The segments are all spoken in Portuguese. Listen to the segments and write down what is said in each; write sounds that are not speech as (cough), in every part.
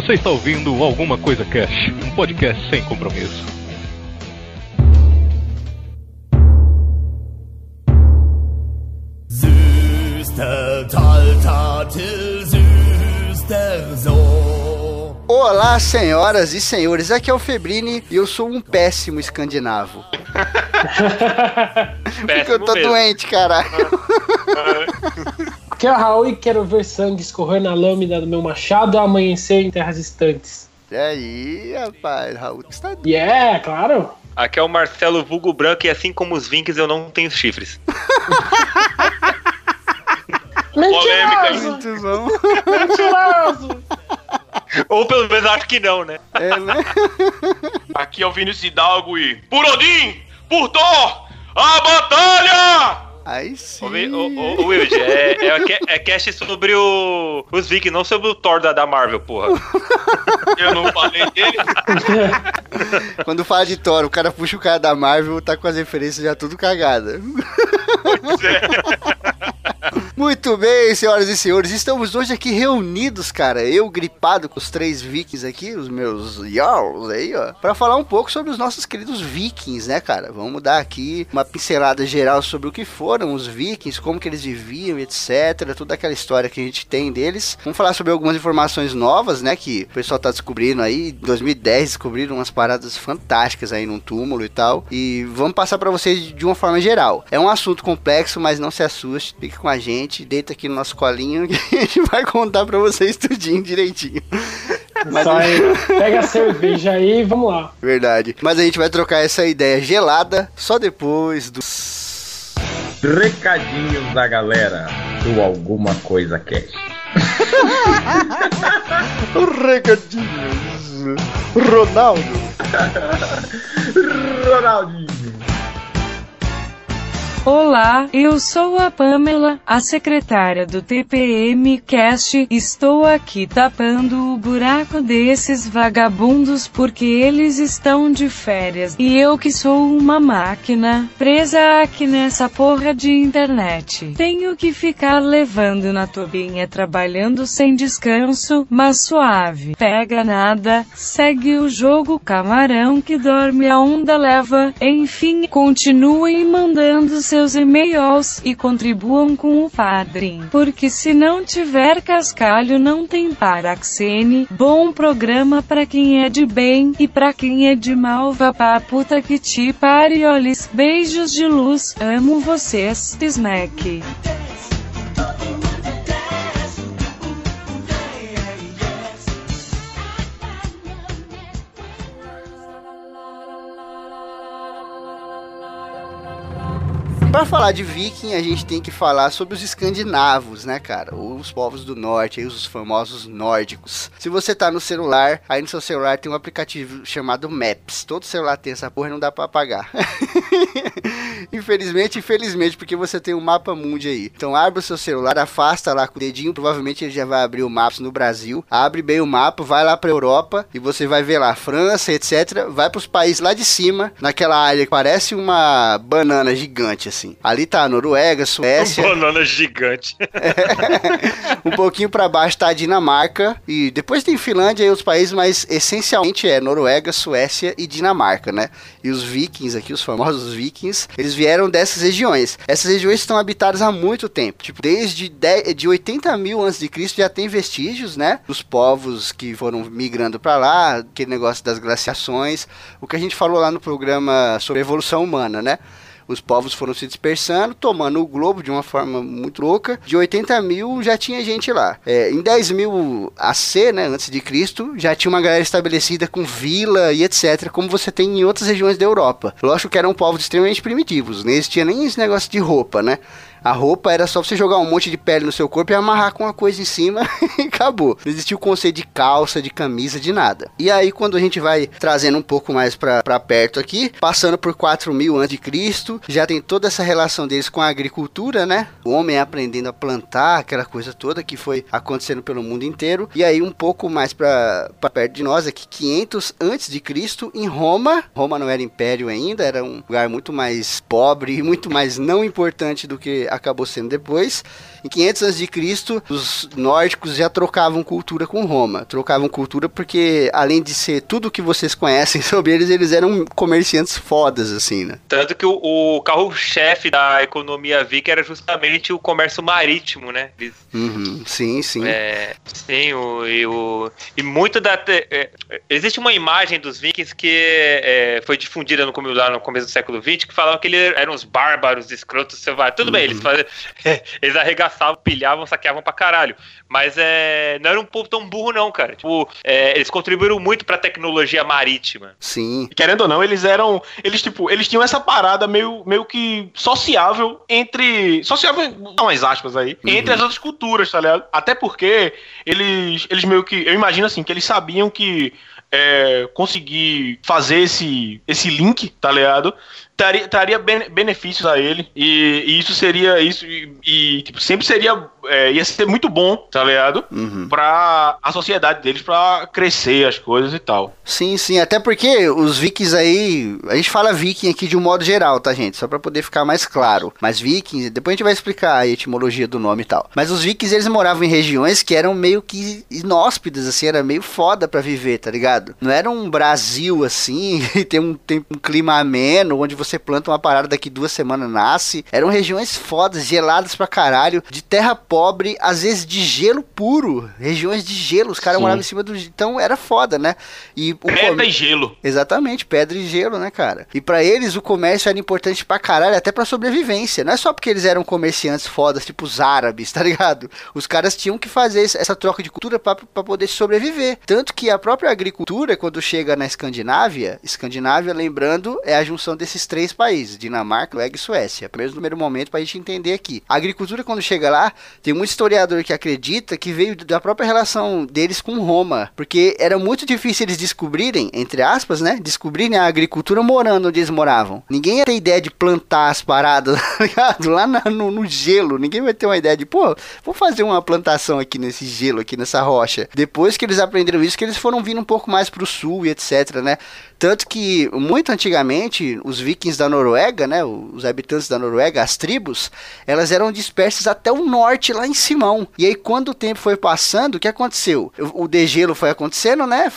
Você está ouvindo Alguma Coisa Cash, um podcast sem compromisso. Olá, senhoras e senhores, aqui é o Febrini e eu sou um péssimo escandinavo. (laughs) Porque eu tô mesmo. doente, caralho. Aqui é o Raul e quero ver sangue escorrer na lâmina do meu machado amanhecer em terras distantes. E aí, rapaz, Raul, você tá E é, claro. Aqui é o Marcelo Vulgo Branco e assim como os Vinks eu não tenho chifres. (laughs) Mentiroso! bom. Mentiroso! (laughs) Ou pelo menos acho que não, né? É, né? Aqui é o Vinícius Hidalgo e. Por Odin! Por Thor! A batalha! Aí sim. Ô, ô, ô, Wilde, é, é, é cast sobre o, os Vikings, não sobre o Thor da, da Marvel, porra. (laughs) Eu não falei dele. Quando fala de Thor, o cara puxa o cara da Marvel, tá com as referências já tudo cagada. (laughs) Muito bem, senhoras e senhores, estamos hoje aqui reunidos, cara, eu gripado com os três vikings aqui, os meus Jarls aí, ó, pra falar um pouco sobre os nossos queridos vikings, né, cara? Vamos dar aqui uma pincelada geral sobre o que foram os vikings, como que eles viviam, etc, toda aquela história que a gente tem deles. Vamos falar sobre algumas informações novas, né, que o pessoal tá descobrindo aí, em 2010 descobriram umas paradas fantásticas aí num túmulo e tal, e vamos passar pra vocês de uma forma geral. É um assunto complexo, mas não se assuste, fique com a gente, deita aqui no nosso colinho (laughs) que a gente vai contar pra vocês tudinho direitinho. Mas- Só aí, pega a cerveja aí e vamos lá. Verdade. Mas a gente vai trocar essa ideia gelada só depois dos. Recadinhos da galera do Alguma Coisa Cast. (laughs) Recadinhos. Ronaldo. (laughs) Ronaldinho. Olá, eu sou a Pamela, a secretária do TPM Cast. Estou aqui tapando o buraco desses vagabundos porque eles estão de férias e eu que sou uma máquina presa aqui nessa porra de internet. Tenho que ficar levando na turbinha trabalhando sem descanso, mas suave. Pega nada, segue o jogo camarão que dorme a onda leva. Enfim, continuem mandando seus e-mails e contribuam com o padrim. Porque se não tiver cascalho não tem Paraxene. Bom programa pra quem é de bem e pra quem é de mal vá pra puta que te parioles. Beijos de luz, amo vocês, Smack. Pra falar de viking, a gente tem que falar sobre os escandinavos, né, cara? Os povos do norte, aí os famosos nórdicos. Se você tá no celular, aí no seu celular tem um aplicativo chamado Maps. Todo celular tem essa porra e não dá pra apagar. (laughs) Infelizmente, infelizmente, porque você tem um mapa mundi aí. Então abre o seu celular, afasta lá com o dedinho, provavelmente ele já vai abrir o Maps no Brasil. Abre bem o mapa, vai lá pra Europa e você vai ver lá França, etc. Vai pros países lá de cima, naquela área que parece uma banana gigante assim. Ali tá a Noruega, Suécia. (laughs) Banana gigante. (laughs) um pouquinho pra baixo tá a Dinamarca e depois tem Finlândia e outros países, mas essencialmente é Noruega, Suécia e Dinamarca, né? E os vikings aqui, os famosos vikings, eles vieram dessas regiões. Essas regiões estão habitadas há muito tempo, tipo desde 10, de 80 mil antes de Cristo já tem vestígios, né? Dos povos que foram migrando pra lá, aquele negócio das glaciações, o que a gente falou lá no programa sobre a evolução humana, né? Os povos foram se dispersando, tomando o globo de uma forma muito louca. De 80 mil já tinha gente lá. É, em 10 mil AC, né, antes de Cristo, já tinha uma galera estabelecida com vila e etc, como você tem em outras regiões da Europa. Lógico que eram povos extremamente primitivos, não existia nem esse negócio de roupa, né? A roupa era só você jogar um monte de pele no seu corpo e amarrar com uma coisa em cima (laughs) e acabou. Não existia o conceito de calça, de camisa, de nada. E aí, quando a gente vai trazendo um pouco mais pra perto aqui, passando por 4 mil antes de Cristo, já tem toda essa relação deles com a agricultura, né? O homem aprendendo a plantar, aquela coisa toda que foi acontecendo pelo mundo inteiro. E aí, um pouco mais pra perto de nós, aqui 500 antes de Cristo, em Roma. Roma não era império ainda, era um lugar muito mais pobre e muito mais não importante do que acabou sendo depois. Em 500 a.C., os nórdicos já trocavam cultura com Roma. Trocavam cultura porque, além de ser tudo que vocês conhecem (laughs) sobre eles, eles eram comerciantes fodas, assim, né? Tanto que o, o carro-chefe da economia viking era justamente o comércio marítimo, né? Eles, Uhum, sim, sim. é, sim, o, e, o, e muito da. te- é, existe uma imagem dos vikings que é, foi difundida no, lá no começo do século XX que falava que eles eram uns bárbaros, escrotos, selvagens. Tudo bem, eles, faziam, (laughs) eles arregaçavam, pilhavam, saqueavam pra caralho. Mas é, não era um povo tão burro, não, cara. Tipo, é, eles contribuíram muito pra tecnologia marítima. Sim. Querendo ou não, eles eram. Eles, tipo, eles tinham essa parada meio, meio que sociável entre. Sociável, dá umas aspas aí. Entre as outras culturas, tá ligado? Até porque eles, eles meio que. Eu imagino assim, que eles sabiam que. é, conseguir fazer esse, esse link, tá ligado? Traria, traria bene- benefícios a ele. E, e isso seria. Isso, e, e, tipo, sempre seria. é, ia ser muito bom, tá ligado? Uhum. Pra a sociedade deles, pra crescer as coisas e tal. Sim, sim, até porque os vikings aí, a gente fala viking aqui de um modo geral, tá, gente? Só pra poder ficar mais claro. Mas vikings, depois a gente vai explicar a etimologia do nome e tal. Mas os vikings, eles moravam em regiões que eram meio que inóspidas, assim, era meio foda pra viver, tá ligado? Não era um Brasil, assim, (laughs) e tem um, tem um clima ameno, onde você planta uma parada daqui duas semanas nasce. Eram regiões fodas, geladas pra caralho, de terra pobre, às vezes de gelo puro, regiões de gelo, os caras moravam em cima do... Então era foda, né? E o Pedra come- e gelo. Exatamente, pedra e gelo, né, cara? E pra eles o comércio era importante pra caralho, até pra sobrevivência. Não é só porque eles eram comerciantes fodas, tipo os árabes, (laughs) tá ligado? Os caras tinham que fazer essa troca de cultura pra, pra poder sobreviver. Tanto que a própria agricultura, quando chega na Escandinávia, Escandinávia, lembrando, é a junção desses três países, Dinamarca, Noruega e Suécia. No primeiro momento pra gente entender aqui. A agricultura, quando chega lá, tem muito historiador que acredita que veio da própria relação deles com Roma. Porque era muito difícil eles descobrirem, entre aspas, né? Descobrirem a agricultura morando onde eles moravam. Ninguém ia ter ideia de plantar as paradas, (laughs) tá ligado? Lá na- no, no gelo. Ninguém vai ter uma ideia de, pô, vou fazer uma plantação aqui nesse gelo, aqui nessa rocha. Depois que eles aprenderam isso, que eles foram vindo um pouco mais pro sul e etc, né? Tanto que, muito antigamente, os vikings da Noruega, né? Os habitantes da Noruega, as tribos, elas eram dispersas até o norte, lá em Simão. E aí, quando o tempo foi passando, o que aconteceu? O, degelo foi acontecendo, né?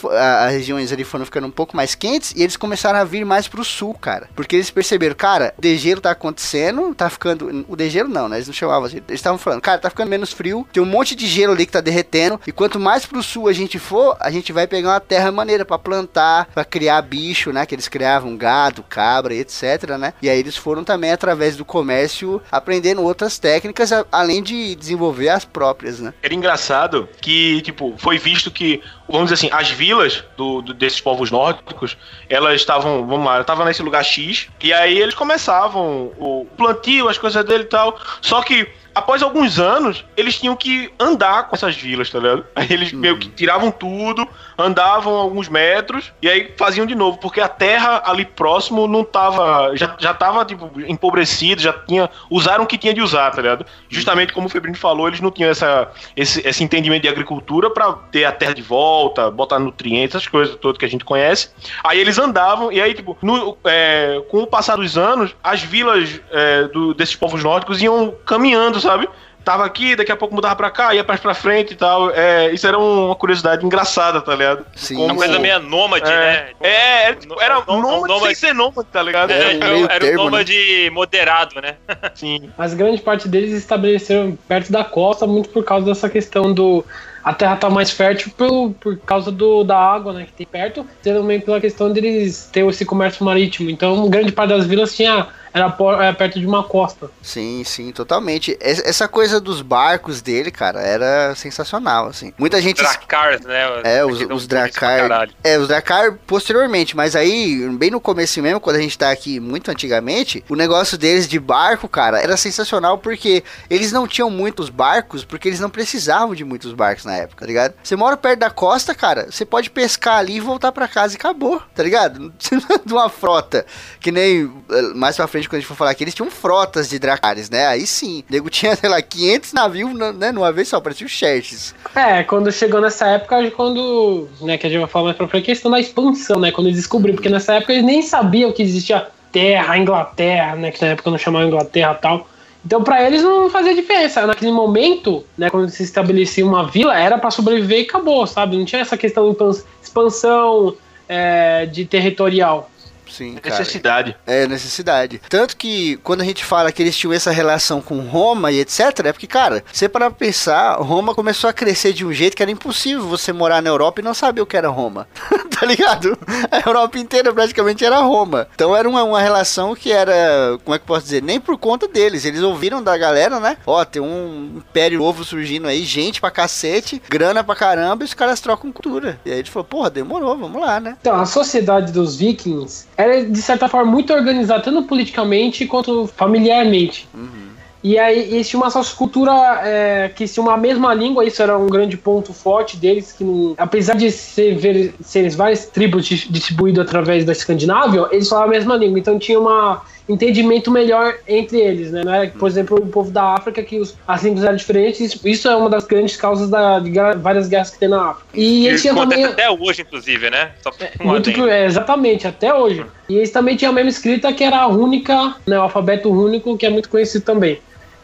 As regiões ali foram ficando um pouco mais quentes e eles começaram a vir mais pro sul, cara. Porque eles perceberam, cara, o degelo tá acontecendo, tá ficando. O degelo não, né? Eles não chamavam assim. Eles estavam falando, cara, tá ficando menos frio, tem um monte de gelo ali que tá derretendo. E quanto mais pro sul a gente for, a gente vai pegar uma terra maneira pra plantar, pra criar bicho, né? Que eles criavam gado, cabra, etc, né? E aí eles foram também, através do comércio, aprendendo outras técnicas, além de desenvolver as próprias, né? Era engraçado que, tipo, foi visto que, vamos dizer assim, as vilas do, do- desses povos nórdicos, elas estavam, vamos lá, estavam nesse lugar X, e aí eles começavam o plantio, as coisas dele e tal, só que após alguns anos, eles tinham que andar com essas vilas, tá ligado? Aí eles meio que tiravam tudo, andavam alguns metros, e aí faziam de novo, porque a terra ali próximo não tava, já, já tava, tipo, empobrecida, já tinha, usaram o que tinha de usar, tá ligado? Justamente como o Febrino falou, eles não tinham essa, esse, esse entendimento de agricultura pra ter a terra de volta, botar nutrientes, essas coisas todas que a gente conhece. Aí eles andavam, e aí, tipo, no- é, com o passar dos anos, as vilas é, do- desses povos nórdicos iam caminhando, sabe? Tava aqui, daqui a pouco mudava pra cá, ia mais pra frente e tal. É, isso era uma curiosidade engraçada, tá ligado? Sim. Uma coisa meio nômade, É, né? é, era, tipo, era Nô- nômade nômade- sem ser nômade, tá ligado? É, um era, meio era um termo, nômade moderado, né? (laughs) Sim. Mas grande parte deles estabeleceram perto da costa, muito por causa dessa questão do. A terra tá mais fértil por, por causa do, da água né, que tem perto, também pela questão deles ter esse comércio marítimo. Então, grande parte das vilas tinha, era, por- era perto de uma costa. Sim, sim, totalmente. Es- Essa coisa dos barcos dele, cara, era sensacional, assim. Muita gente. Dracars, né? É, os, os Dracar. É, os Dracar posteriormente, mas aí, bem no começo mesmo, quando a gente tá aqui muito antigamente, o negócio deles de barco, cara, era sensacional porque eles não tinham muitos barcos, porque eles não precisavam de muitos barcos na época, tá ligado? Você mora perto da costa, cara, você pode pescar ali e voltar pra casa e acabou, tá ligado? (laughs) de uma frota. Que nem eh, mais pra frente, quando a gente for falar aqui, eles tinham frotas de Dracares, né? Aí sim, o nego tinha, (laughs) sei lá, 500 navios, né, numa vez só, parecia o Xerxes. É, quando chegou nessa época, quando. Né, que a gente vai falar mais pra frente, a questão da expansão, né? Quando eles descobriram, porque nessa época eles nem sabiam que existia terra, Inglaterra, né? Que na época não chamava Inglaterra tal. Então, pra eles não fazia diferença. Naquele momento, né, quando se estabelecia uma vila, era pra sobreviver e acabou, sabe? Não tinha essa questão de expansão é, de territorial. Sim, cara. Necessidade. É, necessidade. Tanto que quando a gente fala que eles tinham essa relação com Roma e etc, é porque, cara, você para pensar, Roma começou a crescer de um jeito que era impossível você morar na Europa e não saber o que era Roma. (laughs) tá ligado? A Europa inteira praticamente era Roma. Então era uma, uma relação que era, como é que eu posso dizer, nem por conta deles. Eles ouviram da galera, né? Ó, tem um império novo surgindo aí, gente pra cacete, grana pra caramba, e os caras trocam cultura. E aí ele falou, porra, demorou, vamos lá, né? Então, a sociedade dos vikings era, de certa forma, muito organizada, tanto politicamente quanto familiarmente. E aí existia uma sociocultura é, que tinha uma mesma língua, isso era um grande ponto forte deles, que não- apesar de ser, serem várias tribos dis- distribuídas através da Escandinávia, eles falavam a mesma língua, então tinha um entendimento melhor entre eles, né? Não era, por exemplo, o povo da África, que os- as línguas eram diferentes, isso, isso é uma das grandes causas da, de várias guerras que tem na África. E eles tinham também... até hoje, inclusive, né? Só um Muito pro- é, exatamente, até hoje. E eles também tinham a mesma escrita que era a única, né, o alfabeto único, que é muito conhecido também.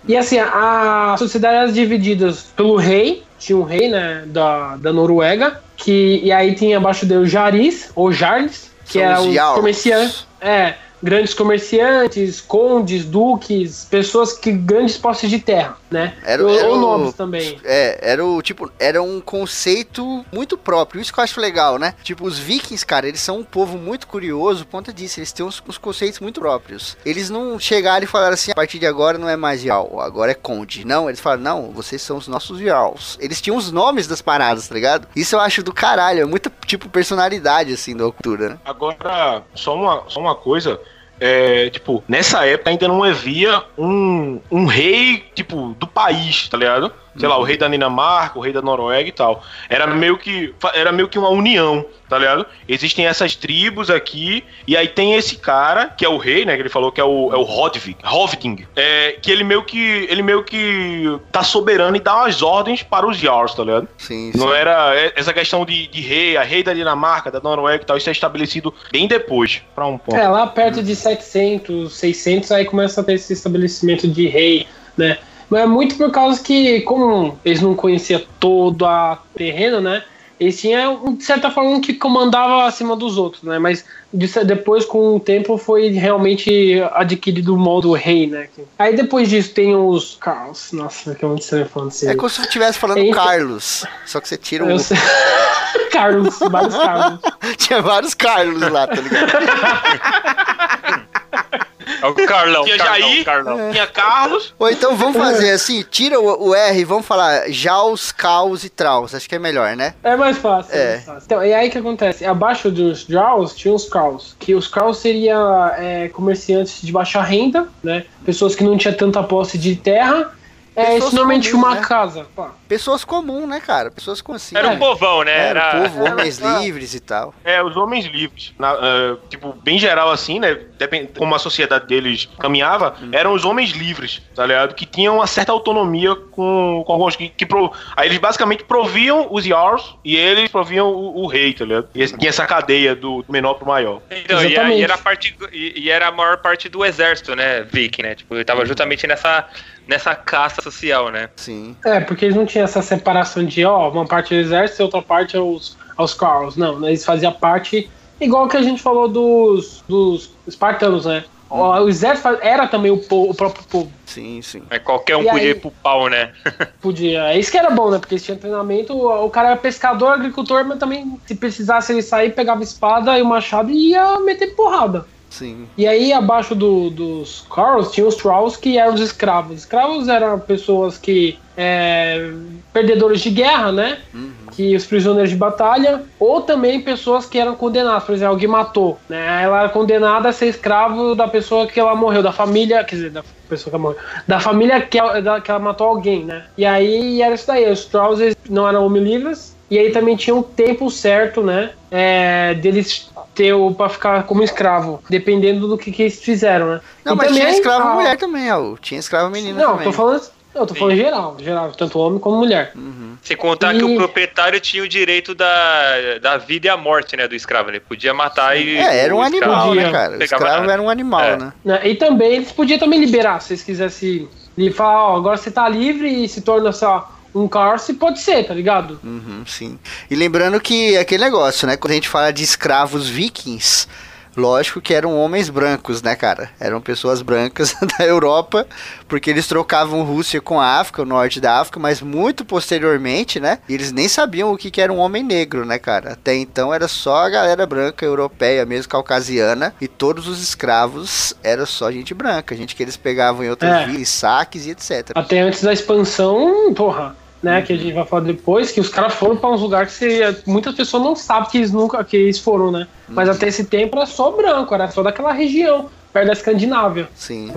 E assim, a sociedade era dividida pelo rei, tinha um rei, né, da, da Noruega, que, e aí tinha abaixo dele o Jaris, ou Jarls, que São era os comerciante. É, grandes comerciantes, condes, duques, pessoas que grandes posses de terra, né? Era- ou, era ou o- nobres também. É, era o tipo, era um conceito muito próprio. Isso que eu acho legal, né? Tipo, os vikings, cara, eles são um povo muito curioso por conta disso. Eles têm uns, uns conceitos muito próprios. Eles não chegaram e falaram assim: a partir de agora não é mais Jarl, agora é Conde. Não, eles falaram: não, vocês são os nossos Jarls. Eles tinham os nomes das paradas, tá ligado? Isso eu acho do caralho. É muita, tipo, personalidade, assim, da cultura, né? Agora, só uma, só uma coisa. É, tipo, nessa época ainda não havia um, um rei, tipo, do país, tá ligado? Sei lá, o rei da Dinamarca, o rei da Noruega e tal. Era meio que, era meio que uma união, tá ligado? Existem essas tribos aqui, e aí tem esse cara, que é o rei, né? Que ele falou que é o, é o Hodvig, Hovding, é, que ele meio que, ele meio que tá soberano e dá umas ordens para os Jarls, tá ligado? Sim, sim. Não era é- essa questão de, de rei, a rei da Dinamarca, da Noruega e tal, isso é estabelecido bem depois, pra um ponto. É, lá perto de 700, 600, aí começa a ter esse estabelecimento de rei, né? Mas é muito por causa que, como eles não conheciam todo a terreno, né? Eles tinham, de certa forma, um que comandava acima dos outros, né? Mas depois, com o tempo, foi realmente adquirido o modo rei, né? Aí depois disso tem os Carlos. Nossa, que é muito estranho falando assim. É como se eu estivesse falando Carlos. Só que você tira o. Eu sei. (laughs) Carlos, vários Carlos. (laughs) Tinha vários Carlos lá, tá ligado? (laughs) É o Carlão, Tinha Carlão, Jair, Carlão. tinha Carlos, Ou então vamos fazer assim, tira o, o R e vamos falar Jaus, Caos e Traus. Acho que é melhor, né? É mais fácil. É. É. mais fácil. Então, e aí o que acontece? Abaixo dos Jaws tinha os Kraus, que os Kraus seriam é, comerciantes de baixa renda, né? Pessoas que não tinham tanta posse de terra. É, isso normalmente comuns, uma né? casa. Pá. Pessoas comuns, né, cara? Pessoas com assim. Era um povão, né? Era Era, o povo, homens era- livres e tal. é, os homens livres, na- eh, tipo, bem geral assim, né, depend- como a sociedade deles caminhava, eram os homens livres, tá ligado? Que tinham uma certa autonomia com, com alguns, que, que pro- aí eles basicamente proviam os Jarls e eles proviam o, o rei, tá ligado? E tinha essa cadeia do menor pro maior. Então, e, Exatamente. e era a parte, e, e era a maior parte do exército, né, Viking, né? Tipo, ele tava justamente nessa, nessa caça social, né? Sim. É, porque eles não tinham essa separação de, ó, uma parte é o exército e outra parte é os, aos Kraus. Não, né, eles faziam parte, igual que a gente falou dos, dos espartanos, né? O, o exército era também o, po- o próprio povo. Sim, sim. Mas qualquer um E podia aí? ir pro pau, né? (laughs) Podia. É isso que era bom, né? Porque eles tinham treinamento. O o cara era pescador, agricultor, mas também, se precisasse ele sair, pegava espada e o machado e ia meter porrada. Sim. E aí, abaixo do- dos Carls, tinha os Trolls, que eram os escravos. Escravos eram pessoas que. É, perdedores de guerra, né? Que os prisioneiros de batalha, ou também pessoas que eram condenadas, por exemplo, alguém matou, né? Ela era condenada a ser escravo da pessoa que ela morreu, da família, quer dizer, da pessoa que ela morreu, da família que ela, da- que ela matou alguém, né? E aí era isso daí, os Trolls não eram homem livres, e aí também tinha um tempo certo, né? É, deles ter o pra ficar como escravo, dependendo do que, que eles fizeram, né? Não, E mas tinha também escrava a- mulher também, ó. Tinha escrava menina Não, também. tô falando. Eu tô falando geral, geral, tanto homem como mulher. Se contar E- que o proprietário tinha o direito da, da vida e a morte, né, do escravo. Ele podia matar e. É, era um escravo animal, podia. né, cara? O escravo nada. era um animal, É. né? Né, E também eles podiam também liberar, se eles quisessem Ele fala, ó, agora você tá livre e se torna só um Carse, pode ser, tá ligado? Uhum, sim. E lembrando que aquele negócio, né? Quando a gente fala de escravos vikings, lógico que eram homens brancos, né, cara? Eram pessoas brancas (laughs) da Europa, porque eles trocavam Rússia com a África, o norte da África, mas muito posteriormente, né? Eles nem sabiam o que, que era um homem negro, né, cara? Até então era só a galera branca, europeia, mesmo caucasiana, e todos os escravos era só gente branca, gente que eles pegavam em outras É. vilas, saques e etc. Até antes da expansão, porra, né? Que a gente vai falar depois, que os caras foram pra uns lugares que você- muitas pessoas não sabem que eles nunca que eles foram, né? Mas até esse tempo era só branco, era só daquela região, perto da Escandinávia. Sim.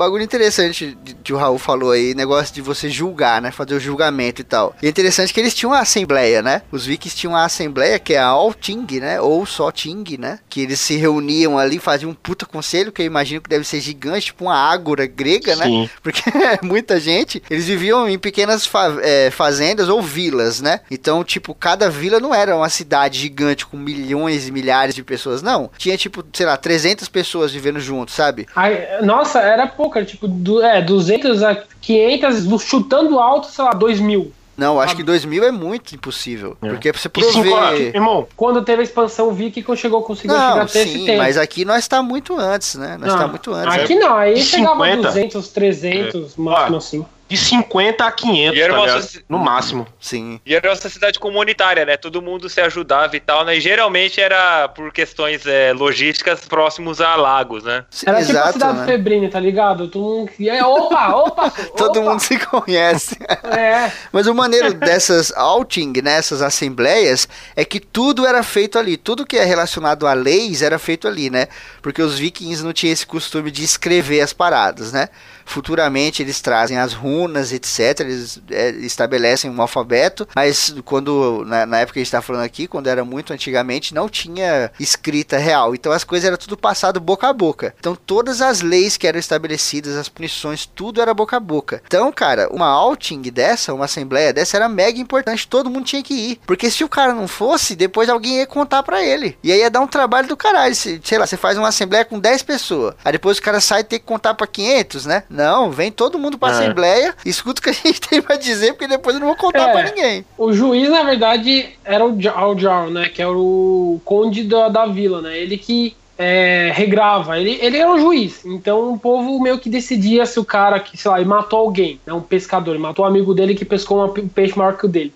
Bagulho interessante de- que o Raul falou aí, negócio de você julgar, né? Fazer o julgamento e tal. E é interessante que eles tinham uma assembleia, né? Os vikings tinham uma assembleia que é a Alting, né? Ou só Ting, né? Que eles se reuniam ali, faziam um puta conselho, que eu imagino que deve ser gigante, tipo uma ágora grega, né? Sim. (laughs) Porque muita gente, eles viviam em pequenas fa- é, fazendas ou vilas, né? Então, tipo, cada vila não era uma cidade gigante com milhões e milhares de pessoas, não. Tinha, tipo, sei lá, 300 pessoas vivendo junto, sabe? Aí, nossa, era pouco, era tipo, du- é, 200 a 500, do- chutando alto, sei lá, 2 mil. Não, acho que 2000 é muito impossível. Porque pra você cinco, prover. irmão, Quando teve a expansão, vi que chegou, conseguiu chegar Não, até esse sim, tempo. mas aqui nós tá muito antes, né? Nós Não, tá muito antes. Aqui não, aí E chegava 50? 200, 300, máximo assim. De 50 a 500, E era tá uma soci- No máximo. Sim. E era uma sociedade comunitária, né? Todo mundo se ajudava e tal, né? E geralmente era por questões é, logísticas próximos a lagos, né? Era tipo a Exato, cidade né? febrine, tá ligado? Todo mundo. e aí, Opa, opa! (laughs) Todo opa. mundo se conhece. É, Mas o maneiro dessas outing, né, essas assembleias, é que tudo era feito ali. Tudo que é relacionado a leis era feito ali, né? Porque os vikings não tinham esse costume de escrever as paradas, né? Futuramente eles trazem as runas, etc. Eles é, estabelecem um alfabeto, mas quando, na, na época que a gente tá falando aqui, quando era muito antigamente, não tinha escrita real. Então as coisas eram tudo passado boca a boca. Então todas as leis que eram estabelecidas, as punições, tudo era boca a boca. Então, cara, uma outing dessa, uma assembleia dessa era mega importante, todo mundo tinha que ir. Porque se o cara não fosse, depois alguém ia contar pra ele. E aí ia dar um trabalho do caralho. Se, sei lá, você faz uma assembleia com 10 pessoas, aí depois o cara sai e tem que contar pra 500, né? Não, vem todo mundo pra É. assembleia, escuta o que a gente (laughs) tem pra dizer, porque depois eu não vou contar É. pra ninguém. o juiz, na verdade, era o Aljar, né? Que era o conde da, da vila, né? Ele que é, regrava, ele, ele era o juiz. Então o povo meio que decidia se o cara que, sei lá, ele matou alguém, né? Um pescador, ele matou um amigo dele que pescou um peixe maior que o dele.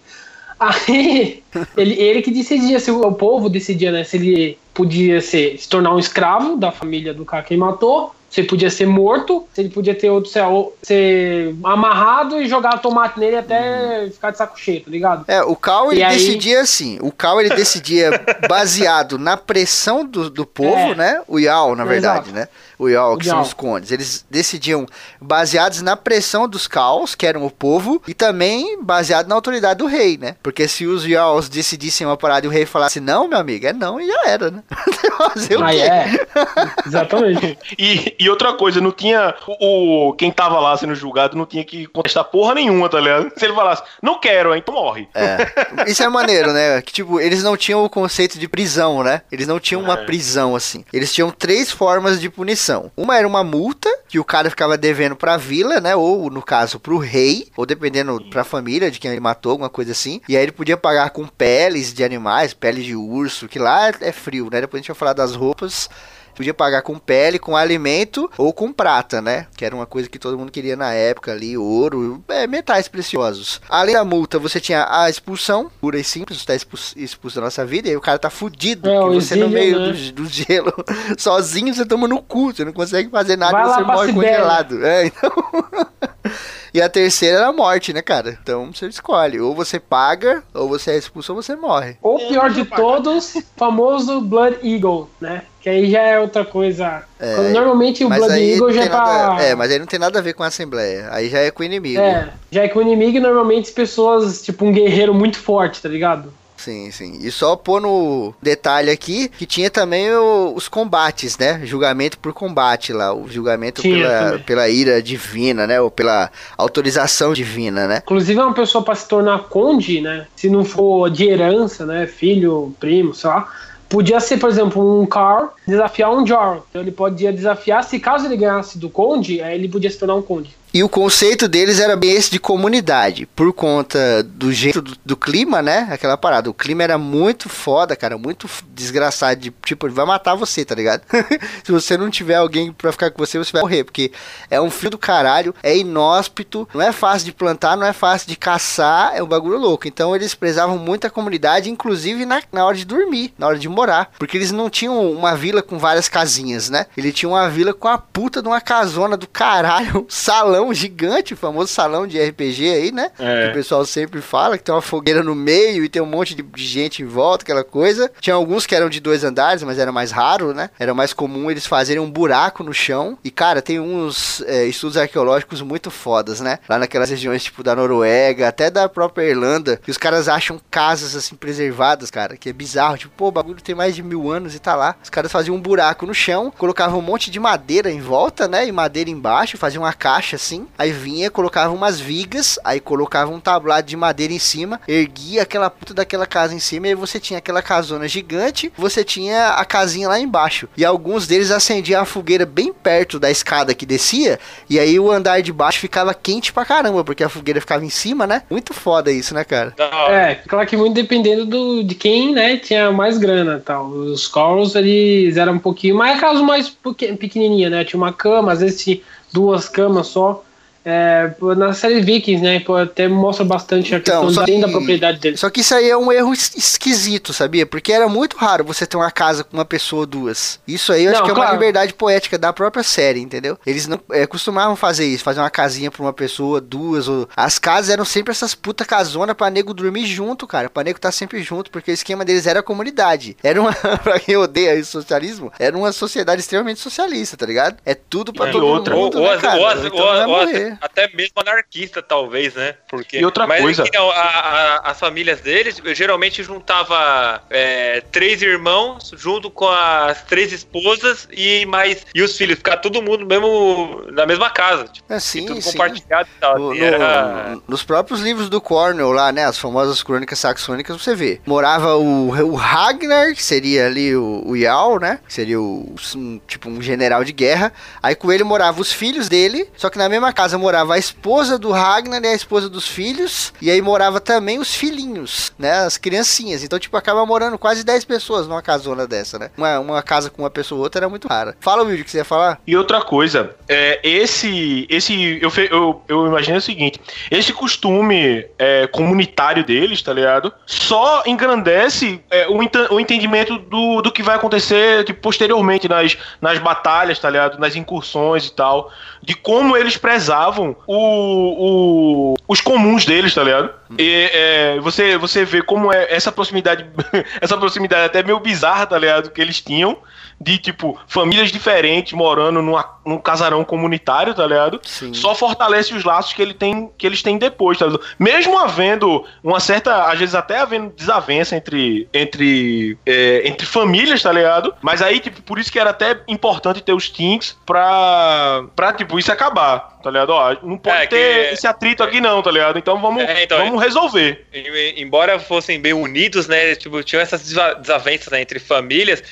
Aí, (laughs) ele, ele que decidia, se o, o povo decidia, né? Se ele podia ser, se tornar um escravo da família do cara que ele matou, se ele podia ser morto, se ele podia ter outro, sei lá, ou- ser amarrado e jogar tomate nele até ficar de saco cheio, tá ligado? É, o Cal E ele aí- decidia assim. O Cal ele decidia (laughs) baseado na pressão do, do povo, É. né? O Yao, na verdade, Exato. né? O Yao, que O são os condes. Eles decidiam baseados na pressão dos Caos, que eram o povo, e também baseado na autoridade do rei, né? Porque se os Yaos decidissem uma parada e o rei falasse não, meu amigo, é não e já era, né? (laughs) Fazer o quê? é. (laughs) Exatamente. E, e outra coisa, não tinha. O, o- quem tava lá sendo julgado não tinha que contestar porra nenhuma, tá ligado? Se ele falasse, não quero, então morre. É. Isso é maneiro, né? Que tipo, eles não tinham o conceito de prisão, né? Eles não tinham uma É. prisão assim. Eles tinham três formas de punição. Uma era uma multa que o cara ficava devendo pra vila, né? Ou no caso pro rei, ou dependendo pra família de quem ele matou, alguma coisa assim. E aí ele podia pagar com peles de animais, pele de urso, que lá é frio, né? Depois a gente vai falar das roupas. Podia pagar com pele, com alimento ou com prata, né? Que era uma coisa que todo mundo queria na época ali, ouro, é, metais preciosos. Além da multa, você tinha a expulsão, pura e simples, você tá expulso, expulso da nossa vida, e aí o cara tá fudido, É, porque o você no exílio, meio né? do, do gelo, (laughs) sozinho, você toma no cu, você não consegue fazer nada, Vai você morre Sibéria. congelado. É, então... (laughs) E a terceira era a morte, né, cara? Então você escolhe. Ou você paga, ou você é expulso, ou você morre. O pior de todos, famoso Blood Eagle, né? Que aí já é outra coisa. É, Quando normalmente o Blood Eagle não já é pra. nada, é, mas aí não tem nada a ver com a Assembleia. Aí já é com o inimigo. É, já é que o inimigo normalmente as pessoas, tipo um guerreiro muito forte, tá ligado? Sim, sim. E só pôr no detalhe aqui que tinha também o- os combates, né? Julgamento por combate lá. O julgamento Tinha pela, também. pela ira divina, né? Ou pela autorização divina, né? Inclusive, uma pessoa para se tornar conde, né? Se não for de herança, né? Filho, primo, sei lá. Podia ser, por exemplo, um Carl desafiar um Jorl. Então ele podia desafiar, se caso ele ganhasse do conde, aí ele podia se tornar um conde. E o conceito deles era bem esse de comunidade, por conta do jeito do, do clima, né? Aquela parada. O clima era muito foda, cara, muito desgraçado. De, tipo, ele vai matar você, tá ligado? (laughs) Se você não tiver alguém pra ficar com você, você vai morrer, porque é um frio do caralho, é inóspito, não é fácil de plantar, não é fácil de caçar, é um bagulho louco. Então eles prezavam muito a comunidade, inclusive na, na hora de dormir, na hora de morar, porque eles não tinham uma vila com várias casinhas, né? Ele tinha uma vila com a puta de uma casona do caralho, um (laughs) salão gigante, o famoso salão de RPG aí, né? É. Que o pessoal sempre fala que tem uma fogueira no meio e tem um monte de, de gente em volta, aquela coisa. Tinha alguns que eram de dois andares, mas era mais raro, né? Era mais comum eles fazerem um buraco no chão. E, cara, tem uns é, estudos arqueológicos muito fodas, né? Lá naquelas regiões, tipo, da Noruega, até da própria Irlanda, que os caras acham casas, assim, preservadas, cara, que é bizarro. Tipo, pô, o bagulho tem mais de mil anos e tá lá. Os caras faziam um buraco no chão, colocavam um monte de madeira em volta, né? E madeira embaixo, faziam uma caixa assim. Aí vinha, colocava umas vigas, aí colocava um tablado de madeira em cima, erguia aquela puta daquela casa em cima, e aí você tinha aquela casona gigante, você tinha a casinha lá embaixo. E alguns deles acendiam a fogueira bem perto da escada que descia, e aí o andar de baixo ficava quente pra caramba, porque a fogueira ficava em cima, né? Muito foda isso, né, cara? É, claro que muito dependendo do, de quem, né, tinha mais grana e tal. Os Corals, eles eram um pouquinho mais, caso mais pequ- pequenininha, né, tinha uma cama, às vezes tinha duas camas só. É, na série Vikings, né, pô, até mostra bastante a Então, questão dentro da que- propriedade deles. Só que isso aí é um erro es- esquisito, sabia? Porque era muito raro você ter uma casa com uma pessoa ou duas. Isso aí eu acho Não, que é uma claro. liberdade poética da própria série, entendeu? Eles não é, costumavam fazer isso, fazer uma casinha pra uma pessoa, duas. Ou... As casas eram sempre essas puta casona pra nego dormir junto, cara. Pra nego tá sempre junto, porque o esquema deles era a comunidade. Era uma, (laughs) pra quem odeia o socialismo, era uma sociedade extremamente socialista, tá ligado? É tudo pra E todo outra. mundo, ou, né, ou ou Então ou- até mesmo anarquista, talvez, né? Porque, E outra mas, coisa- a- a- as famílias deles eu geralmente juntava é, três irmãos junto com as três esposas e mais e os filhos, ficar todo mundo mesmo na mesma casa, tipo, É, sim, tudo sim. compartilhado e tal. No- assim, no- era- nos próprios livros do Cornell lá, né? As famosas crônicas saxônicas, você vê. Morava o, o Ragnar, que seria ali o, o Jarl, né? Que seria o, um, tipo um general de guerra. Aí com ele morava os filhos dele, só que na mesma casa morava a esposa do Ragnar e a esposa dos filhos. E aí morava também os filhinhos, né? As criancinhas. Então, tipo, acaba morando quase 10 pessoas numa casona dessa, né? Uma, uma casa com uma pessoa ou outra era muito rara. Fala, Will, o que você ia falar? E outra coisa, é, esse, esse eu, eu, eu imagino o seguinte: esse costume é, comunitário deles, tá ligado? Só engrandece é, o, enten- o entendimento do, do que vai acontecer tipo, posteriormente nas, nas batalhas, tá ligado? Nas incursões e tal. De como eles prezavam o, o- os comuns deles, tá ligado? E é, você, você vê como é essa proximidade, (laughs) essa proximidade até meio bizarra, tá ligado? Que eles tinham de, tipo, famílias diferentes morando numa, num casarão comunitário, tá ligado? Sim. Só fortalece os laços que, ele tem, que eles têm depois, tá ligado? Mesmo havendo uma certa, às vezes até havendo desavença entre, entre, é, entre famílias, tá ligado? Mas aí, tipo, por isso que era até importante ter os Tinks pra, pra tipo, isso acabar, tá ligado? Ó, não pode É, que- ter esse atrito aqui não, tá ligado? Então vamos, É, então, vamos resolver. Embora fossem bem unidos, né? Tipo, tinham essas desa- desavenças né, entre famílias,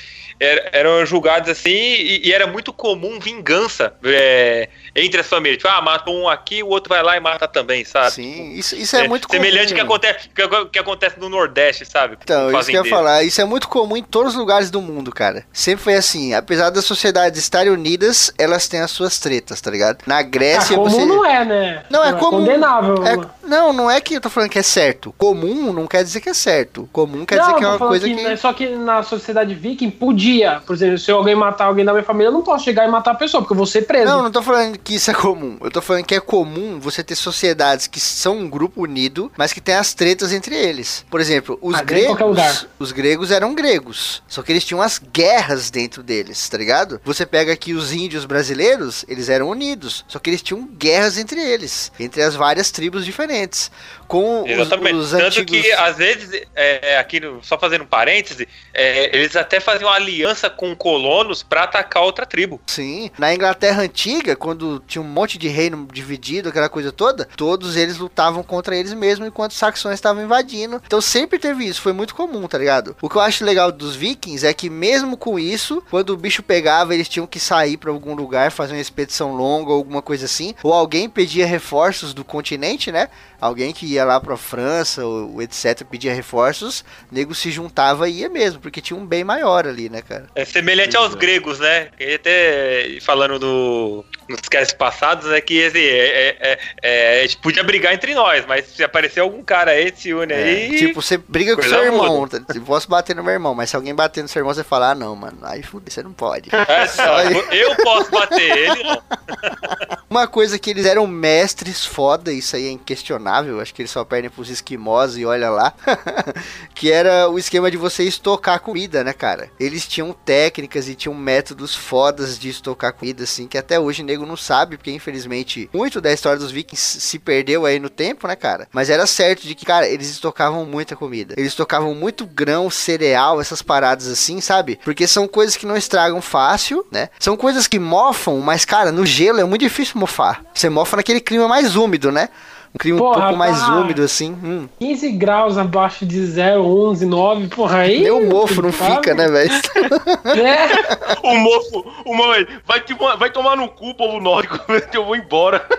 eram julgados assim, e, e era muito comum vingança é, entre as famílias. Tipo, ah, matou um aqui, o outro vai lá e mata também, sabe? Sim, isso, isso é, muito comum. Semelhante que acontece, que, que acontece no Nordeste, sabe? Então, isso que eu ia falar, isso é muito comum em todos os lugares do mundo, cara. Sempre foi assim. Apesar das sociedades estarem unidas, elas têm as suas tretas, tá ligado? Na Grécia comum você. não é, né? Não, é comum. condenável. É- não, não é que eu tô falando que é certo. Comum não quer dizer que é certo. Comum quer dizer Não, que é uma coisa que, que. né, Só que na sociedade viking podia dia. Por exemplo, se alguém matar alguém da minha família, eu não posso chegar e matar a pessoa, porque eu vou ser preso. Não, não tô falando que isso é comum. Eu tô falando que é comum você ter sociedades que são um grupo unido, mas que tem as tretas entre eles. Por exemplo, os Ah, gregos. Os gregos eram gregos. Só que eles tinham as guerras dentro deles, tá ligado? Você pega aqui os índios brasileiros, eles eram unidos. Só que eles tinham guerras entre eles, entre as várias tribos diferentes. Com os, Exatamente. os Tanto antigos. que, às vezes, é, aqui, só fazendo um parêntese, é, eles até faziam aliança com colonos pra atacar outra tribo. Sim. Na Inglaterra antiga, quando tinha um monte de reino dividido, aquela coisa toda, todos eles lutavam contra eles mesmos enquanto os saxões estavam invadindo. Então sempre teve isso, foi muito comum, tá ligado? O que eu acho legal dos vikings é que mesmo com isso, quando o bicho pegava, eles tinham que sair pra algum lugar, fazer uma expedição longa ou alguma coisa assim, ou alguém pedia reforços do continente, né? Alguém que ia lá pra França ou etc, pedia reforços, o nego se juntava e ia mesmo, porque tinha um bem maior ali, né, cara? É semelhante aos gregos, né? E até falando no, nos casts passados, é que assim, é, é- é- é, a gente podia brigar entre nós, mas se aparecer algum cara aí, se une É, aí. tipo, você briga com seu irmão. tá? Eu posso bater no meu irmão, mas se alguém bater no seu irmão, você fala, ah, não, mano, aí fudeu, você não pode. É, só, (laughs) eu posso bater ele, não. (laughs) Uma coisa que eles eram mestres foda, isso aí é inquestionável, acho que eles só perdem pros esquimós e olha lá, (laughs) que era o esquema de você estocar comida, né, cara? Eles tinham técnicas e tinham métodos fodas de estocar comida, assim, que até hoje nego não sabe, porque infelizmente muito da história dos vikings se perdeu aí no tempo, né, cara? Mas era certo de que, cara, eles estocavam muita comida. Eles estocavam muito grão, cereal, essas paradas assim, sabe? Porque são coisas que não estragam fácil, né? São coisas que mofam, mas, cara, no gelo é muito difícil mofar. Você mofa naquele clima mais úmido, né? Um clima um Porra, pouco mais tá. úmido, assim. Hum. 15 graus abaixo de 0, 11, 9, porra, aí. Nem o mofo não sabe? fica, né, velho? (laughs) É. O mofo, o mãe, vai, te- vai tomar no cu, povo nórdico, (laughs) eu vou embora. (laughs)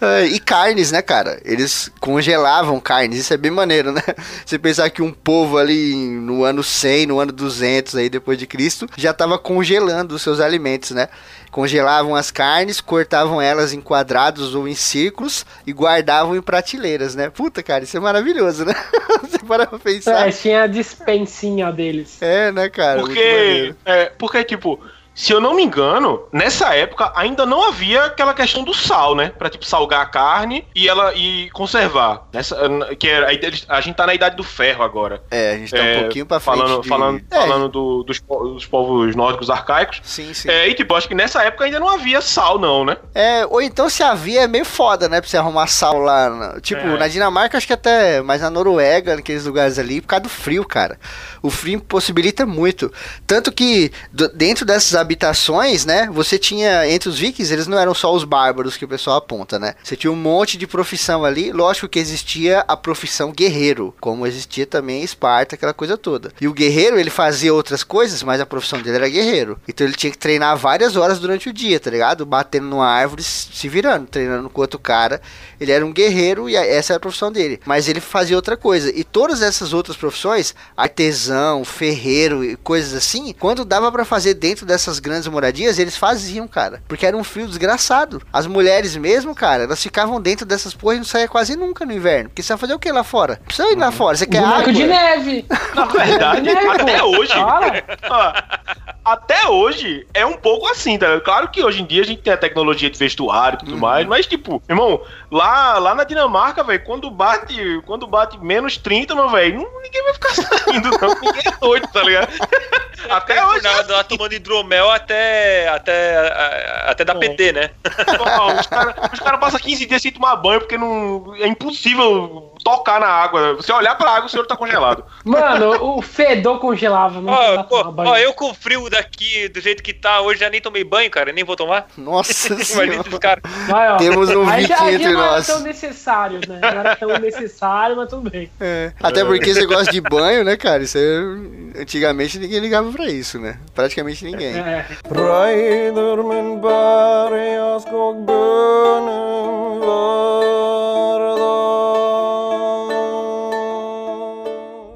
É, e carnes, né, cara? Eles congelavam carnes, isso é bem maneiro, né? Você pensar que um povo ali no ano 100, no ano 200 aí depois de Cristo, já tava congelando os seus alimentos, né? Congelavam as carnes, cortavam elas em quadrados ou em círculos e guardavam em prateleiras, né? Puta, cara, isso é maravilhoso, né? (laughs) Você para pra pensar. É, tinha a dispensinha deles. É, né, cara? Porque, é, porque, tipo, se eu não me engano, nessa época ainda não havia aquela questão do sal, né? Pra, tipo, salgar a carne e ela e conservar. Nessa, que era, a gente tá na idade do ferro agora. É, a gente tá um É, pouquinho pra frente. Falando, de- falando, É, falando do- dos, dos povos nórdicos arcaicos. Sim, sim. É, e, tipo, acho que nessa época ainda não havia sal, não, né? É, ou então se havia é meio foda, né? Pra você arrumar sal lá. tipo, É. na Dinamarca, acho que até. Mas na Noruega, naqueles lugares ali, por causa do frio, cara. O frio impossibilita muito. Tanto que dentro dessas habitações, né? Você tinha. Entre os vikings, eles não eram só os bárbaros que o pessoal aponta, né? Você tinha um monte de profissão ali. Lógico que existia a profissão guerreiro, como existia também Esparta, aquela coisa toda. E o guerreiro, ele fazia outras coisas, mas a profissão dele era guerreiro. Então ele tinha que treinar várias horas durante o dia, tá ligado? Batendo numa árvore, se virando, treinando com outro cara. Ele era um guerreiro e essa era a profissão dele. Mas ele fazia outra coisa. E todas essas outras profissões, artesão, ferreiro e coisas assim, quando dava pra fazer dentro dessas grandes moradias, eles faziam, cara. Porque era um frio desgraçado. As mulheres mesmo, cara, elas ficavam dentro dessas porras e não saía quase nunca no inverno. Porque você vai fazer o que lá fora? Não precisa ir lá fora. Você quer água? de neve. Na verdade, até hoje. Até hoje é um pouco assim, tá? Claro que hoje em dia a gente tem a tecnologia de vestuário e tudo mais, mas tipo, irmão, lá, lá na Dinamarca, velho, quando bate, quando bate menos 30, meu velho, ninguém vai ficar (laughs) saindo, não. Ninguém é doido, tá ligado? Até hoje. é Nada, lá tomando hidromel até, até, até dar Bom. PT, né? Os caras cara passam 15 dias sem tomar banho porque não, é impossível tocar na água. Você olhar pra água, o senhor tá congelado. (laughs) mano, o fedor congelava. Não Ó, pô, eu com o frio daqui, do jeito que tá, hoje já nem tomei banho, cara, nem vou tomar. Nossa (laughs) Imagina senhora. esses caras. Vai, ó. Temos um aí entre não era nós. tão necessário, né? Não era tão necessário, mas tudo bem. É. Até porque você gosta de banho, né, cara? Isso é... Antigamente ninguém ligava pra isso, né? Praticamente ninguém. É.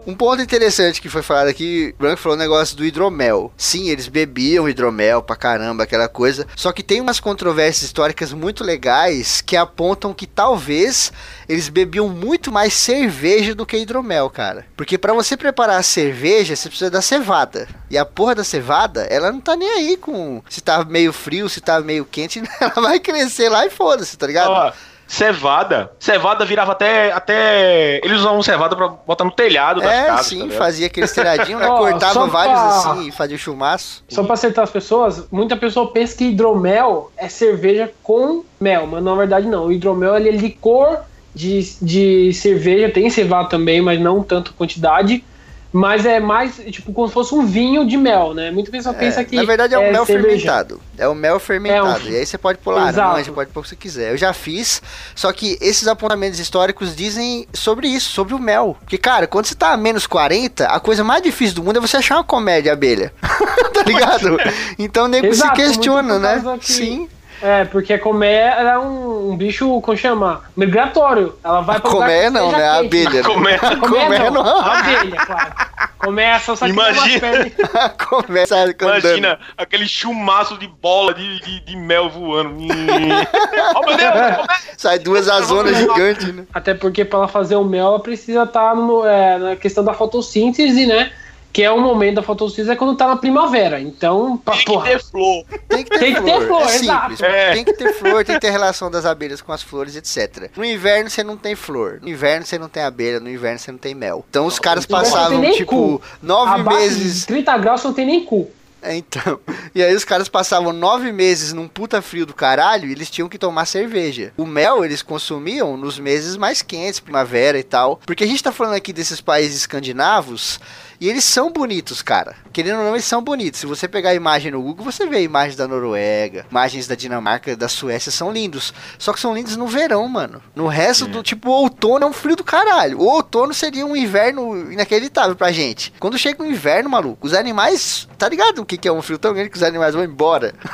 Um ponto interessante que foi falado aqui, o Branco falou o negócio do hidromel. Sim, eles bebiam hidromel pra caramba, aquela coisa. Só que tem umas controvérsias históricas muito legais que apontam que talvez eles bebiam muito mais cerveja do que hidromel, cara. Porque pra você preparar a cerveja, você precisa da cevada. E a porra da cevada, ela não tá nem aí com se tá meio frio, se tá meio quente, (laughs) ela vai crescer lá e foda-se, tá ligado? Ó, cevada. Cevada virava até. até eles usavam cevada pra botar no telhado das é, casas. sim, tá fazia aqueles telhadinhos, né? (laughs) Cortava vários pra- assim e fazia chumaço. Só pra acertar as pessoas, muita pessoa pensa que hidromel é cerveja com mel, mas na verdade não. O hidromel ele é licor de, de cerveja, tem cevada também, mas não tanto quantidade. Mas é mais, tipo, como se fosse um vinho de mel, né? Muita pessoa É, pensa que. na verdade é o mel cerveja. fermentado. É o mel fermentado. É um- E aí você pode pôr Exato. laranja, pode pôr o que você quiser. Eu já fiz, só que esses apontamentos históricos dizem sobre isso, sobre o mel. Porque, cara, quando você tá a menos 40, a coisa mais difícil do mundo é você achar uma comédia abelha. (laughs) tá ligado? Então nem se Exato, questiona, né? que- Sim. É, porque a colmeia ela é um, um bicho, como chama? Migratório. Ela vai pra lugar Colmeia não, né? A abelha. né? Colmeia. Colmeia não. A abelha, claro. Começa, só que Imagina. (laughs) Começa andando. Imagina aquele chumaço de bola de, de, de mel voando. Hum. (laughs) oh meu Deus! Sai duas azonas gigantes, né? Até porque para ela fazer o mel, ela precisa estar na questão da fotossíntese, né? Que é o momento da fotossíntese é quando tá na primavera. Então, pra, Tem que porra, ter flor. Tem que ter Tem que flor. ter flor, é simples. É. Tem que ter flor, tem que ter relação das abelhas com as flores, etc. No inverno você não tem flor. No inverno você não tem abelha. No inverno você não tem mel. Então os caras no não passavam, tem nem tipo, cu. nove abaixo meses. de 30 graus você não tem nem cu. É, então. E aí os caras passavam nove meses num puta frio do caralho e eles tinham que tomar cerveja. O mel eles consumiam nos meses mais quentes, primavera e tal. Porque a gente tá falando aqui desses países escandinavos e eles são bonitos, cara. Querendo ou não, eles são bonitos. Se você pegar a imagem no Google, você vê imagens da Noruega, imagens da Dinamarca, da Suécia, são lindos. Só que são lindos no verão, mano. No resto do, tipo, outono é um frio do caralho. O outono seria um inverno inacreditável pra gente. Quando chega o inverno, maluco, os animais, tá ligado o que que é um frio tão grande que os animais vão embora? (laughs)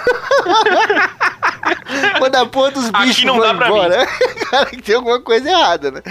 Quando a porra dos bichos vão embora, (laughs) cara, tem alguma coisa errada, né?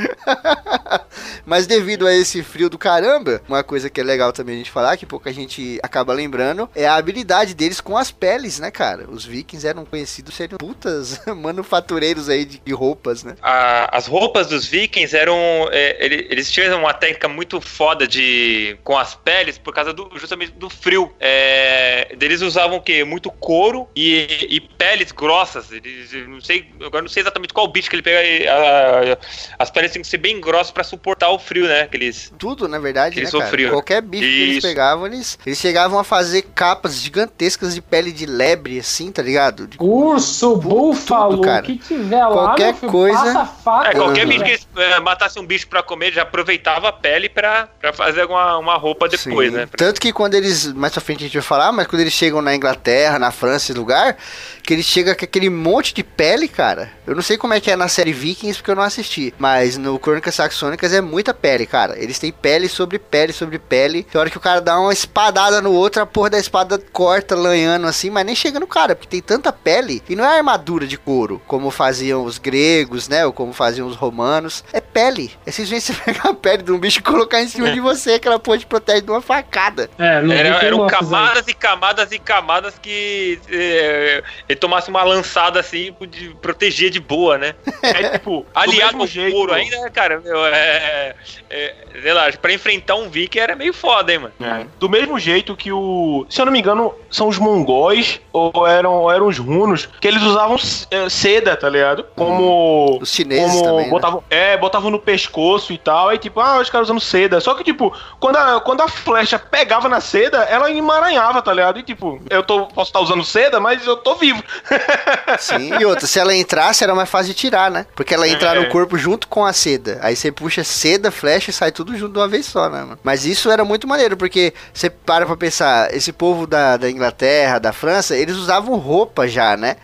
(laughs) Mas devido a esse frio do caramba, uma coisa que é legal também a gente falar, que pouca gente acaba lembrando, é a habilidade deles com as peles, né, cara? Os vikings eram conhecidos serem putas (laughs) manufatureiros aí de, de roupas, né? A- as roupas dos vikings eram. é, ele- eles tinham uma técnica muito foda de com as peles por causa do, justamente do frio. É, eles usavam o quê? Muito couro e, e peles grossas. Eles, não sei, agora não sei exatamente qual bicho que ele pega. e, a- as peles têm que ser bem grossas pra suportar o frio, né? Aqueles. Tudo, na verdade, Eles né, cara? sofriam. Qualquer bicho que eles Isso. pegavam, eles, eles chegavam a fazer capas gigantescas de pele de lebre, assim, tá ligado? De- Urso, búfalo, cara. o que tiver lá, Qualquer filho, coisa- faca. É, qualquer Uhum. bicho que eles é, matasse um bicho pra comer, já aproveitava a pele pra, pra fazer alguma uma roupa depois, Sim. né? Tanto que quando eles, mais pra frente a gente vai falar, mas quando eles chegam na Inglaterra, na França, esse lugar, que eles chegam com aquele monte de pele, cara. Eu não sei como é que é na série Vikings, porque eu não assisti. Mas no Crônicas Saxônicas é muita pele, cara. Eles têm pele sobre pele sobre pele. Tem hora que o cara dá uma espadada no outro, a porra da espada corta, lanhando assim, mas nem chega no cara, porque tem tanta pele. E não é armadura de couro, como faziam os gregos, né? Ou como faziam os romanos. É pele. É simplesmente você (laughs) pegar a pele de um bicho e colocar em cima de você, aquela porra te protege de uma facada. É, não Era- eram isso aí. camadas e camadas e camadas que é, ele tomasse uma lançada assim, de, protegia de boa, né? (laughs) É tipo, Aliado do ao couro ainda, cara, meu, é, é, sei lá, pra enfrentar um Viking era meio foda, hein, mano. É. Do mesmo jeito que o. Se eu não me engano, são os mongóis ou eram, ou eram os runos, que eles usavam eh, seda, tá ligado? Como. Os chineses como também, né? botavam, É, botavam no pescoço e tal. Aí, tipo, ah, os caras usando seda. Só que, tipo, quando a, quando a flecha pegava na seda, ela emaranhava, tá ligado? E, tipo, eu tô, posso estar usando seda, mas eu tô vivo. (laughs) Sim, e outra, se ela entrasse, era mais fácil de tirar, né? Porque ela entrar É. no corpo junto com a seda. Aí você puxa seda, flecha e sai tudo junto de uma vez só, né, mano? Mas isso era muito maneiro, porque você para pra pensar, esse povo da, da Inglaterra, da França, eles usavam roupa já, né?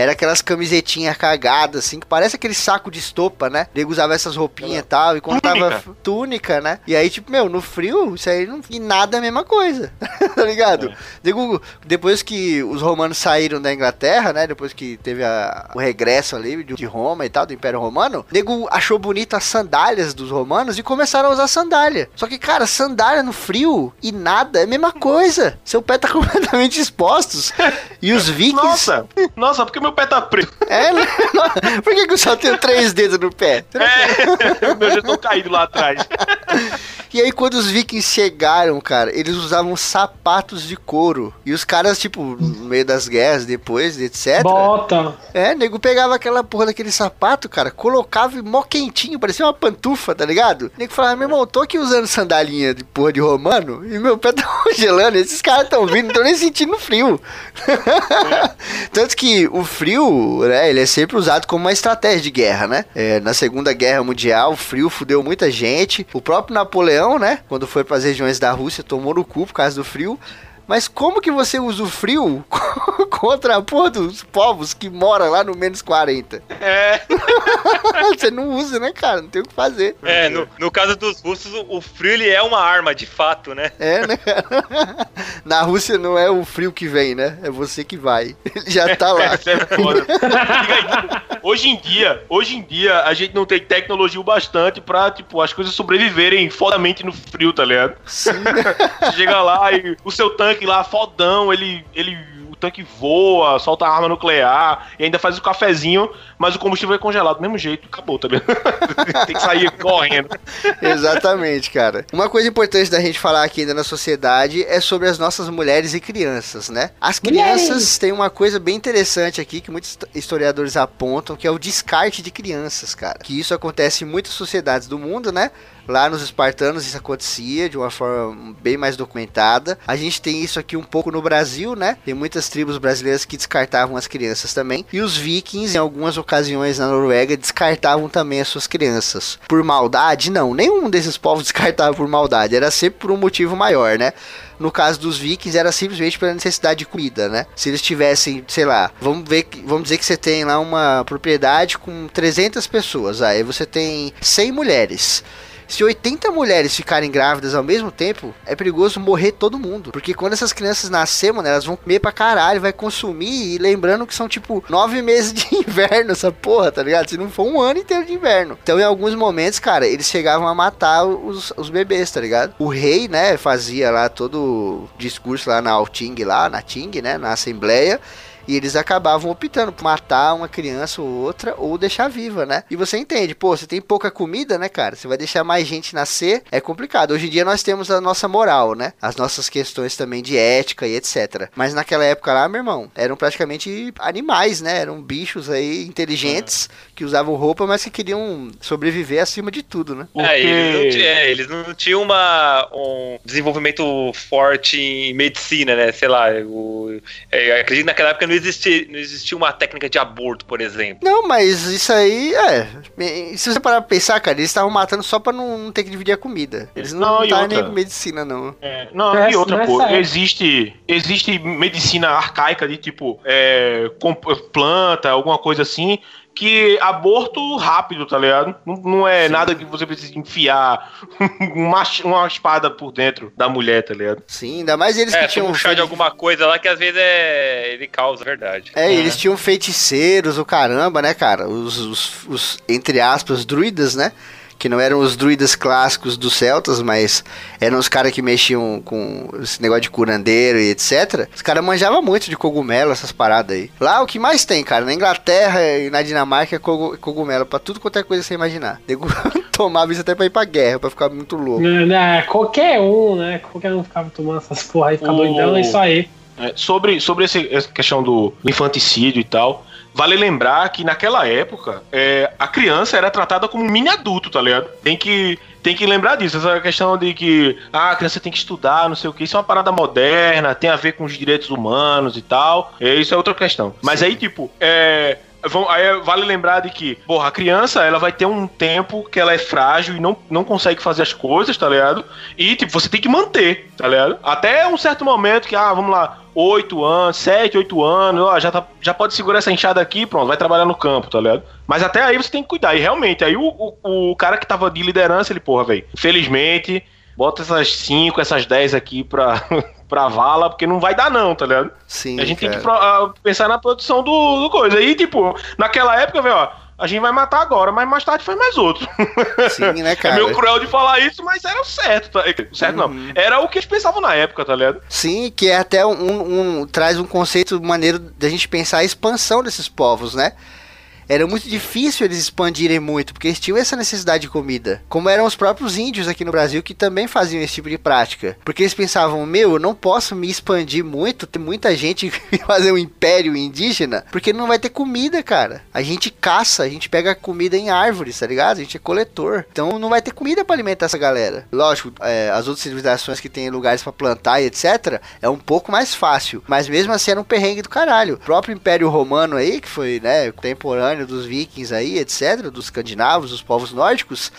Era aquelas camisetinhas cagadas, assim, que parece aquele saco de estopa, né? Nego usava essas roupinhas e tal, e quando Túnica. tava túnica, né? E aí, tipo, meu, no frio, isso aí não. E nada é a mesma coisa, (laughs) tá ligado? Nego, depois que os romanos saíram da Inglaterra, né? Depois que teve a- o regresso ali de de Roma e tal, do Império Romano, nego achou bonito as sandálias dos romanos e começaram a usar sandália. Só que, cara, sandália no frio e nada é a mesma coisa. Seu pé tá (laughs) completamente expostos. E os (laughs) vikings. Nossa, nossa, porque meu pé tá preto. É, né? (laughs) Por que, que eu só tenho três dedos no pé? É, (laughs) meu já tô caído lá atrás. E aí, quando os vikings chegaram, cara, eles usavam sapatos de couro. E os caras, tipo, no meio das guerras, depois, etc. Bota. É, nego pegava aquela porra daquele sapato, cara, colocava e mó quentinho, parecia uma pantufa, tá ligado? Nego falava, meu irmão, tô aqui usando sandalinha de porra de romano e meu pé tá (laughs) congelando. Esses caras tão vindo, não tô nem sentindo frio. (laughs) Tanto que o frio, né, ele é sempre usado como uma estratégia de guerra, né? É, na Segunda Guerra Mundial, o frio fudeu muita gente. O próprio Napoleão, né, quando foi pras regiões da Rússia, tomou no cu por causa do frio. Mas como que você usa o frio (laughs) contra a porra dos povos que moram lá no menos 40? É, (laughs) você não usa, né, cara? Não tem o que fazer. É, no, no caso dos russos, o- frio ele é uma arma, de fato, né? É, né, cara? (laughs) Na Rússia não é o frio que vem, né? É você que vai. Ele já tá lá. É. Hoje em dia, hoje em dia, a gente não tem tecnologia o bastante pra, tipo, as coisas sobreviverem fodamente no frio, tá ligado? Sim. Você chega lá e o seu tanque lá, fodão, ele. ele o tanque voa, solta arma nuclear e ainda faz o cafezinho, mas o combustível é congelado do mesmo jeito, acabou, tá ligado? (laughs) tem que sair correndo. (laughs) Exatamente, cara. Uma coisa importante da gente falar aqui ainda na sociedade é sobre as nossas mulheres e crianças, né? As crianças Mulheres. têm uma coisa bem interessante aqui que muitos historiadores apontam, que é o descarte de crianças, cara. Que isso acontece em muitas sociedades do mundo, né? Lá nos espartanos isso acontecia de uma forma bem mais documentada. A gente tem isso aqui um pouco no Brasil, né? Tem muitas tribos brasileiras que descartavam as crianças também. E os vikings, em algumas ocasiões na Noruega, descartavam também as suas crianças. Por maldade? Não, nenhum desses povos (laughs) descartava por maldade. Era sempre por um motivo maior, né? No caso dos vikings, era simplesmente pela necessidade de comida, né? Se eles tivessem, sei lá, vamos ver, vamos dizer que você tem lá uma propriedade com 300 pessoas, aí você tem 100 mulheres. Se 80 mulheres ficarem grávidas ao mesmo tempo, é perigoso morrer todo mundo. Porque quando essas crianças nascerem, mano, elas vão comer pra caralho, vai consumir. E lembrando que são tipo nove (laughs) meses de inverno, essa porra, tá ligado? Se não for um ano inteiro de inverno. Então, em alguns momentos, cara, eles chegavam a matar os, os bebês, tá ligado? O rei, né, fazia lá todo o discurso lá na Alting, lá na Ting, né, na Assembleia. E eles acabavam optando por matar uma criança ou outra ou deixar viva, né? E você entende, pô, você tem pouca comida, né, cara? Você vai deixar mais gente nascer, é complicado. Hoje em dia nós temos a nossa moral, né? As nossas questões também de ética e etc. Mas naquela época lá, meu irmão, eram praticamente animais, né? Eram bichos aí inteligentes que usavam roupa, mas que queriam sobreviver acima de tudo, né? É, eles não, é, eles não tinham uma, um desenvolvimento forte em medicina, né? Sei lá, o, é, eu acredito que naquela época não existia, não existia uma técnica de aborto, por exemplo. Não, mas isso aí, é. Se você parar pra pensar, cara, eles estavam matando só pra não, não ter que dividir a comida. Eles não Não, estavam nem com medicina, não. É, não, Nessa- e outra, pô, época. existe, existe medicina arcaica de tipo é, com planta, alguma coisa assim, que aborto rápido, tá ligado? Não, não é nada que você precisa enfiar (laughs) uma, uma espada por dentro da mulher, tá ligado? Sim, ainda mais eles É, que tinham. tinha um chá de alguma coisa lá que às vezes é, ele causa verdade. É, eles tinham feiticeiros, o caramba, né, cara? Os, os, os, entre aspas, druidas, né? Que não eram os druidas clássicos dos celtas, mas eram os caras que mexiam com esse negócio de curandeiro e etc. Os caras manjavam muito de cogumelo, essas paradas aí. Lá o que mais tem, cara, na Inglaterra e na Dinamarca é cogu- cogumelo, pra tudo quanto é coisa que você imaginar. (laughs) Nego tomava isso até pra ir pra guerra, pra ficar muito louco. Né, né, qualquer um, né? Qualquer um ficava tomando essas porra aí, fica O- doidão, é isso aí. É, sobre sobre esse- essa questão do infanticídio e tal, vale lembrar que naquela época é, a criança era tratada como um mini adulto, tá ligado? Tem que, tem que lembrar disso, essa questão de que ah, a criança tem que estudar, não sei o que, isso é uma parada moderna, tem a ver com os direitos humanos e tal, é, isso é outra questão. Mas aí, tipo, é. Aí vale lembrar de que, porra, a criança ela vai ter um tempo que ela é frágil e não, não consegue fazer as coisas, tá ligado? E, tipo, você tem que manter, tá ligado? Até um certo momento que, ah, vamos lá, 8 anos, 7, 8 anos, ó, já, tá, já pode segurar essa enxada aqui, pronto, vai trabalhar no campo, tá ligado? Mas até aí você tem que cuidar. E realmente, aí o, o, o cara que tava de liderança, ele, porra, velho, infelizmente, bota essas 5, essas 10 aqui pra, (laughs) pra vala, porque não vai dar não, tá ligado? Sim, A gente tem cara. que pro- ah, pensar na produção do, do coisa. E, tipo, naquela época, velho, ó, a gente vai matar agora, mas mais tarde faz mais outro. (laughs) Sim, né, É cara? meio cruel de falar isso, mas era o certo, tá? O certo Uhum. não. Era o que eles pensavam na época, tá ligado? Sim, que é até um, um- traz um conceito maneiro da gente pensar a expansão desses povos, né? Era muito difícil eles expandirem muito, porque eles tinham essa necessidade de comida. Como eram os próprios índios aqui no Brasil que também faziam esse tipo de prática. Porque eles pensavam, meu, eu não posso me expandir muito, ter muita gente (laughs) fazer um império indígena, porque não vai ter comida, cara. A gente caça, a gente pega comida em árvores, tá ligado? A gente é coletor. Então não vai ter comida pra alimentar essa galera. Lógico, é, as outras civilizações que têm lugares pra plantar e etc, é um pouco mais fácil. Mas mesmo assim era um perrengue do caralho. O próprio Império Romano aí, que foi, né, contemporâneo dos vikings aí, etc, dos escandinavos, dos povos nórdicos,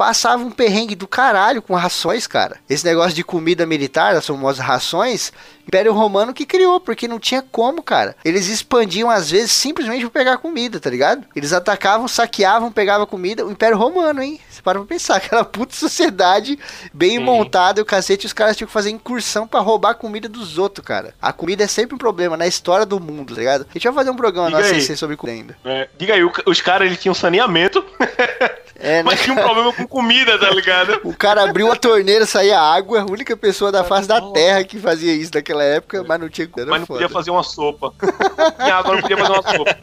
passava um perrengue do caralho com rações, cara. Esse negócio de comida militar, as famosas rações, Império Romano que criou, porque não tinha como, cara. Eles expandiam às vezes simplesmente pra pegar comida, tá ligado? Eles atacavam, saqueavam, pegavam comida. O Império Romano, hein? Você para pra pensar, (laughs) aquela puta sociedade bem montada, e o cacete, os caras tinham que fazer incursão pra roubar a comida dos outros, cara. A comida é sempre um problema na história do mundo, tá ligado? A gente vai fazer um programa Diga nosso aí. sobre comida ainda. É, diga aí, os caras eles tinham saneamento, (laughs) É, né? mas tinha um problema com comida, tá ligado? O cara abriu a torneira, saía água, a única pessoa da face da terra que fazia isso naquela época, mas não tinha Mas não foda. podia fazer uma sopa. Tinha água, não podia fazer uma sopa.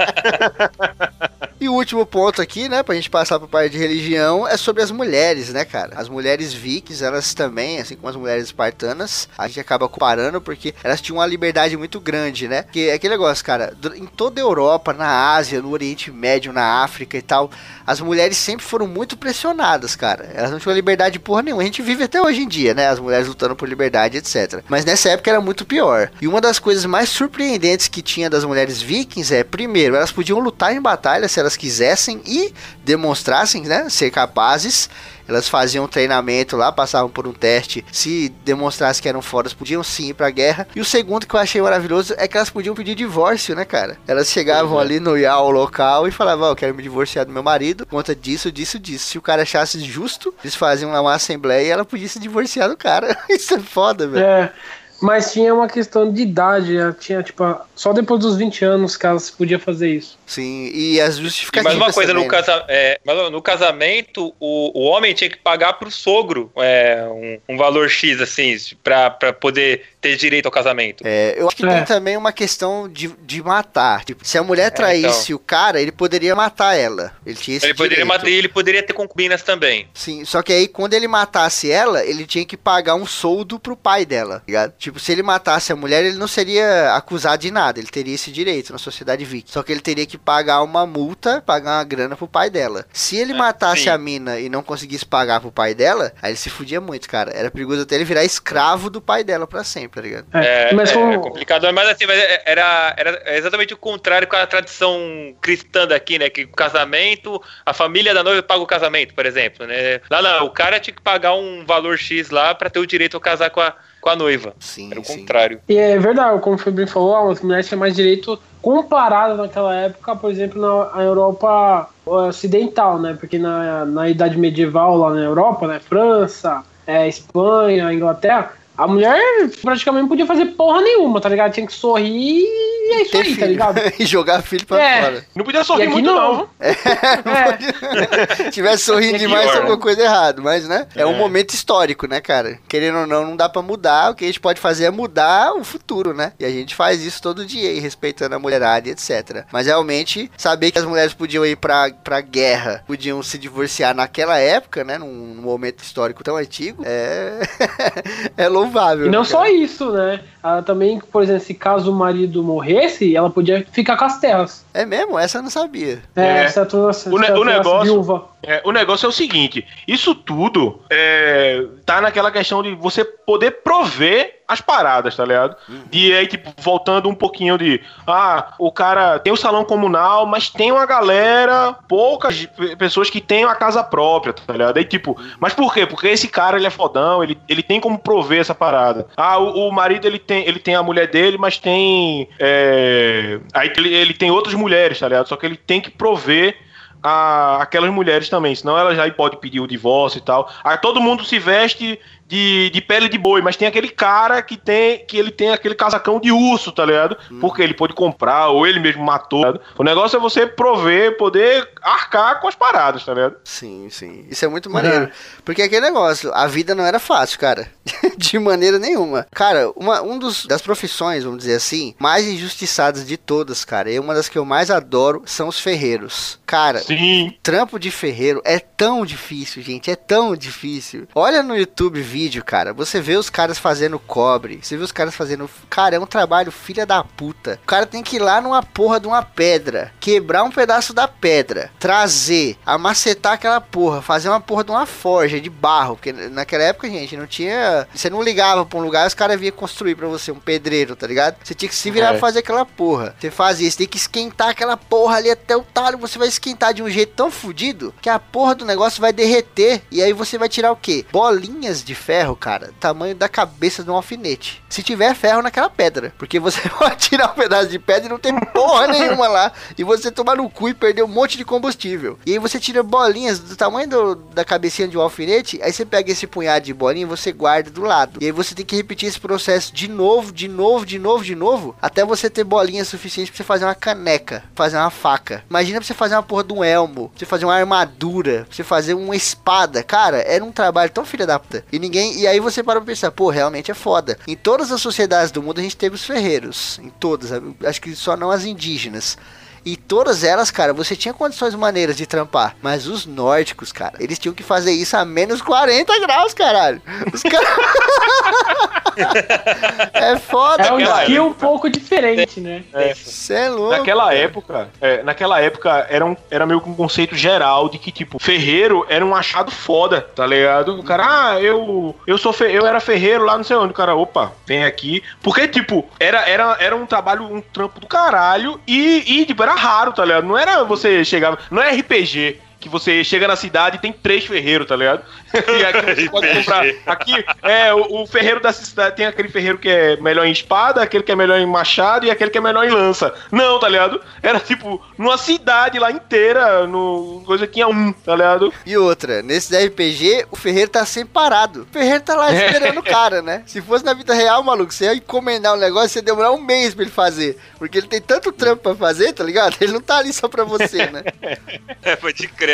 (laughs) E o último ponto aqui, né, pra gente passar pra parte de religião, é sobre as mulheres, né, cara? As mulheres vikings, elas também, assim como as mulheres espartanas, a gente acaba comparando porque elas tinham uma liberdade muito grande, né? Que é aquele negócio, cara, em toda a Europa, na Ásia, no Oriente Médio, na África e tal, as mulheres sempre foram muito pressionadas, cara. Elas não tinham liberdade porra nenhuma. A gente vive até hoje em dia, né? As mulheres lutando por liberdade, etc. Mas nessa época era muito pior. E uma das coisas mais surpreendentes que tinha das mulheres vikings é, primeiro, elas podiam lutar em batalha se elas quisessem e demonstrassem, né, ser capazes. Elas faziam um treinamento lá, passavam por um teste. Se demonstrassem que eram fodas, podiam sim ir pra guerra. E o segundo que eu achei maravilhoso é que elas podiam pedir divórcio, né, cara? Elas chegavam ali no IAL local e falavam: eu quero me divorciar do meu marido por conta disso, disso, disso. Se o cara achasse justo, eles faziam lá uma assembleia e ela podia se divorciar do cara. (laughs) Isso é foda, velho. É, mas tinha uma questão de idade, né? tinha tipo, só depois dos 20 anos que elas podiam fazer isso. Sim, e as E justificativas. mais uma coisa, também, no, né? casa, é, mas no casamento, o, o homem tinha que pagar pro sogro é, um, um valor X, assim, pra, pra poder ter direito ao casamento. É, eu acho que É. tem também uma questão de, de matar. Tipo, se a mulher traísse o cara, ele poderia matar ela. Ele tinha esse Ele poderia direito. matar e ele poderia ter concubinas também. Sim, só que aí quando ele matasse ela, ele tinha que pagar um soldo pro pai dela, tá ligado? Tipo, se ele matasse a mulher, ele não seria acusado de nada, ele teria esse direito na sociedade viking. Só que ele teria que pagar uma multa, pagar uma grana pro pai dela. Se ele matasse sim. a mina e não conseguisse pagar pro pai dela, aí ele se fudia muito, cara. Era perigoso até ele virar escravo do pai dela pra sempre, tá ligado? É, É, mas é, como- é complicado, mas assim, mas é- era, era exatamente o contrário com a tradição cristã daqui, né? Que o casamento, a família da noiva paga o casamento, por exemplo, né? Lá não, o cara tinha que pagar um valor X lá pra ter o direito a casar com a, com a noiva. Sim, Era o sim. contrário. E é verdade, como o Fabinho falou, as mulheres tinham mais direito comparado naquela época, por exemplo, na a Europa ocidental, né? Porque na, na Idade Medieval lá na Europa, né? França, é, Espanha, Inglaterra, a mulher praticamente não podia fazer porra nenhuma, tá ligado? Tinha que sorrir e é isso aí, tá filho. ligado? (laughs) e jogar filho pra É. fora. Não podia sorrir aqui muito, não. não. É, Se (laughs) tivesse sorrindo É demais, pior, alguma né? coisa errada. Mas, né? É. um É. momento histórico, né, cara? Querendo ou não, não dá pra mudar. O que a gente pode fazer é mudar o futuro, né? E a gente faz isso todo dia, aí, respeitando a mulherada e etc. Mas realmente, saber que as mulheres podiam ir pra, pra guerra, podiam se divorciar naquela época, né? Num, num momento histórico tão antigo, é. (laughs) é louvável. E não cara. só isso, né? Ela também, por exemplo, se caso o marido morresse, ela podia ficar com as terras. É mesmo? Essa eu não sabia. É, É. ela tornasse- O ne- ela o negócio- viúva. É, o negócio é o seguinte: isso tudo é, tá naquela questão de você poder prover as paradas, tá ligado? E aí, tipo, voltando um pouquinho de. Ah, o cara tem o salão comunal, mas tem uma galera, poucas pe- pessoas que têm uma casa própria, tá ligado? Aí, tipo, mas por quê? Porque esse cara, ele é fodão, ele, ele tem como prover essa parada. Ah, o, o marido, ele tem, ele tem a mulher dele, mas tem. é, Aí ele, ele tem outras mulheres, tá ligado? Só que ele tem que prover a, aquelas mulheres também, senão elas já podem pedir o divórcio e tal. Aí todo mundo se veste de, de pele de boi, mas tem aquele cara que tem que ele tem aquele casacão de urso, tá ligado? Porque ele pode comprar, ou ele mesmo matou. tá? O negócio é você prover, poder arcar com as paradas, tá ligado? Sim, sim. Isso é muito maneiro. Porque aquele negócio, a vida não era fácil, cara. (laughs) de maneira nenhuma. Cara, uma um dos, das profissões, vamos dizer assim, mais injustiçadas de todas, cara, e uma das que eu mais adoro são os ferreiros. Cara, Sim. trampo de ferreiro é tão difícil, gente. É tão difícil. Olha no YouTube vídeo, cara. Você vê os caras fazendo cobre. Você vê os caras fazendo. Cara, é um trabalho filha da puta. O cara tem que ir lá numa porra de uma pedra. Quebrar um pedaço da pedra. Trazer. Amacetar aquela porra. Fazer uma porra de uma forja de barro. Porque naquela época, gente, não tinha. Você não ligava pra um lugar e os caras vinham construir pra você. Um pedreiro, tá ligado? Você tinha que se virar É. pra fazer aquela porra. Você faz isso. Tem que esquentar aquela porra ali até o talo. Você vai esquentar de um jeito tão fudido que a porra do negócio vai derreter. E aí você vai tirar o quê? Bolinhas de ferro, cara. Tamanho da cabeça de um alfinete. Se tiver ferro naquela pedra. Porque você (laughs) pode tirar um pedaço de pedra e não tem porra (laughs) nenhuma lá. E você tomar no cu e perder um monte de combustível. E aí você tira bolinhas do tamanho do- da cabecinha de um alfinete. Aí você pega esse punhado de bolinha e você guarda do lado. E aí você tem que repetir esse processo de novo, de novo, de novo, de novo. Até você ter bolinhas suficientes pra você fazer uma caneca. Fazer uma faca. Imagina pra você fazer uma porra de um elmo. Pra você fazer uma armadura. Pra você fazer uma espada. Cara, era um trabalho tão filha da puta. E ninguém. E aí você para pra pensar, pô, realmente é foda. Em todas as sociedades do mundo a gente teve os ferreiros. Em todas. Acho que só não as indígenas. E todas elas, cara, você tinha condições maneiras de trampar. Mas os nórdicos, cara, eles tinham que fazer isso a menos 40 graus, caralho. Os caras. (laughs) é foda, É um cara. skill um pouco diferente, né? Você é louco. Naquela época, é, naquela época era, um, era meio que um conceito geral de que, tipo, ferreiro era um achado foda, tá ligado? O cara, ah, eu, eu sou eu era ferreiro lá não sei onde. O cara, opa, vem aqui. Porque, tipo, era, era, era um trabalho, um trampo do caralho e, e, tipo, era raro, tá ligado? Não era você chegava. Não é RPG. Que você chega na cidade e tem três ferreiros, tá ligado? (laughs) E aqui você pode comprar. Aqui, é, o, o ferreiro da cidade tem aquele ferreiro que é melhor em espada, aquele que é melhor em machado e aquele que é melhor em lança. Não, tá ligado? Era tipo, numa cidade lá inteira, no coisa que tinha um, tá ligado? E outra, nesse RPG, o ferreiro tá sempre parado. O ferreiro tá lá esperando o cara, né? Se fosse na vida real, maluco, você ia encomendar um negócio, você ia demorar um mês pra ele fazer. Porque ele tem tanto trampo pra fazer, tá ligado? Ele não tá ali só pra você, né? (laughs) É, pode crer.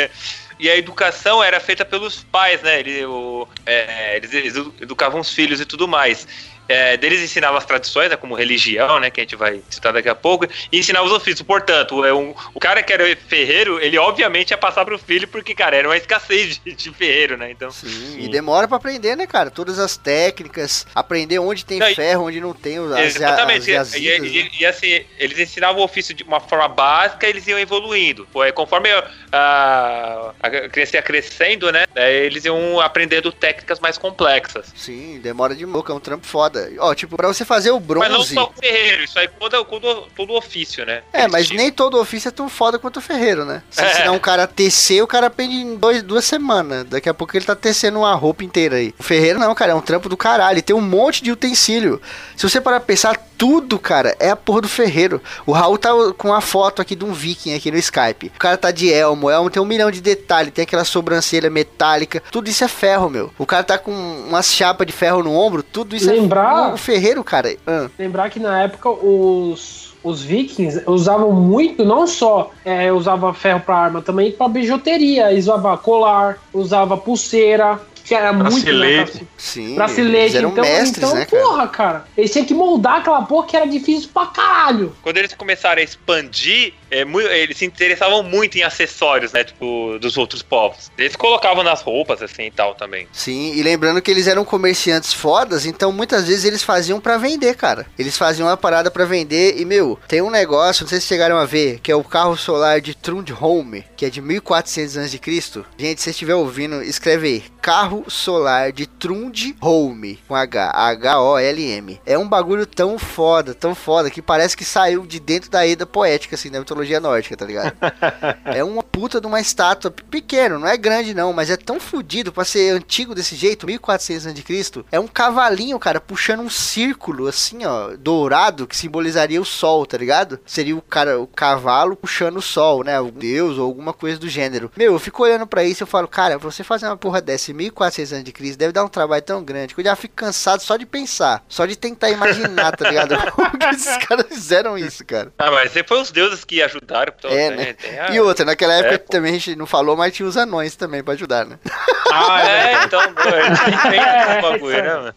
E a educação era feita pelos pais, né? Ele, o, é, eles edu- educavam os filhos e tudo mais. É, deles ensinavam as tradições, né, como religião, né, que a gente vai citar daqui a pouco, e ensinava os ofícios. Portanto, é um, o cara que era ferreiro, ele obviamente ia passar pro filho, porque, cara, era uma escassez de, de ferreiro, né? Então, Sim, e demora pra aprender, né, cara? Todas as técnicas, aprender onde tem Não, e- ferro, onde não tem, as, Exatamente. as E, jazidas, e- né? e, assim, eles ensinavam o ofício de uma forma básica, eles iam evoluindo. Aí Conforme a, a criança ia crescendo, né? aí Eles iam aprendendo técnicas mais complexas. Sim, demora de boca, é um trampo foda. Ó, tipo, pra você fazer o Mas não bronze... só o ferreiro, isso aí todo, todo, todo ofício, né? É, Eles mas tinham- nem todo ofício é tão foda quanto o ferreiro, né? Se É. ensinar um cara a tecer, o cara aprende em dois, duas semanas. Daqui a pouco ele tá tecendo uma roupa inteira aí. O ferreiro não, cara, é um trampo do caralho. Tem um monte de utensílio. Se você parar pra pensar, tudo, cara, é a porra do ferreiro. O Raul tá com uma foto aqui de um viking aqui no Skype. O cara tá de elmo, o elmo tem um milhão de detalhes, tem aquela sobrancelha metálica. Tudo isso é ferro, meu. O cara tá com umas chapas de ferro no ombro, tudo isso Lembrar- é... O ferreiro, cara... ah. Lembrar que na época os, os vikings usavam muito, não só é, usava ferro para arma, também para bijuteria. Usava colar, usava pulseira. que era muito Bracelete. né, Sim, Bracelete, eles eram então, mestres, então né, cara? porra, cara. Eles tinham que moldar aquela porra que era difícil pra caralho. Quando eles começaram a expandir, é, eles se interessavam muito em acessórios, né? Tipo, dos outros povos. Eles colocavam nas roupas, assim e tal também. Sim, e lembrando que eles eram comerciantes fodas, então muitas vezes eles faziam pra vender, cara. Eles faziam uma parada pra vender e, meu, tem um negócio, não sei se chegaram a ver, que é o carro solar de Trundholm, que é de 1400 a.C. Gente, se estiver ouvindo, escreve aí, carro solar de Trundholm, com H, H-O-L-M. É um bagulho tão foda, tão foda, que parece que saiu de dentro da Eda poética, assim, da mitologia nórdica, tá ligado? (laughs) É uma puta de uma estátua pequeno, não é grande não, mas é tão fodido pra ser antigo desse jeito, 1400 a.C. É um cavalinho, cara, puxando um círculo assim, ó, dourado que simbolizaria o sol, tá ligado? Seria o cara, o cavalo puxando o sol, né? O deus ou alguma coisa do gênero. Meu, eu fico olhando pra isso e eu falo, cara, pra você fazer uma porra dessa em 1400 a.C. deve dar um trabalho tão grande que eu já fico cansado só de pensar, só de tentar imaginar, tá ligado? (laughs) Como que esses caras fizeram isso, cara? Ah, mas foi os deuses que ajudaram. Então, É, né? tem a- E outra, naquela época É, também a gente não falou, mas tinha os anões também pra ajudar, né? Ah, é. É, então, tem bagulho, né, mano?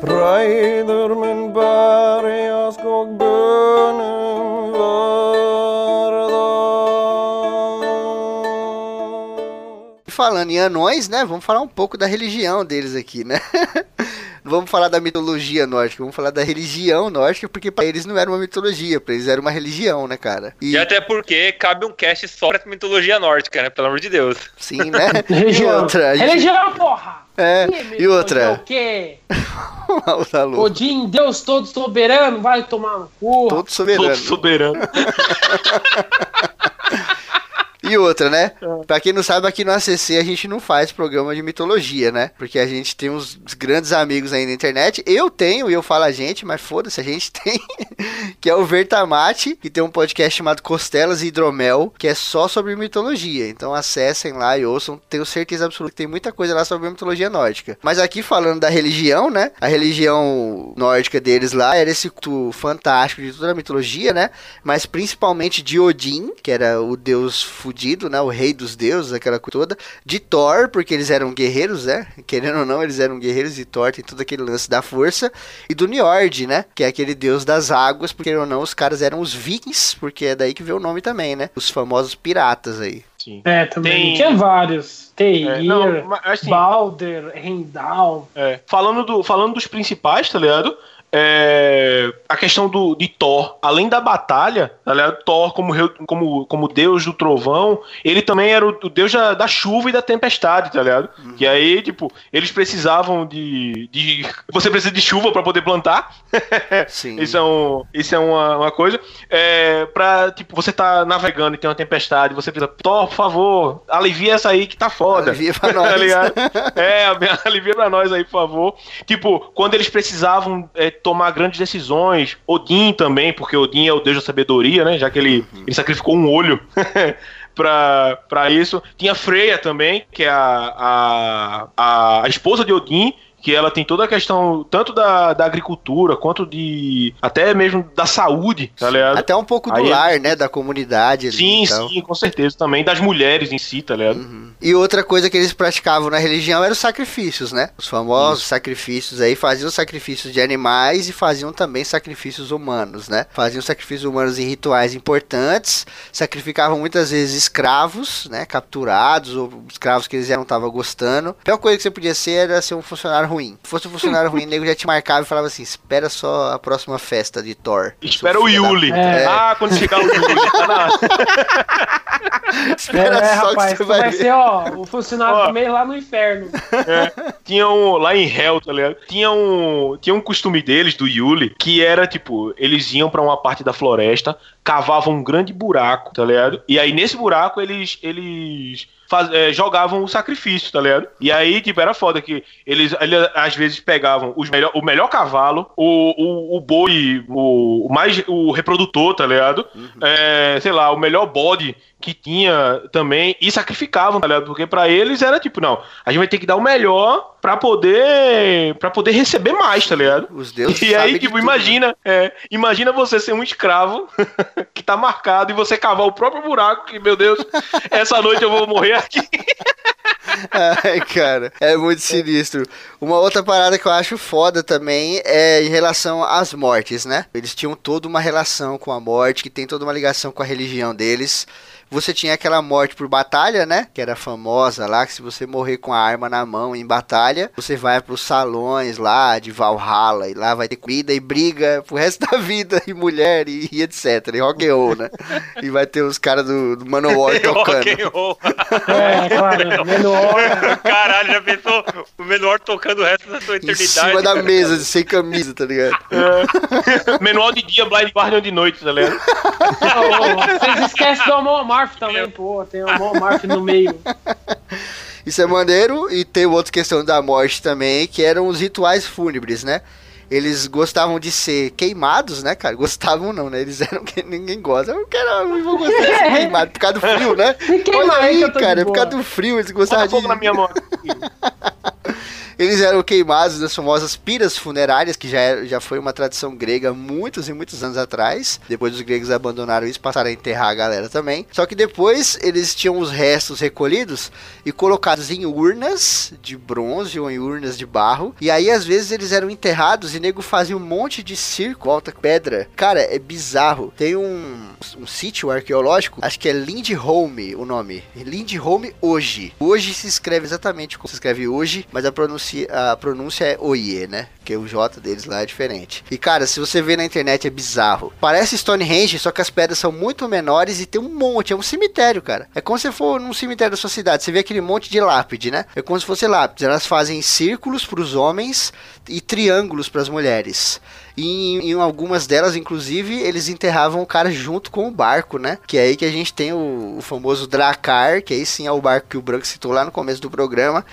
Breider men berg skog bønnen Verdal. E Falando em anões, né? Vamos falar um pouco da religião deles aqui, né? Não vamos falar da mitologia nórdica, vamos falar da religião nórdica, porque pra eles não era uma mitologia, pra eles era uma religião, né, cara? E, E até porque cabe um cast só pra mitologia nórdica, né? Pelo amor de Deus. sim, né? (laughs) E Religião. outra, a gente- Religião, porra! É, Ih, e outra, O quê? (laughs) o Lu, Odin, Deus todo soberano, vai tomar no cu. todo soberano. Todo soberano. (laughs) E outra, né? Pra quem não sabe, aqui no ACC a gente não faz programa de mitologia, né? Porque a gente tem uns grandes amigos aí na internet. Eu tenho, e eu falo a gente, mas foda-se, a gente (laughs) tem. que é o Vertamate, que tem um podcast chamado Costelas e Hidromel, que é só sobre mitologia. Então acessem lá e ouçam. Tenho certeza absoluta que tem muita coisa lá sobre mitologia nórdica. Mas aqui falando da religião, né? A religião nórdica deles lá era esse culto fantástico de toda a mitologia, né? Mas principalmente de Odin, que era o deus fudido, né? O rei dos deuses, aquela coisa toda. De Thor, porque eles eram guerreiros, né? Querendo ou não, eles eram guerreiros e Thor tem todo aquele lance da força. E do Njord, né? Que é aquele deus das águas, porque querendo ou não, os caras eram os vikings, porque é daí que veio o nome também, né? Os famosos piratas aí. Sim. É, também. Tem- Tinha vários. Teir, É, não, assim, Balder, Rendal. É, falando, do, falando dos principais, tá ligado? É, a questão do, de Thor, além da batalha, ligado? Thor como, como, como deus do trovão, ele também era o, o deus da, da chuva e da tempestade, tá ligado? E aí, tipo, eles precisavam de. de você precisa de chuva pra poder plantar. (laughs) Sim. Isso é, um, isso é uma, uma coisa. É, pra, tipo, você tá navegando e tem uma tempestade, você precisa, Thor, por favor, alivia essa aí que tá foda. Alivia pra nós. (laughs) Tá ligado? É, (laughs) alivia pra nós aí, por favor. Tipo, quando eles precisavam é, tomar grandes decisões, Odin também, porque Odin é o deus da sabedoria, né? Já que ele, ele sacrificou um olho. (laughs) Pra, pra isso. Tinha Freya também, que é a, a, a esposa de Odin, que ela tem toda a questão tanto da, da agricultura quanto de até mesmo da saúde, tá ligado? Até um pouco do Aí- lar, né? Da comunidade ali Sim, e tal. sim, com certeza. Também das mulheres em si, tá ligado? Uhum. E outra coisa que eles praticavam na religião eram os sacrifícios, né? Os famosos sacrifícios aí faziam sacrifícios de animais e faziam também sacrifícios humanos, né? Faziam sacrifícios humanos em rituais importantes, sacrificavam muitas vezes escravos, né? Capturados ou escravos que eles já não estavam gostando. A pior coisa que você podia ser era ser um funcionário ruim. Se fosse um funcionário ruim, o nego já te marcava e falava assim: espera só a próxima festa de Thor. Espera o Yuli. É. Ah, quando chegar o Yuli. Tá na... (laughs) Espera é, só rapaz, que você vai, vai ver. ser, ó, o funcionário Ó. do mês lá no inferno. Tinha um. Lá em Hell, tá ligado? Tinha um. Tinha um costume deles, do Yuli, que era tipo: eles iam pra uma parte da floresta, cavavam um grande buraco, tá ligado? E aí nesse buraco eles. eles faz- é, jogavam o sacrifício, tá ligado? E aí, tipo, era foda que eles, eles, às vezes pegavam os melhor, o melhor cavalo, o, o, o boi, o, o mais o reprodutor, tá ligado? É, sei lá, o melhor bode que tinha também e sacrificavam, tá ligado? Porque pra eles era tipo, não, a gente vai ter que dar o melhor pra poder para poder receber mais, tá ligado? Os deuses E aí, tipo, tudo, imagina, é, imagina você ser um escravo (laughs) que tá marcado e você cavar o próprio buraco que, meu Deus, essa noite eu vou morrer aqui. (laughs) Ai, cara, é muito sinistro. Uma outra parada que eu acho foda também é em relação às mortes, né? Eles tinham toda uma relação com a morte, que tem toda uma ligação com a religião deles. Você tinha aquela morte por batalha, né? Que era famosa lá, que se você morrer com a arma na mão em batalha, você vai pros salões lá de Valhalla, e lá vai ter comida e briga pro resto (laughs) da vida, e mulher, e, e etc. E rock and roll, né? E vai ter os caras do, do Manowar (laughs) tocando. Rock and roll. É, claro, (laughs) menor. Caralho, já pensou o menor tocando o resto da sua Em eternidade? cima da mesa, sem camisa, tá ligado? Manual de dia, Blind Guardian de noite, tá ligado? Vocês esquecem do Amon Amarth também, pô. Tem o Amon Amarth no meio. (laughs) Isso é maneiro. E tem outra questão da morte também, que eram os rituais fúnebres, né? Eles gostavam de ser queimados, né, cara? Gostavam não, né? Eles eram que ninguém gosta. Eu quero, eu vou gostar de ser queimado por causa do frio, né? (laughs) Me queima Olha aí cara, por causa do frio, eles Bota gostavam fogo de... na minha (laughs) mão. Eles eram queimados nas famosas piras funerárias, que já, era- já foi uma tradição grega muitos e muitos anos atrás. Depois os gregos abandonaram isso, passaram a enterrar a galera também. Só que depois eles tinham os restos recolhidos e colocados em urnas de bronze ou em urnas de barro. E aí às vezes eles eram enterrados e nego fazia um monte de circo, alta pedra. Cara, é bizarro. Tem um, um sítio arqueológico, acho que é Lindholm o nome. Lindholm hoje. Hoje se escreve exatamente como se escreve hoje, mas a pronúncia, a pronúncia é Oie, né? Porque o J deles lá é diferente. E cara, se você vê na internet é bizarro. Parece Stonehenge, só que as pedras são muito menores e tem um monte. É um cemitério, cara. É como se for num cemitério da sua cidade. Você vê aquele monte de lápide, né? É como se fosse lápide. Elas fazem círculos para os homens e triângulos para as mulheres. E em, em algumas delas, inclusive, eles enterravam o cara junto com o barco, né? Que é aí que a gente tem o, o famoso Dracar, que aí sim é o barco que o Branco citou lá no começo do programa.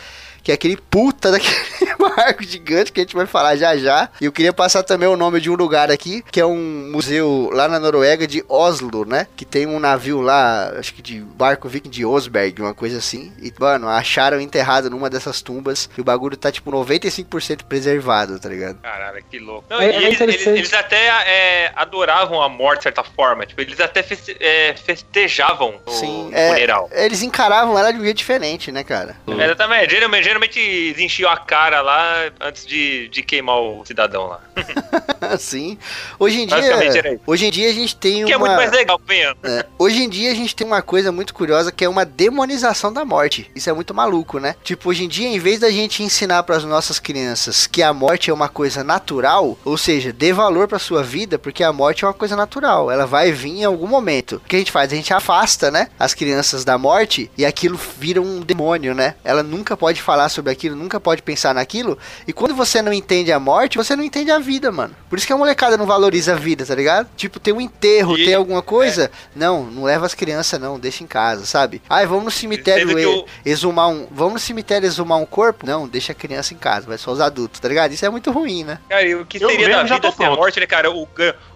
Que é aquele puta daquele (laughs) barco gigante que a gente vai falar já já. E eu queria passar também o nome de um lugar aqui, que é um museu lá na Noruega de Oslo, né? Que tem um navio lá, acho que de barco viking de Osberg, uma coisa assim. E, mano, acharam enterrado numa dessas tumbas. E o bagulho tá, tipo, 95% preservado, tá ligado? Caralho, que louco. Não, É- e é eles, eles, eles até é, adoravam a morte, de certa forma. Tipo, eles até feste- é, festejavam o Sim, é, funeral. eles encaravam ela de um jeito diferente, né, cara? Exatamente. Geralmente, geralmente eles enchiam a cara lá antes de, de queimar o cidadão lá. (laughs) Assim. Hoje em dia, hoje em dia a gente tem Que é uma muito mais legal. É, hoje em dia a gente tem uma coisa muito curiosa que é uma demonização da morte. Isso é muito maluco, né? Tipo, hoje em dia, em vez da gente ensinar para as nossas crianças que a morte é uma coisa natural, ou seja, dê valor para sua vida, porque a morte é uma coisa natural, ela vai vir em algum momento. O que a gente faz? A gente afasta, né, as crianças da morte e aquilo vira um demônio, né? Ela nunca pode falar sobre aquilo, nunca pode pensar naquilo. E quando você não entende a morte, você não entende a vida, mano. Por isso que a molecada não valoriza a vida, tá ligado? Tipo, tem um enterro, E- tem alguma coisa. Não, não leva as crianças, não, deixa em casa, sabe? Ai, vamos no cemitério e- o- exumar um. Vamos no cemitério exumar um corpo? Não, deixa a criança em casa, vai só os adultos, tá ligado? Isso é muito ruim, né? Cara, e o que Eu seria da já vida sem a morte, né, cara? O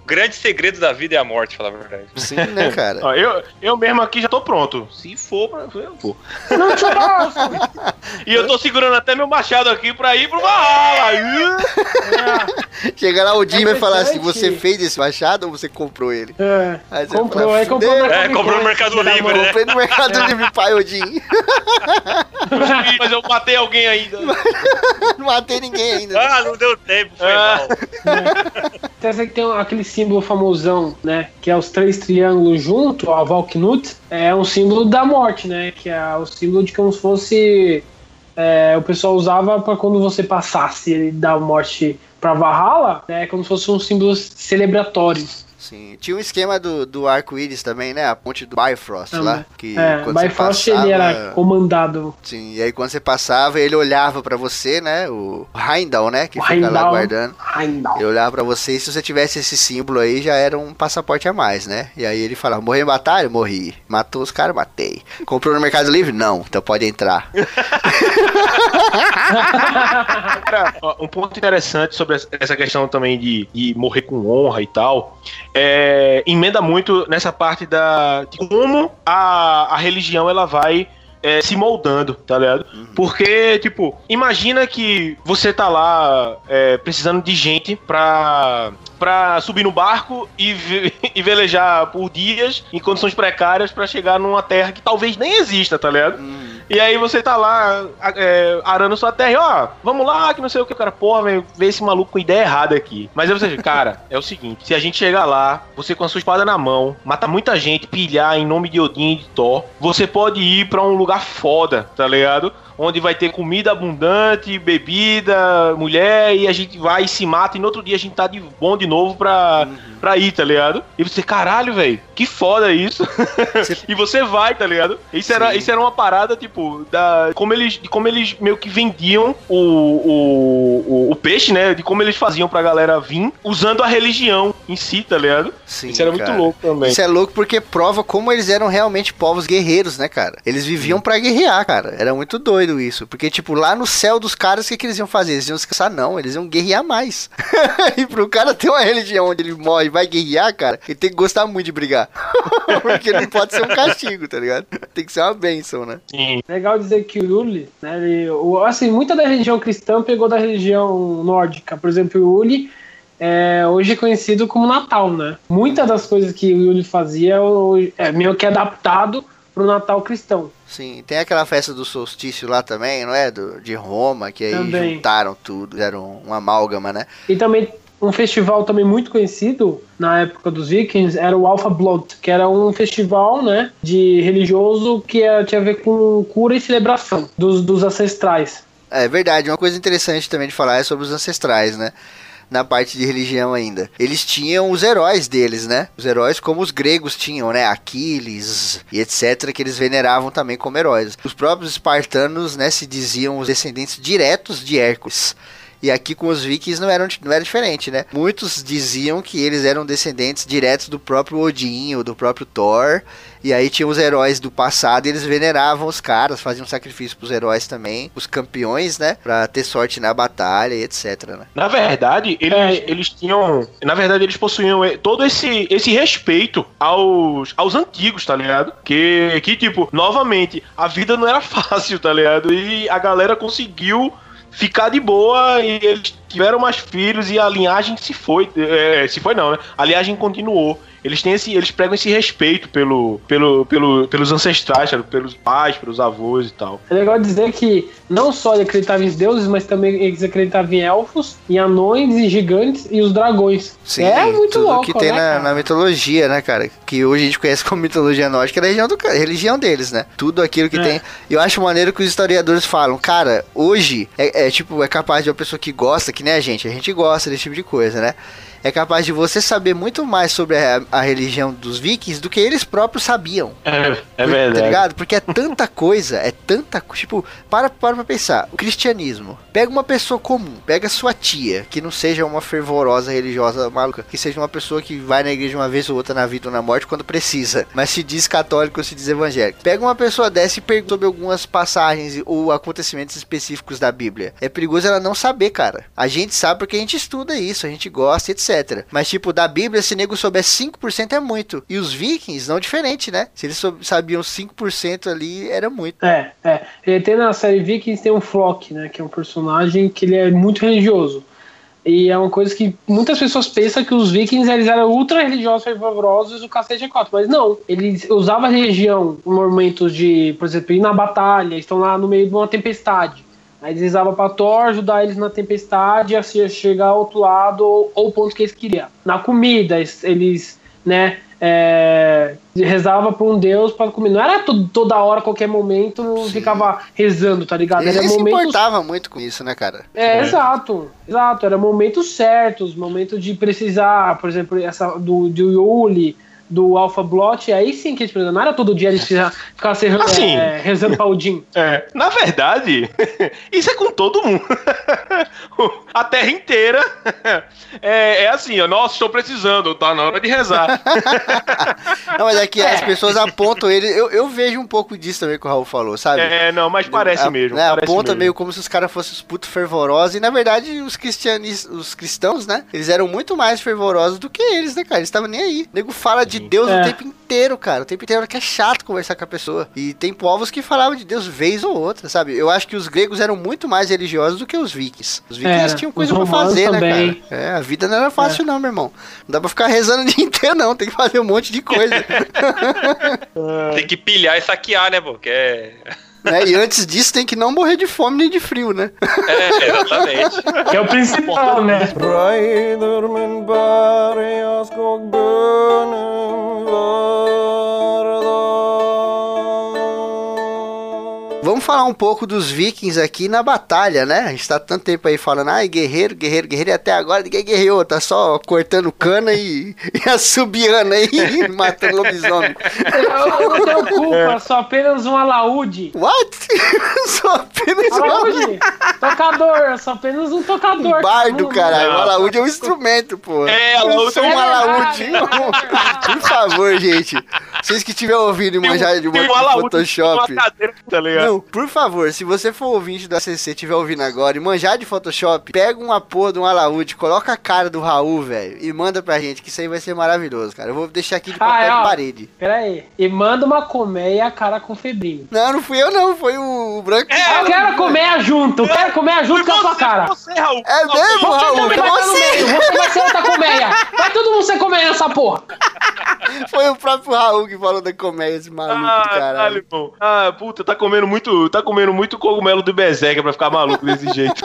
grande segredo da vida é a morte, falar a verdade. Sim, né, cara? (laughs) Ó, eu, eu mesmo aqui já tô pronto. Se for, eu vou. Não te posso. E eu tô segurando até meu machado aqui pra ir pro Valhalla. (laughs) Chega lá o Jim É vai falar assim: você fez esse machado ou você comprou ele? É, Aí comprou, fala, aí comprou "Fudeu, na É, comprou no Mercado Livre, né? Comprei no Mercado Livre, pai, o Jim. (laughs) Mas eu matei alguém ainda. Não matei ninguém ainda. Ah, não deu tempo, foi Ah. mal. Que tem aquele símbolo famosão, né? Que é os três triângulos junto, a Valknut, é um símbolo da morte, né? Que é o símbolo de como se fosse. é, o pessoal usava para quando você passasse da morte pra Valhalla, né? Como se fosse um símbolo celebratório. Sim, tinha um esquema do, do arco-íris também, né? A ponte do Bifrost Também. lá. Que É, quando você Bifrost ele era passava- comandado. Sim, e aí quando você passava, ele olhava pra você, né? O Heimdall, né? Que O fica lá Heimdall. guardando. Heimdall. Ele olhava pra você e se você tivesse esse símbolo aí, já era um passaporte a mais, né? E aí ele falava, morreu em batalha? Morri. Matou os caras? Matei. Comprou no Mercado Livre? Não. Então pode entrar. (laughs) Um ponto interessante sobre essa- essa questão também de, de morrer com honra e tal é, emenda muito nessa parte da de como a, a religião ela vai é, se moldando, tá ligado? Porque, tipo, imagina que você tá lá é, precisando de gente pra, pra subir no barco e, ve- (laughs) e velejar por dias em condições precárias pra chegar numa terra que talvez nem exista, tá ligado? E aí você tá lá é, arando sua terra e, ó, vamos lá, que não sei o que, cara, porra, velho, vê esse maluco com ideia errada aqui. Mas aí você, (laughs) cara, é o seguinte, se a gente chegar lá, você com a sua espada na mão, matar muita gente, pilhar em nome de Odin e de Thor, você pode ir pra um lugar foda, tá ligado? Onde vai ter comida abundante, bebida, mulher, e a gente vai e se mata, e no outro dia a gente tá de bom de novo pra, pra ir, tá ligado? E você, caralho, velho, que foda isso. (laughs) e você vai, tá ligado? Isso era, isso era uma parada, tipo, da, como eles, de como eles meio que vendiam o, o, o, o peixe, né? De como eles faziam pra galera vir usando a religião em si, tá ligado? Sim, isso era muito cara. louco também. Isso é louco porque prova como eles eram realmente povos guerreiros, né, cara? Eles viviam pra guerrear, cara. Era muito doido isso. Porque, tipo, lá no céu dos caras, o que, que eles iam fazer? Eles iam descansar? Não, eles iam guerrear mais. (laughs) e pro cara ter uma religião onde ele morre e vai guerrear, cara, ele tem que gostar muito de brigar. (laughs) porque não pode ser um castigo, tá ligado? Tem que ser uma bênção, né? Sim. Legal dizer que o Uli, né, ele, o- assim, muita da religião cristã pegou da religião nórdica. Por exemplo, o Uli é hoje conhecido como Natal, né? Muitas das coisas que o Uli fazia é meio que adaptado pro Natal cristão. Sim, tem aquela festa do solstício lá também, não é? Do, de Roma, que aí Também. juntaram tudo, fizeram uma amálgama, né? E também um festival também muito conhecido na época dos vikings era o Alpha Blood, que era um festival, né, de religioso que era- tinha a ver com cura e celebração dos, dos ancestrais. É verdade, uma coisa interessante também de falar é sobre os ancestrais, né? Na parte de religião ainda. Eles tinham os heróis deles, né? Os heróis como os gregos tinham, né? Aquiles e etc, que eles veneravam também como heróis. Os próprios espartanos, né, se diziam os descendentes diretos de Hércules. E aqui com os vikings não, eram, não era diferente, né? Muitos diziam que eles eram descendentes diretos do próprio Odin ou do próprio Thor. E aí tinha os heróis do passado e eles veneravam os caras, faziam sacrifício pros heróis também, os campeões, né? Pra ter sorte na batalha e etc, né? Na verdade, eles, É. eles tinham. Na verdade, eles possuíam eh, todo esse, esse respeito aos, aos antigos, tá ligado? Que, que, tipo, novamente, a vida não era (laughs) fácil, tá ligado? E a galera conseguiu ficar de boa e eles tiveram mais filhos e a linhagem se foi. eh, se foi não, né? A linhagem continuou. Eles têm esse, eles pregam esse respeito pelo, pelo, pelo, pelos ancestrais, sabe? pelos pais, pelos avós e tal. É legal dizer que não só ele acreditava em deuses, mas também eles acreditavam em elfos, em anões, em gigantes e os dragões. é muito tudo louco, que tem né, na, na mitologia, né, cara? Que hoje a gente conhece como mitologia nórdica, é a religião, do, ca- religião deles, né? Tudo aquilo que É. tem. E eu acho maneiro que os historiadores falam, cara, hoje é, é, tipo, é capaz de uma pessoa que gosta, que nem a gente, a gente gosta desse tipo de coisa, né? É capaz de você saber muito mais sobre a, a religião dos vikings do que eles próprios sabiam. É, é Tá verdade. ligado? Porque é tanta coisa, é tanta Tipo, para, para pra pensar. O cristianismo. Pega uma pessoa comum, pega sua tia, que não seja uma fervorosa religiosa maluca, que seja uma pessoa que vai na igreja uma vez ou outra na vida ou na morte quando precisa, mas se diz católico ou se diz evangélico. Pega uma pessoa dessa e pergunta sobre algumas passagens ou acontecimentos específicos da Bíblia. É perigoso ela não saber, cara. A gente sabe porque a gente estuda isso, a gente gosta, etc. Mas, tipo, da Bíblia, se nego souber 5% é muito. E os vikings, não diferente, né? Se eles sabiam 5% ali, era muito. É, é. E tem na série Vikings tem um Flock, né? Que é um personagem que ele é muito religioso. E é uma coisa que muitas pessoas pensam que os vikings eles eram ultra religiosos, fervorosos, o cacete é quatro. Mas não, eles usavam a religião em momentos de, por exemplo, ir na batalha, estão lá no meio de uma tempestade. Aí eles usavam pra Thor ajudar eles na tempestade a se- chegar ao outro lado ou, ou o ponto que eles queriam. Na comida, eles- eles, né, é, rezava pra um deus para comer. Não era to- toda hora, qualquer momento, Sim. ficava rezando, tá ligado? Eles Era se momentos importavam muito com isso, né, cara? é, É. exato, exato. Era momentos certos, momento de precisar, por exemplo, essa do, do Yuli, do Alpha Blot, aí sim que tipo, não era todo dia eles ficavam se, Assim. é, rezando pra Odin. É, na verdade, (laughs) isso é com todo mundo. (laughs) A terra inteira (laughs) é, é assim, ó, nossa, estou precisando, tá na hora de rezar. Não, mas é que as pessoas apontam ele. Eu, eu vejo um pouco disso também que o Raul falou, sabe? É, não, mas parece A- mesmo. né, parece aponta mesmo. meio como se os caras fossem os putos fervorosos. E na verdade, os cristianis, os cristãos, né? Eles eram muito mais fervorosos do que eles, né, cara? Eles estavam nem aí. O nego fala de Deus É. o tempo inteiro, cara. O tempo inteiro que é chato conversar com a pessoa. E tem povos que falavam de Deus vez ou outra, sabe? Eu acho que os gregos eram muito mais religiosos do que os vikings. Os vikings Era. tinham coisa pra fazer, né, também. cara? É, a vida não era fácil, não, meu irmão. Não dá pra ficar rezando o dia (laughs) inteiro, não. Tem que fazer um monte de coisa. (laughs) Tem que pilhar e saquear, né, pô? Que é... né? E antes disso, tem que não morrer de fome nem de frio, né? é, exatamente. Que é o principal, né? Um pouco dos vikings aqui na batalha, né? A gente tá tanto tempo aí falando, ai, guerreiro, guerreiro, guerreiro, e até agora ninguém guerreou, tá só cortando cana e, (laughs) e assobiando aí, (laughs) matando lobisomem. Eu, eu não tenho culpa, sou apenas um alaúde. What? (laughs) Só apenas um Alaúde, tocador, eu sou apenas um tocador. bardo, Não- caralho. O alaúde é um instrumento, pô. É, Eu alaúde sou é um alaúde. é verdade. Por favor, gente. Vocês que tiverem ouvido e manjar de um um Photoshop. uma cadeira, tá ligado? Não, por favor, se você for ouvinte do ACC, estiver ouvindo agora e manjar de Photoshop, pega uma porra de um alaúde, coloca a cara do Raul, velho, e manda pra gente, que isso aí vai ser maravilhoso, cara. Eu vou deixar aqui de papel Ah, é, ó. de parede. Pera aí. E manda uma colmeia a cara com febrinho. Não, não fui eu não, foi o, o branco. eu quero comer junto, eu quero comer junto com a sua cara. Você, Raul. É mesmo, Você Raul? vai Como estar no assim? meio, você vai ser outra colmeia. Vai todo mundo ser colmeia nessa porra. O próprio Raul que falou da comédia, esse maluco do Ah, caralho. caralho, irmão. Ah, puta, tá comendo muito, tá comendo muito cogumelo do Berserker pra ficar maluco desse (laughs) jeito.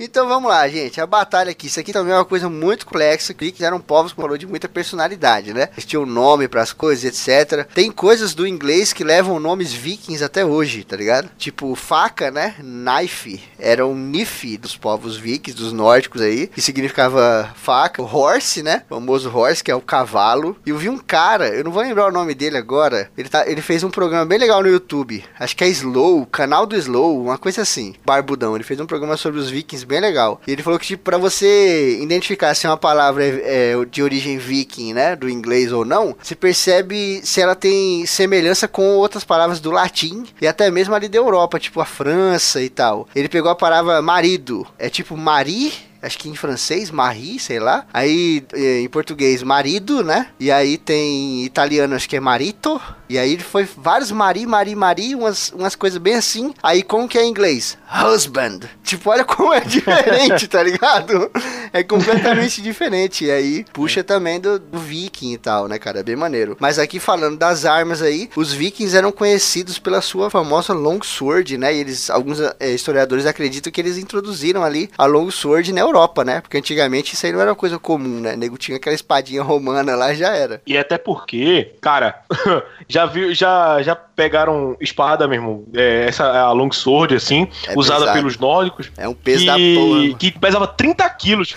Então vamos lá, gente. A batalha aqui, isso aqui também é uma coisa muito complexa. Que eram povos que falou de muita personalidade, né? Eles tinham nome pras coisas, etc. Tem coisas do inglês que levam nomes vikings até hoje, tá ligado? Tipo, faca, né? Knife. Era um nife dos povos vikings, dos nórdicos aí, que significava faca. O horse, né? O famoso horse, que é o cavalo. E eu vi um cara, eu não vou lembrar o nome dele agora. Ele, tá, ele fez um programa bem legal no YouTube. Acho que é Slow, canal do Slow, uma coisa assim. Barbudão. Ele fez um programa sobre os vikings bem legal. E ele falou que, tipo, pra você identificar se uma palavra é, é de origem viking, né? Do inglês ou não, você percebe se ela tem semelhança com outras palavras do latim e até mesmo ali da Europa, tipo a França e tal. Ele pegou a palavra marido. É tipo mari acho que em francês, mari, sei lá. Aí eh, em português, marido, né? E aí tem em italiano, acho que é marito. E aí foi vários mari, mari, mari, umas, umas coisas bem assim. Aí como que é em inglês? Husband. Tipo, olha como é (laughs) diferente, tá ligado? É completamente diferente. E aí puxa também do, do viking e tal, né, cara? É bem maneiro. Mas aqui falando das armas aí, os vikings eram conhecidos pela sua famosa longsword, né? E eles, alguns eh, historiadores acreditam que eles introduziram ali a longsword na Europa, né? Porque antigamente isso aí não era uma coisa comum, né? O nego tinha aquela espadinha romana lá já era. E até porque, cara, já (laughs) viu, já, já pegaram espada mesmo, é, essa a longsword, assim, É usada pesado. pelos nórdicos. É um peso que, da porra. que pesava 30 quilos.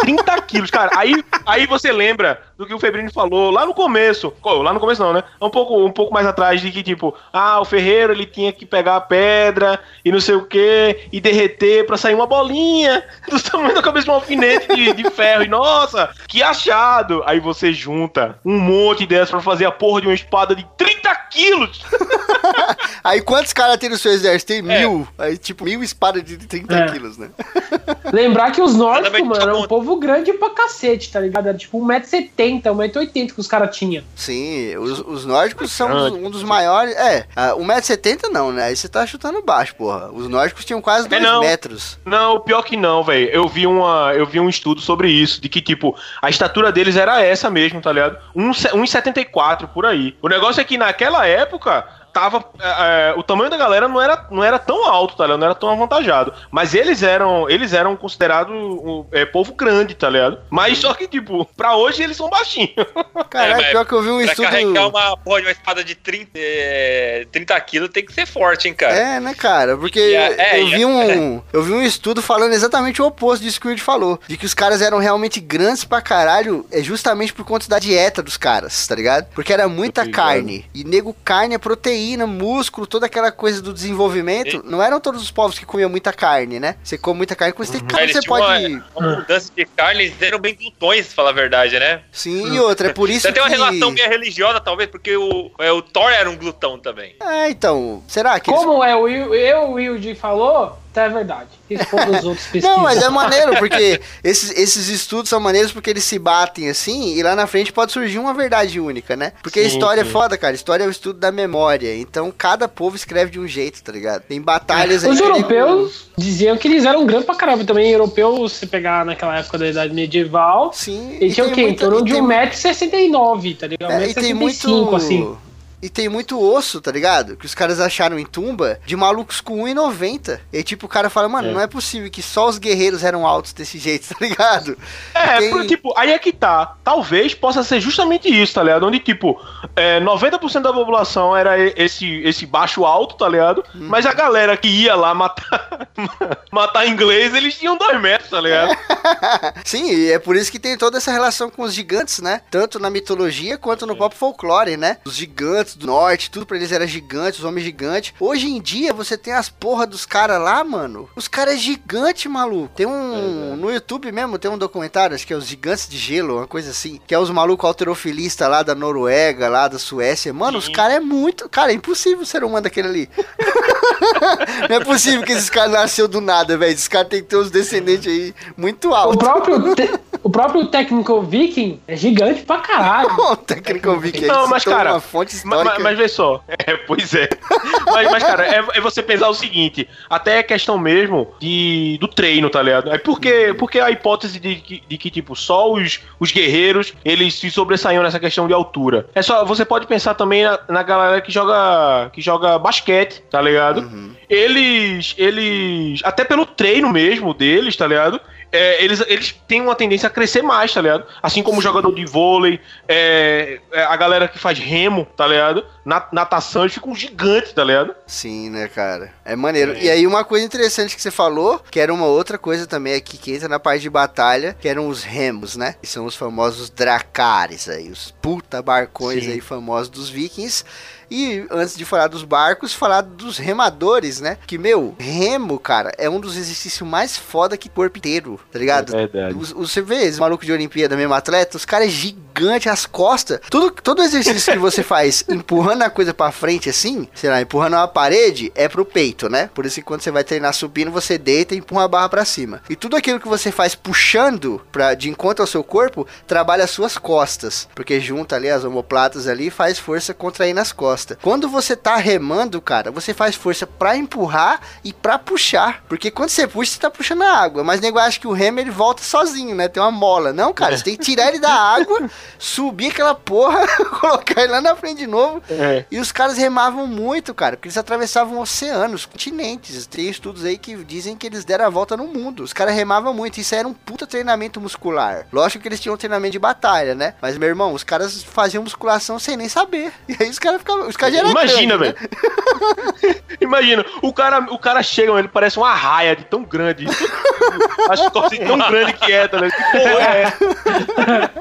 30 (laughs) quilos, cara. Aí, aí você lembra do que o Febrini falou lá no começo. Lá no começo não, né? Um pouco, um pouco mais atrás de que, tipo, ah, o ferreiro ele tinha que pegar a pedra e não sei o que e derreter pra sair uma bolinha do tamanho da cabeça de um alfinete de, de ferro. E nossa, que achado! Aí você junta um monte dessas pra fazer a porra de uma espada de 30 quilos. (laughs) Aí quantos caras tem no seu exército? Tem É. mil. Aí tipo, mil espadas de 30 É. quilos, né? (laughs) Lembrar que os nórdicos, mano, era tá um povo grande pra cacete, tá ligado? Era tipo 1,70m, 1,80m que os caras tinham. Sim, os, os nórdicos são um dos maiores. É, ah, 1,70m não, né? Aí você tá chutando baixo, porra. Os nórdicos tinham quase 2 não. metros. Não, pior que não, velho. Eu vi uma, eu vi um estudo sobre isso, de que tipo, a estatura deles era essa mesmo, tá ligado? Um, 1,74 por aí. O negócio é que naquela época tava. é, é, o tamanho da galera não era, não era tão alto, tá ligado? Não era tão avantajado. Mas eles eram, eles eram considerados um, é, povo grande, tá ligado? Mas só que, tipo, pra hoje eles são baixinhos. (laughs) Caralho, mas pior que eu vi um Pra estudo. carregar uma porra de uma espada de 30, é, 30 quilos tem que ser forte, hein, cara. É, né, cara? Porque a- é, eu a- vi um. (laughs) Eu vi um estudo falando exatamente o oposto disso que o Weird falou. De que os caras eram realmente grandes pra caralho, é justamente por conta da dieta dos caras, tá ligado? Porque era muita carne. E nego, carne é proteína, músculo, toda aquela coisa do desenvolvimento. Não eram todos os povos que comiam muita carne, né? Você come muita carne, quando você tem carne, Eles você pode. uma, uma mudança de carne, eles eram bem glutões, falar a verdade, né? Sim, e outra, é por isso Você tem uma que. relação meio religiosa, talvez, porque o, é, o Thor era um glutão também. É, então. Será que eles Como é o Will, eu, o Wilde falou, é verdade. (laughs) Não, mas é maneiro, (laughs) porque esses, esses estudos são maneiros porque eles se batem assim, e lá na frente pode surgir uma verdade única, né? Porque a Sim, história sim. é foda, cara. História é o estudo da memória. Então cada povo escreve de um jeito, tá ligado? Tem batalhas aí. Os europeus diziam que eles eram grandes pra caramba também. Europeus, se pegar naquela época da Idade Medieval, Sim. eles tinham o quê? Em torno e de tem- 1,69m, tá ligado? é, e tem 1,65m, muito. assim. E tem muito osso, tá ligado? Que os caras acharam em tumba de malucos com 1,90. E tipo, o cara fala, mano, É. não é possível que só os guerreiros eram altos desse jeito, (laughs) tá ligado? É, Tem- porque, tipo, aí é que tá. Talvez possa ser justamente isso, tá ligado? Onde, tipo, é, 90% da população era esse, esse baixo alto, tá ligado? Uhum. Mas a galera que ia lá matar, (laughs) matar inglês, eles tinham dois metros, tá ligado? (laughs) Sim, e é por isso que tem toda essa relação com os gigantes, né? Tanto na mitologia quanto no próprio folclore, né? Os gigantes do norte, tudo pra eles era gigante, os homens gigantes. Hoje em dia você tem as porra dos caras lá, mano. Os caras é gigante, maluco. Tem um. No YouTube mesmo tem um documentário, acho que é os Gigantes de Gelo, uma coisa assim. Que é os malucos alterofilistas lá da Noruega, lá da Suécia. Mano, os caras é muito. Cara, é impossível ser humano daquele ali. (laughs) (laughs) Não é possível que esses caras nasceu do nada, velho. Esses caras tem que ter uns descendentes aí muito O altos. próprio, te- o próprio técnico viking é gigante pra caralho. (laughs) O técnico Viking Não, mas, cara, uma fonte Mas, histórica. mas vê só, é, pois é. (laughs) mas, mas, cara, é, é você pensar o seguinte: até é questão mesmo de, do treino, tá ligado? É porque, porque a hipótese de, que- de que, tipo, só os, os guerreiros eles se sobressaíam nessa questão de altura. É só, você pode pensar também na, na galera que joga, que joga basquete, tá ligado? Uhum. Eles, eles, até pelo treino mesmo deles, tá ligado? É, eles, eles têm uma tendência a crescer mais, tá ligado? Assim como o jogador de vôlei, é, é, a galera que faz remo, tá ligado? Na, natação, eles ficam gigantes, tá ligado? Sim, né, cara? É maneiro. E aí, uma coisa interessante que você falou, que era uma outra coisa também aqui que entra na parte de batalha, que eram os remos, né? Que são os famosos dracares aí, os puta barcões Sim. aí famosos dos vikings. E antes de falar dos barcos, falar dos remadores, né? Que, meu, remo, cara, é um dos exercícios mais foda que corpo inteiro, tá ligado? É verdade. Você vê esse maluco de Olimpíada, mesmo atleta, os caras é gigante, as costas. Tudo, todo exercício que você (laughs) faz empurrando a coisa pra frente assim, sei lá, empurrando uma parede, é pro peito, né? Por isso que quando você vai treinar subindo, você deita e empurra a barra pra cima. E tudo aquilo que você faz puxando pra, de encontro ao seu corpo, trabalha as suas costas. Porque junta ali as omoplatas ali e faz força contraindo as costas. Quando você tá remando, cara, você faz força pra empurrar e pra puxar. Porque quando você puxa, você tá puxando a água. Mas o nego acha que o remo ele volta sozinho, né? Tem uma mola. Não, cara, você tem que tirar ele da (laughs) água, subir aquela porra, (laughs) colocar ele lá na frente de novo. É. E os caras remavam muito, cara, porque eles atravessavam oceanos, continentes. Tem estudos aí que dizem que eles deram a volta no mundo. Os caras remavam muito. Isso era um puta treinamento muscular. Lógico que eles tinham um treinamento de batalha, né? Mas, meu irmão, os caras faziam musculação sem nem saber. (laughs) E aí os caras ficavam. Os caras já eram Imagina, velho. (laughs) Imagina, o cara, o cara chega, ele parece uma raia de tão grande. (laughs) As costas de tão grande que é, tá ligado? Que porra é essa?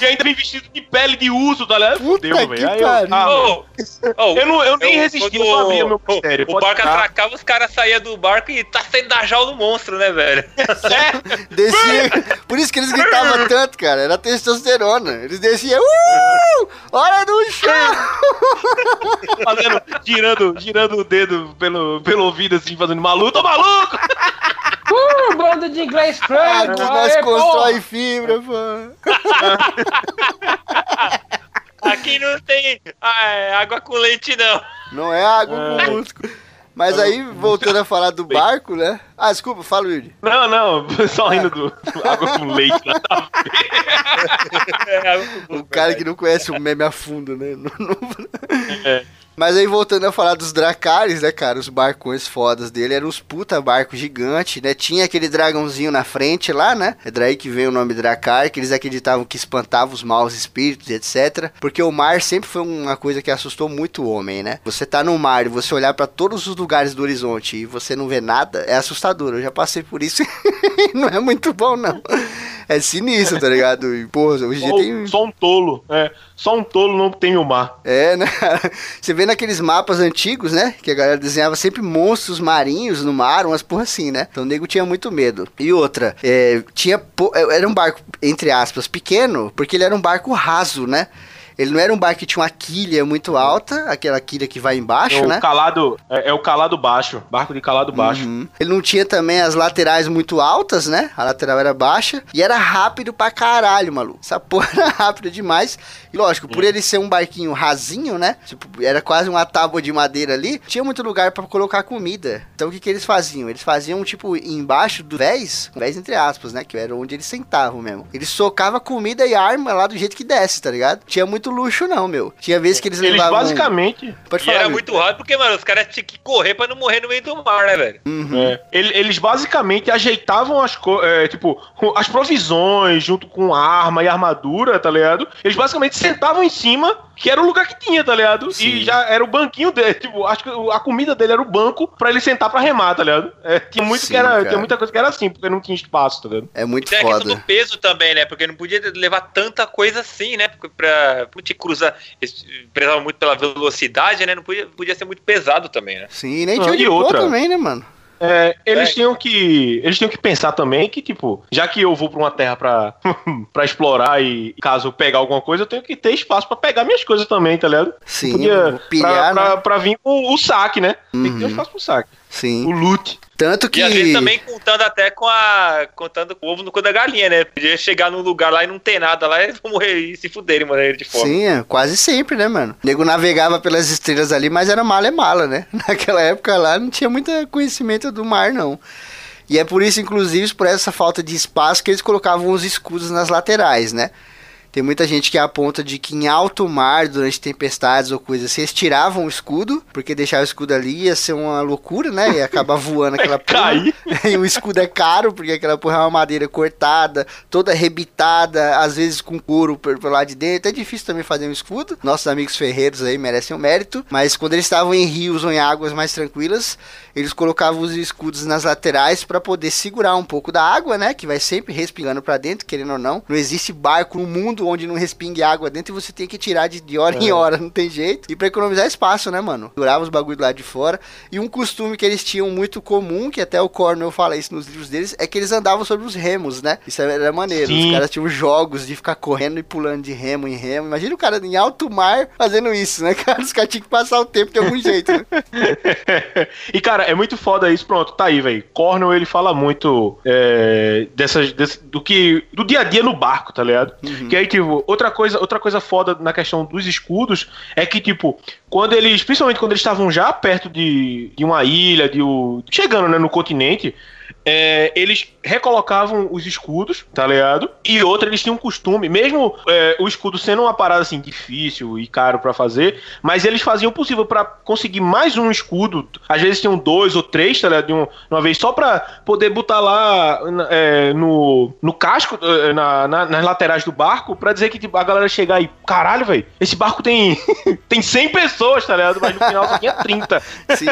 E ainda vem vestido de pele de urso, tá ligado? Fudeu, velho. Aí eu- ah, eu, não, eu nem eu- resisti, eu abria meu mistério. O barco ficar. atracava, os caras saíam do barco e tá saindo da jaula do monstro, né, velho? (laughs) Descia. Por isso que eles gritavam tanto, cara. Era testosterona. Eles desciam. Uh! Hora do chão! (laughs) fazendo, girando, girando o dedo pelo, pelo ouvido, assim, fazendo maluco, tô maluco! (laughs) Uh, bando de inglês Ah, franco! que nós aê, constrói fibra, pô. (laughs) Aqui não tem ah, é, água com leite, não. Não é água com músculo. Mas aí, voltando a falar do (laughs) barco, né? Ah, desculpa, fala, Yuri. Não, não, (laughs) só rindo do (laughs) água com leite. né? É, O cara que não conhece o meme a fundo, né? Não- não- É. Mas aí voltando a falar dos Dracares, né, cara? Os barcões fodas dele eram os puta barcos gigantes, né? Tinha aquele dragãozinho na frente lá, né? É daí que vem o nome Dracar, que eles acreditavam que espantava os maus espíritos, etc. Porque o mar sempre foi uma coisa que assustou muito o homem, né? Você tá no mar e você olhar pra todos os lugares do horizonte e você não vê nada, é assustador. Eu já passei por isso (laughs) e não é muito bom, não. É sinistro, tá ligado? E, porra, hoje em dia tem. só um tolo, é. Só um tolo não tem o mar. É, né? (laughs) Você vê naqueles mapas antigos, né? Que a galera desenhava sempre monstros marinhos no mar, umas porra assim, né? Então o nego tinha muito medo. E outra, é, tinha. po- Era um barco, entre aspas, pequeno, porque ele era um barco raso, né? Ele não era um barco que tinha uma quilha muito alta, aquela quilha que vai embaixo, É o né? calado, é, é o calado baixo, barco de calado baixo. Uhum. Ele não tinha também as laterais muito altas, né? A lateral era baixa. E era rápido pra caralho, maluco. Essa (laughs) porra era rápida demais. E lógico, por ele ser um barquinho rasinho, né? Tipo, era quase uma tábua de madeira ali. Tinha muito lugar pra colocar comida. Então o que, que eles faziam? Eles faziam, tipo, embaixo do vés, vés entre aspas, né? Que era onde eles sentavam mesmo. Eles socavam comida e arma lá do jeito que desce, tá ligado? Tinha muito luxo, não, meu. Tinha vezes que eles, Eles levavam. basicamente. Pode E falar. era Will. muito rápido porque, mano, os caras tinham que correr pra não morrer no meio do mar, né, velho? Uhum. é, ele- eles basicamente ajeitavam as coisas, tipo, as provisões junto com arma e armadura, tá ligado? Eles basicamente sentavam em cima, que era o lugar que tinha, tá ligado? Sim. E já era o banquinho dele, tipo, acho que a comida dele era o banco pra ele sentar pra remar, tá ligado? É, tinha muito Sim, que era, cara. tinha muita coisa que era assim, porque não tinha espaço, tá ligado? É muito Tem a questão do peso também, né? Porque não podia levar tanta coisa assim, né? Pra te cruzar, eles prezavam muito pela velocidade, né? Não podia, podia ser muito pesado também, né? Sim, nem Ah, tinha e onde pôr outra? também, né, mano? É, eles É. tinham que. Eles tinham que pensar também que, tipo, já que eu vou pra uma terra pra, (laughs) pra explorar e caso eu pegar alguma coisa, eu tenho que ter espaço pra pegar minhas coisas também, tá ligado? Sim, pra, né? vir com o saque, né? Tem que ter Uhum. espaço pro saque. Sim. O loot. Tanto que. E às vezes também contando até com a. contando com o ovo no cu da galinha, né? Podia chegar num lugar lá e não ter nada lá e morrer e se fuderem, morrer de fome. Sim, é, quase sempre, né, mano? O nego navegava pelas estrelas ali, mas era mala é mala, né? (laughs) Naquela época lá não tinha muito conhecimento do mar, não. E é por isso, inclusive, por essa falta de espaço, que eles colocavam os escudos nas laterais, né? Tem muita gente que aponta de que em alto mar, durante tempestades ou coisas assim, eles tiravam o escudo, porque deixar o escudo ali ia ser uma loucura, né? Ia acabar voando (laughs) aquela porra. Cair. (laughs) e o escudo é caro, porque aquela porra é uma madeira cortada, toda arrebitada, às vezes com couro por lá de dentro. É difícil também fazer um escudo. Nossos amigos ferreiros aí merecem o mérito. Mas quando eles estavam em rios ou em águas mais tranquilas, eles colocavam os escudos nas laterais para poder segurar um pouco da água, né? Que vai sempre respingando para dentro, querendo ou não. Não existe barco no mundo onde não respingue água dentro e você tem que tirar de, de hora em hora, não tem jeito. E para economizar espaço, né, mano? Durava os bagulho lá de fora. E um costume que eles tinham muito comum, que até o Cornell fala isso nos livros deles, é que eles andavam sobre os remos, né? Isso era maneiro. Sim. Os caras tinham jogos de ficar correndo e pulando de remo em remo. Imagina o cara em alto mar fazendo isso, né, (laughs) cara? Os caras tinham que passar o tempo de algum jeito, né? (laughs) e, cara, é muito foda isso. Pronto, tá aí, velho. Cornell, ele fala muito é, dessas, desse- do que. do dia a dia no barco, tá ligado? Que aí, tipo, outra coisa, outra coisa foda na questão dos escudos é que, tipo, quando eles. Principalmente quando eles estavam já perto de, de uma ilha, de o, chegando né, no continente. É, eles recolocavam os escudos, tá ligado? E outra, eles tinham um costume, mesmo é, o escudo sendo uma parada assim difícil e caro pra fazer, mas eles faziam o possível pra conseguir mais um escudo. Às vezes tinham dois ou três, tá ligado? De, um- de uma vez, só pra poder botar lá é, no, no casco, é, na- na- nas laterais do barco, pra dizer que tipo, a galera chegar e, caralho, velho, esse barco tem, (laughs) tem 100 pessoas, tá ligado? Mas no final só tinha 30. Sim.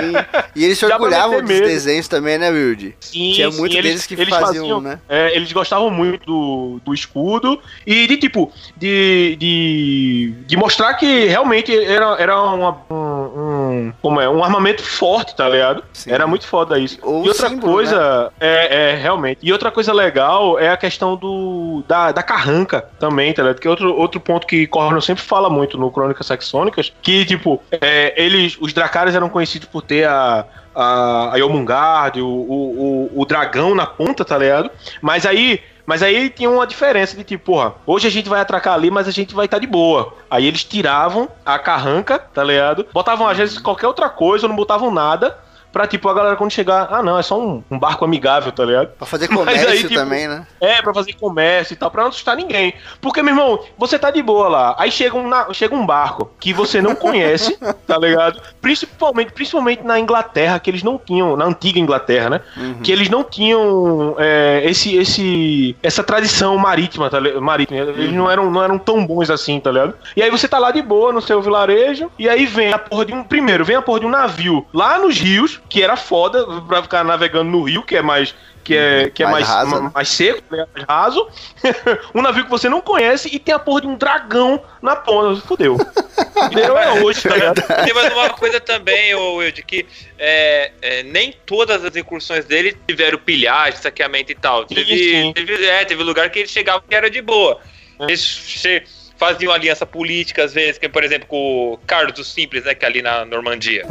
E eles (laughs) se orgulhavam dos medo. desenhos também, né, Wilde? Sim, Tinha sim, muito eles- deles que eles faziam, né? é, eles gostavam muito do, do escudo e de tipo, de, de, de mostrar que realmente era, era uma- um, um- como é, um armamento forte, tá ligado? Sim. Era muito foda isso. Ou e outra símbolo, coisa, é, é, realmente. E outra coisa legal é a questão do da, da carranca também, tá ligado? Que é outro, outro ponto que Cornell sempre fala muito no Crônicas Saxônicas, que, tipo, é, eles, os Dracarys eram conhecidos por ter a, a, a Yomungard, o, o, o, o dragão na ponta, tá ligado? Mas aí. Mas aí tinha uma diferença de tipo, porra, hoje a gente vai atracar ali, mas a gente vai estar de boa. Aí eles tiravam a carranca, tá ligado? Botavam às vezes qualquer outra coisa, não botavam nada. Pra, tipo, a galera quando chegar, ah, não, é só um, um barco amigável, tá ligado? Pra fazer comércio (laughs) aí, tipo, também, né? É, pra fazer comércio e tal, pra não assustar ninguém. Porque, meu irmão, você tá de boa lá, aí chega um, na- chega um barco que você não conhece, (laughs) tá ligado? Principalmente, principalmente na Inglaterra, que eles não tinham, na antiga Inglaterra, né? Que eles não tinham é, esse, esse, essa tradição marítima, tá ligado? Marítima. Eles não eram, não eram tão bons assim, tá ligado? E aí você tá lá de boa no seu vilarejo, e aí vem a porra de um. Primeiro, vem a porra de um navio lá nos rios, que era foda pra ficar navegando no rio, que é mais. Que é, que é Mais mais, raso, ma- né? mais seco, né? mais raso. (laughs) um navio que você não conhece e tem a porra de um dragão na ponta. Fudeu. (laughs) Fudeu é hoje, tá ligado? Tem mais uma coisa também, ô Will, de que é, é, nem todas as incursões dele tiveram pilhagem, saqueamento e tal. Sim, Teve, sim. teve, é, teve lugar que ele chegava que era de boa. Eles che- faziam aliança política, às vezes, que, por exemplo, com o Carlos do Simples, né, que é ali na Normandia.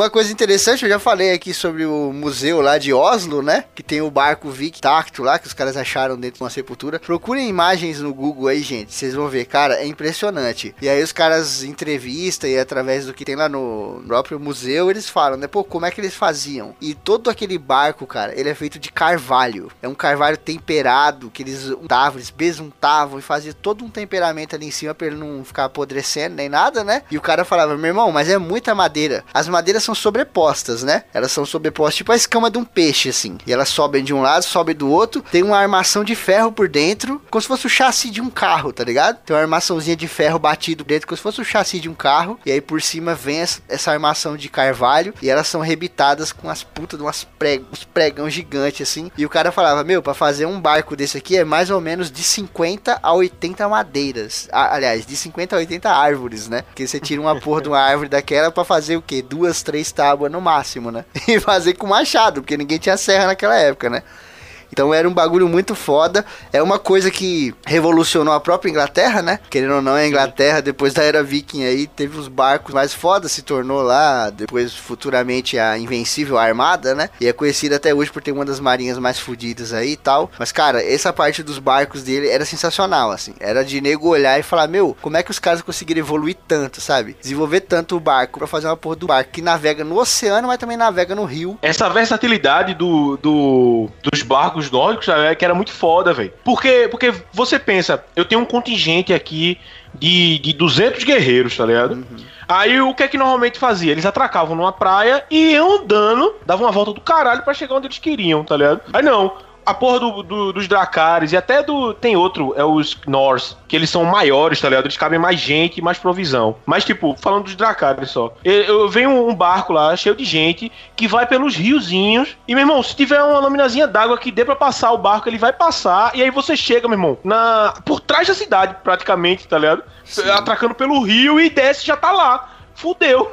Uma coisa interessante, eu já falei aqui sobre o museu lá de Oslo, né? Que tem o barco Vic Tacto lá, que os caras acharam dentro de uma sepultura. Procurem imagens no Google aí, gente. Vocês vão ver, cara, é impressionante. E aí os caras entrevistam e através do que tem lá no próprio museu, eles falam, né? Pô, como é que eles faziam? E todo aquele barco, cara, ele é feito de carvalho. É um carvalho temperado, que eles untavam, eles besuntavam e faziam todo um temperamento ali em cima pra ele não ficar apodrecendo nem nada, né? E o cara falava, meu irmão, mas é muita madeira. As madeiras são sobrepostas, né? Elas são sobrepostas, tipo a escama de um peixe, assim. E elas sobem de um lado, sobem do outro. Tem uma armação de ferro por dentro, como se fosse o chassi de um carro, tá ligado? Tem uma armaçãozinha de ferro batido dentro, como se fosse o chassi de um carro. E aí por cima vem essa- armação de carvalho. E elas são rebitadas com as putas de umas preg uns pregão gigante, assim. E o cara falava, meu, pra fazer um barco desse aqui é mais ou menos de 50 a 80 madeiras. A- aliás, de 50 a 80 árvores, né? Porque você tira uma porra de uma árvore daquela pra fazer o quê? Duas, três tábuas no máximo, né? (laughs) E fazer com machado, porque ninguém tinha serra naquela época, né? Então era um bagulho muito foda. É uma coisa que revolucionou a própria Inglaterra, né? Querendo ou não, a Inglaterra, depois da era viking aí, teve os barcos mais foda, se tornou lá, depois futuramente a Invencível Armada, né? E é conhecida até hoje por ter uma das marinhas mais fodidas aí e tal. Mas, cara, essa parte dos barcos dele era sensacional, assim. Era de nego olhar e falar, meu, como é que os caras conseguiram evoluir tanto, sabe? Desenvolver tanto o barco pra fazer uma porra do barco que navega no oceano, mas também navega no rio. Essa versatilidade do, do- dos barcos nórdicos é que era muito foda, velho. Porque, porque você pensa, eu tenho um contingente aqui de, de 200 guerreiros, tá ligado? Aí o que é que normalmente fazia? Eles atracavam numa praia e iam andando, davam uma volta do caralho pra chegar onde eles queriam, tá ligado? Aí não. A porra do- do- dos Dracares e até do. Tem outro, é os Norse, que eles são maiores, tá ligado? Eles cabem mais gente e mais provisão. Mas, tipo, falando dos Dracares só. Eu, eu venho um barco lá, cheio de gente, que vai pelos riozinhos. E, meu irmão, se tiver uma laminazinha d'água que dê pra passar o barco, ele vai passar. E aí você chega, meu irmão, na, por trás da cidade, praticamente, tá ligado? Atracando pelo rio e desce e já tá lá. Fudeu.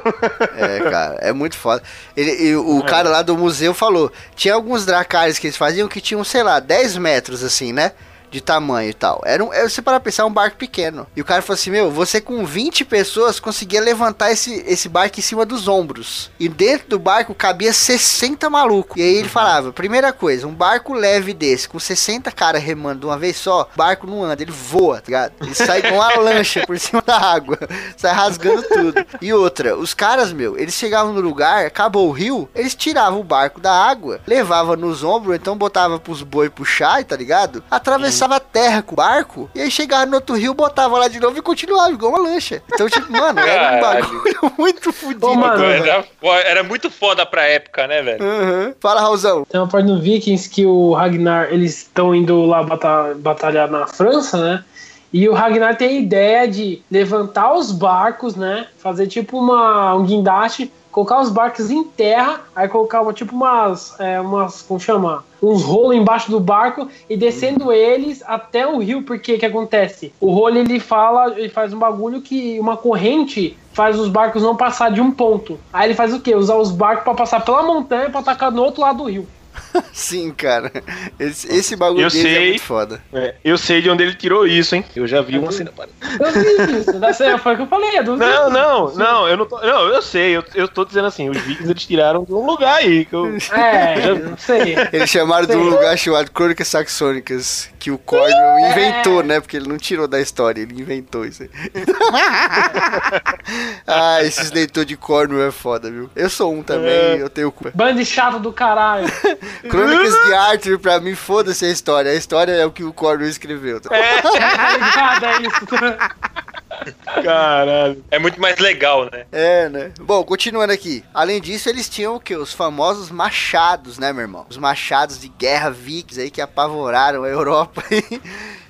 É, cara, é muito foda. Ele, e o cara lá do museu falou: tinha alguns dracares que eles faziam que tinham, sei lá, 10 metros assim, né? De tamanho e tal. Era um, é, você para pensar, um barco pequeno. E o cara falou assim: Meu, você com 20 pessoas conseguia levantar esse, esse barco em cima dos ombros. E dentro do barco cabia 60 malucos. E aí ele falava: Primeira coisa, um barco leve desse, com 60 caras remando de uma vez só, barco não anda, ele voa, tá ligado? Ele sai com uma lancha por cima da água, (laughs) sai rasgando tudo. E outra, os caras, meu, eles chegavam no lugar, acabou o rio, eles tiravam o barco da água, levavam nos ombros, então botava pros boi puxar, tá ligado? Atravessava a terra com o barco, e aí chegava no outro rio, botava lá de novo e continuava, igual uma lancha. Então, tipo, mano, era um bagulho (laughs) muito fudido. Ô, mano. Era, era muito foda pra época, né, velho? Uhum. Fala, Raulzão. Tem uma parte no Vikings que o Ragnar, eles estão indo lá bata- batalhar na França, né? E o Ragnar tem a ideia de levantar os barcos, né? Fazer tipo uma, um guindaste, colocar os barcos em terra, aí colocar tipo umas, é, umas, como chama? Uns rolos embaixo do barco e descendo eles até o rio, porque que acontece? O rolo ele fala, ele faz um bagulho que uma corrente faz os barcos não passar de um ponto. Aí ele faz o quê? Usar os barcos pra passar pela montanha pra atacar no outro lado do rio. (laughs) Sim, cara. Esse, esse bagulho Eu dele é sei. muito foda. É, eu sei de onde ele tirou isso, hein? Eu já vi uma cena. Eu vi isso, dessa foi o que eu falei, é do Não, não, não, eu não tô. Não, eu sei, eu, eu tô dizendo assim, os vikings eles tiraram de um lugar aí. Que eu, É, não sei. Eles chamaram de um Sei. lugar chamado Crônicas Saxônicas, que o Cornwell inventou, né? Porque ele não tirou da história, ele inventou isso aí. (laughs) ah, esses leitores de Cornwell é foda, viu? Eu sou um também, É. eu tenho culpa. Bando chato do caralho. (laughs) (laughs) Crônicas de Arthur, pra mim, foda-se a história. A história é o que o Cornwell escreveu. tá? (laughs) Tá ligado? É isso. (laughs) Caralho. É muito mais legal, né? É, né? Bom, continuando aqui. Além disso, eles tinham o quê? Os famosos machados, né, meu irmão? Os machados de guerra vikings aí que apavoraram a Europa aí.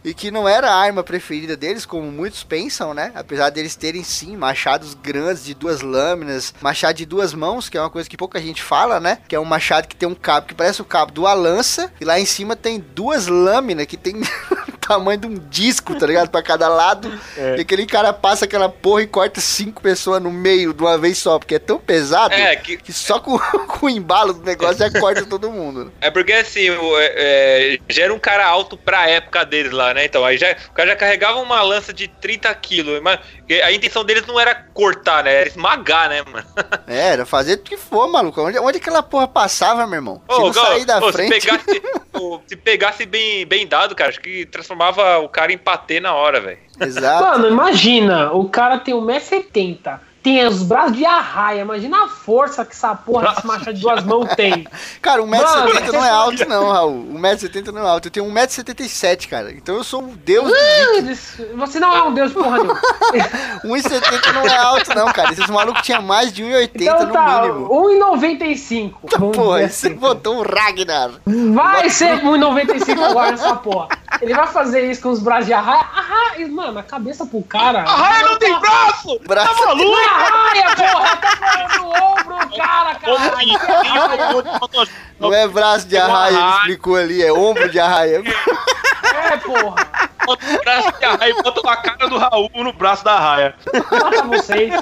E que não era a arma preferida deles, como muitos pensam, né? Apesar deles terem sim machados grandes de duas lâminas, machado de duas mãos, que é uma coisa que pouca gente fala, né? Que é um machado que tem um cabo que parece o cabo de uma lança, e lá em cima tem duas lâminas que tem (laughs) tamanho de um disco, tá ligado? Pra cada lado. E aquele cara passa aquela porra e corta cinco pessoas no meio de uma vez só, porque é tão pesado É, que, que só com, (laughs) com o embalo do negócio já corta todo mundo. é porque assim, o, é, é, já era um cara alto pra época deles lá, né? Então, aí já, o cara já carregava uma lança de 30 quilos. Mas a intenção deles não era cortar, né? Era esmagar, né, mano? (laughs) É, era fazer o que for, maluco. Onde, onde aquela porra passava, meu irmão? Se não Gal, sair da ô, frente. Se pegasse, ô, (laughs) se pegasse bem, bem dado, cara, acho que transformava o cara em patê na hora, velho. Exato. Mano, imagina, o cara tem 1,70m, tem os braços de arraia. Imagina a força que essa porra desse machado de duas mãos tem. Cara, Mano, 1,70m não é alto, não, Raul. 1,70m não é alto. Eu tenho 1,77m, cara. Então eu sou um deus Eles- Você não é um deus de porra nenhuma. (laughs) 1,70 não é alto, não, cara. Esses malucos tinham mais de 1,80 Então no tá, mínimo. 1,95. Vamos Porra, você assim. botou um Ragnar. Vai ser 1,95 agora nessa porra. Ele vai fazer isso com os braços de arraia. Arraia, mano, a cabeça pro cara. A raia não tem braço! Braço. Tá maluco? Não é arraia, porra! Tá falando do ombro, cara, caralho. Não é braço de arraia, ele arraia. explicou ali. É ombro de arraia. (laughs) É, porra. Bota o braço de arraia e bota a cara do Raul no braço da raia. Mata vocês.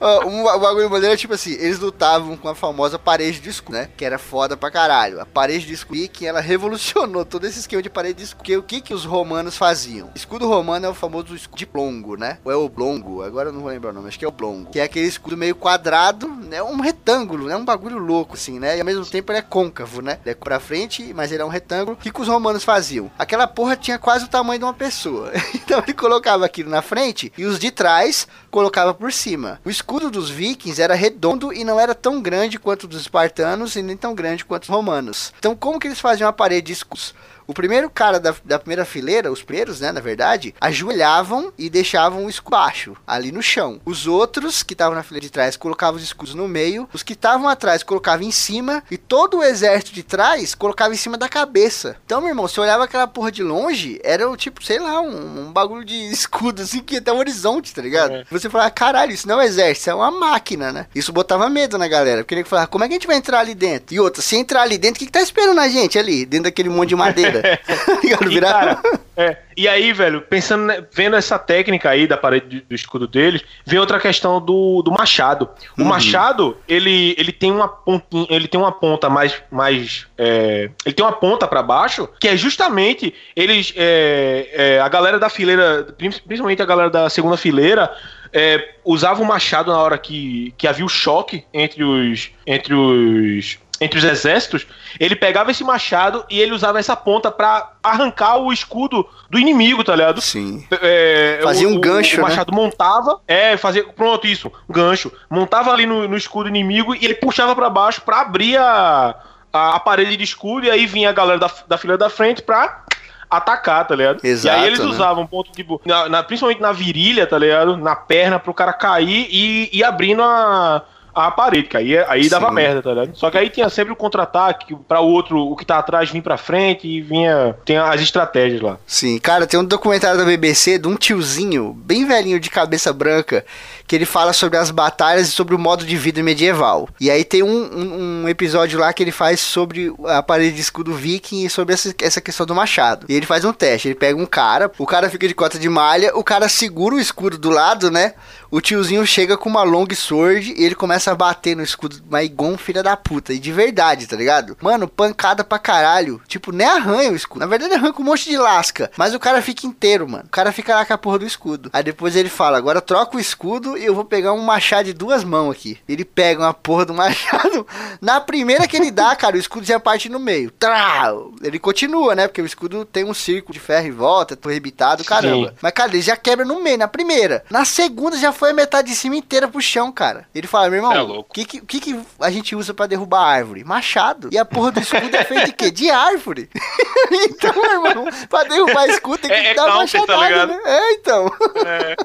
Um ba- bagulho maneiro é tipo assim, eles lutavam com a famosa parede de escudo, né? Que era foda pra caralho. A parede de escudo que ela (laughs) revolucionou todo esse esquema de parede de escudo. Porque o que que os romanos faziam? Escudo romano é o famoso escudo de plongo, né? Ou é o blongo, agora eu não vou lembrar o nome, acho que é o blongo. Que é aquele escudo meio quadrado, né? Um retângulo, né? Um bagulho louco, assim, né? E ao mesmo tempo ele é côncavo, né? Ele é pra frente, mas ele é um retângulo. O que que os romanos faziam? Aquela porra tinha quase o tamanho de uma pessoa. (laughs) Então ele colocava aquilo na frente e os de trás colocava por cima. O escudo dos vikings era redondo e não era tão grande quanto o dos espartanos e nem tão grande quanto os romanos. Então como que eles faziam a parede de escudos? O primeiro cara da, da primeira fileira, os primeiros, né, na verdade, ajoelhavam e deixavam o escudo baixo, ali no chão. Os outros, que estavam na fileira de trás, colocavam os escudos no meio. Os que estavam atrás colocavam em cima. E todo o exército de trás colocava em cima da cabeça. Então, meu irmão, você olhava aquela porra de longe, era o tipo, sei lá, um, um bagulho de (laughs) escudo, assim, que ia até o horizonte, tá ligado? É. Você falava, caralho, isso não é um exército, isso é uma máquina, né? Isso botava medo na galera. Porque ele falava, como é que a gente vai entrar ali dentro? E outra, se entrar ali dentro, o que, que tá esperando a gente ali? Dentro daquele monte de madeira. (laughs) Ligado? Virar- cara, é, e aí, velho, pensando, né, vendo essa técnica aí da parede de- do escudo deles, vem outra questão do, do machado. O Uhum. machado, ele, ele tem uma pontinha, ele tem uma ponta mais, mais é, ele tem uma ponta pra baixo, que é justamente eles, é, é, a galera da fileira, prin- principalmente a galera da segunda fileira, é, usava o machado na hora que, que havia o choque entre os, entre os entre os exércitos, ele pegava esse machado e ele usava essa ponta pra arrancar o escudo do inimigo, tá ligado? Sim. É, Fazia o- um o- gancho, O né? machado montava, é, fazia, pronto, isso, um gancho. Montava ali no, no escudo inimigo e ele puxava pra baixo pra abrir a, a, a parede de escudo e aí vinha a galera da, da fila da frente pra atacar, tá ligado? Exato, e aí eles né? usavam ponto, tipo, na- na- principalmente na virilha, tá ligado? Na perna pro cara cair e, e abrindo a, a parede, que aí, aí dava Sim. merda, tá ligado? Só que aí tinha sempre o contra-ataque pra o outro, o que tá atrás vir pra frente e vinha, tem as estratégias lá. Sim, cara, tem um documentário da BBC de um tiozinho, bem velhinho de cabeça branca, que ele fala sobre as batalhas e sobre o modo de vida medieval. E aí tem um, um- um episódio lá que ele faz sobre a parede de escudo viking e sobre essa, essa questão do machado. E ele faz um teste, ele pega um cara, o cara fica de cota de malha, o cara segura o escudo do lado, né? O tiozinho chega com uma long sword e ele começa a bater no escudo mas igual um filho da puta. E de verdade, tá ligado? Mano, pancada pra caralho. Tipo, nem arranha o escudo. Na verdade, arranca um monte de lasca. Mas o cara fica inteiro, mano. O cara fica lá com a porra do escudo. Aí depois ele fala: agora troca o escudo eu vou pegar um machado de duas mãos aqui. Ele pega uma porra do machado. (laughs) Na primeira que ele dá, cara, o escudo já parte no meio. Trau! Ele continua, né? Porque o escudo tem um círculo de ferro em volta, tô rebitado, caramba. Sim. Mas, cara, ele já quebra no meio, na primeira. Na segunda já foi a metade de cima inteira pro chão, cara. Ele fala, meu irmão, É o louco. que, que, que que a gente usa pra derrubar árvore? Machado. E a porra do escudo é feita de quê? De árvore. (laughs) então, meu irmão, pra derrubar escudo tem que É- é dar uma counter, tá machadada, ligado? né? É, então. É.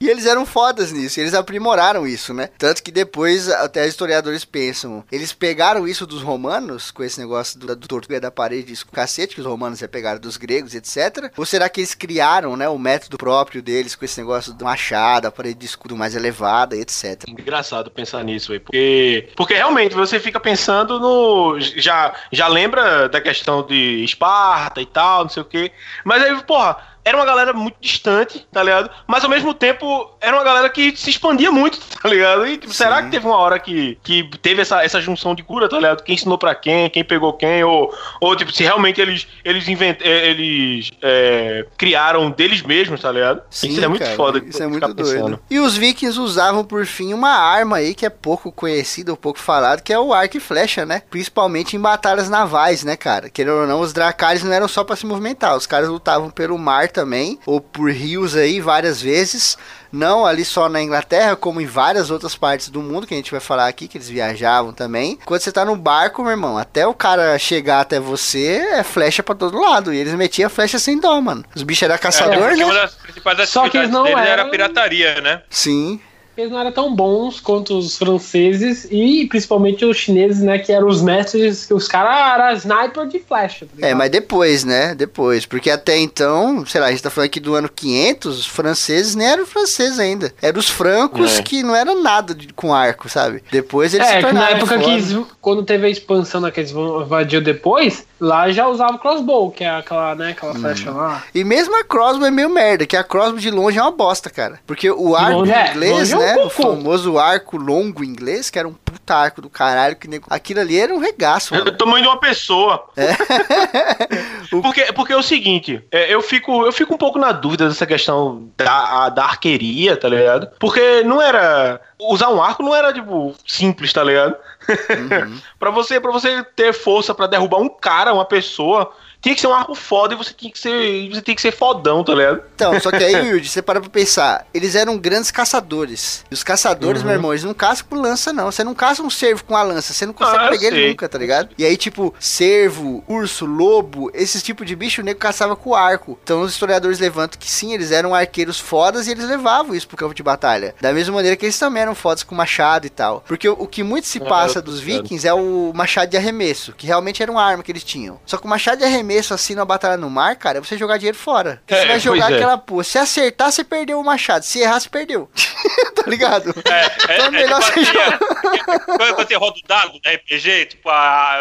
E eles eram fodas nisso, eles aprimoraram isso, né? Tanto que depois até historiadores pensam, eles pegaram isso dos romanos, com esse negócio do, do tortuga da parede, isso, cacete, que os romanos já pegaram dos gregos, etc. Ou será que eles criaram, né, o método próprio deles com esse negócio do machado, a parede de escudo mais elevada, etc. Engraçado pensar nisso, velho. Porque, porque realmente você fica pensando no. Já, já lembra da questão de Esparta e tal, não sei o quê. Mas aí, porra. Era uma galera muito distante, tá ligado? Mas ao mesmo tempo, era uma galera que se expandia muito, (laughs) tá ligado? E tipo, será que teve uma hora que, que teve essa, essa junção de cura, tá ligado? Quem ensinou pra quem, quem pegou quem, ou, ou tipo, se realmente eles, eles, invent, eh, eles eh, criaram deles mesmos, tá ligado? isso é muito cara, foda. Isso é muito doido. pensando. E os vikings usavam, por fim, uma arma aí que é pouco conhecida, ou pouco falado, que é o arco e flecha, né? Principalmente em batalhas navais, né, cara? Querendo ou não, os dracares não eram só pra se movimentar. Os caras lutavam pelo mar também, ou por rios aí, várias vezes. Não ali só na Inglaterra, como em várias outras partes do mundo, que a gente vai falar aqui, que eles viajavam também. Quando você tá no barco, meu irmão, até o cara chegar até você, é flecha pra todo lado. E eles metiam flecha sem dó, mano. Os bichos eram É, caçador, porque né? uma das principais Só que não deles era eram- a pirataria, né? Sim. Eles não eram tão bons quanto os franceses e principalmente os chineses, né? Que eram os mestres, que os caras eram sniper de flecha. Tá É, mas depois, né? Depois. Porque até então, sei lá, a gente tá falando aqui do ano 500, os franceses nem eram franceses ainda. Eram os francos É. que não eram nada de- com arco, sabe? Depois eles se É, que na tornaram época foda. que quando teve a expansão né, que eles vão- invadiu depois, lá já usava crossbow, que é aquela, né, aquela flecha lá. E mesmo a crossbow é meio merda, que a crossbow de longe é uma bosta, cara. Porque o arco longe é- inglês, é um né? o famoso arco longo inglês, que era um puta arco do caralho, que nego... aquilo ali era um regaço, É mano. do tamanho de uma pessoa. (laughs) O- Porque, porque é o seguinte, é, eu, fico, eu fico um pouco na dúvida dessa questão da, a- da arqueria, tá ligado? Porque não era. Usar um arco não era, tipo, simples, tá ligado? Uhum. (laughs) pra, você, pra você ter força pra derrubar um cara, uma pessoa, tinha que ser um arco foda e você tinha que ser. Você tinha que ser fodão, tá ligado? Então, só que aí, (laughs) Wilde, você para pra pensar, eles eram grandes caçadores. E os caçadores, Uhum. meu irmão, eles não caçam com lança, não. Você não caça um cervo com a lança, você não consegue Ah, pegar ele sei. nunca, tá ligado? E aí, tipo, cervo, urso, lobo, esses tipos de bicho, o nego caçava com arco. Então, os historiadores levantam que sim, eles eram arqueiros fodas e eles levavam isso pro campo de batalha. Da mesma maneira que eles também eram fodas com machado e tal. Porque o, o que muito se É, passa dos vikings é o machado de arremesso, que realmente era uma arma que eles tinham. Só que o machado de arremesso, assim, numa batalha no mar, cara, é você jogar dinheiro fora. É, você vai jogar é. aquela porra. Se acertar, você perdeu o machado. Se errar, você perdeu. (laughs) tá ligado? É, é, Então é melhor você jogar. é, quando você roda o dado da RPG, tipo, a,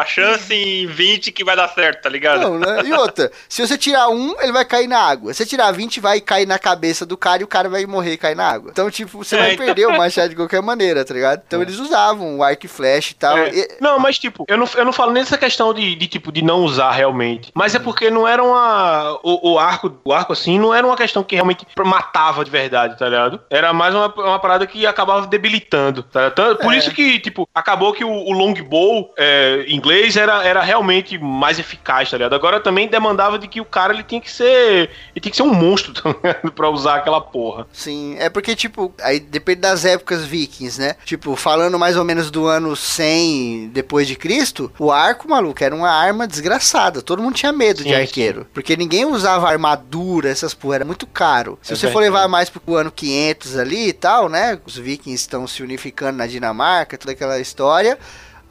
a chance em 20 que vai dar certo, tá ligado? Não, né? E outra, se você tirar um, ele vai cair na água. Se você tirar 20, vai cair na cabeça do cara e o cara vai morrer e cair na água. Então, tipo, você É, vai então- perder o machado de qualquer maneira, tá ligado? Então eles usavam o arco e flash e tal. É. E- Não, mas tipo, eu não, eu não falo nem dessa questão de, de, tipo de não usar realmente. Mas é porque não era uma. O, o arco, o arco assim, não era uma questão que realmente matava de verdade, tá ligado? Era mais uma, uma parada que acabava debilitando. Tá? ligado? Por É. isso que, tipo, acabou que o, o longbow é, inglês era, era realmente mais eficaz, tá ligado? Agora também demandava de que o cara ele tinha que ser. Ele tinha que ser um monstro, (laughs) tá ligado? Pra usar aquela porra. Sim, é porque, tipo, aí depende das épocas vikings, né? Tipo, falando mais ou menos do ano 100 depois de Cristo, o arco, maluco, era uma arma desgraçada. Todo mundo tinha medo de Sim, arqueiro. Porque ninguém usava armadura, essas porra, era muito caro. Se É você for levar mais pro ano 500 ali e tal, né? Os vikings estão se unificando na Dinamarca, toda aquela história.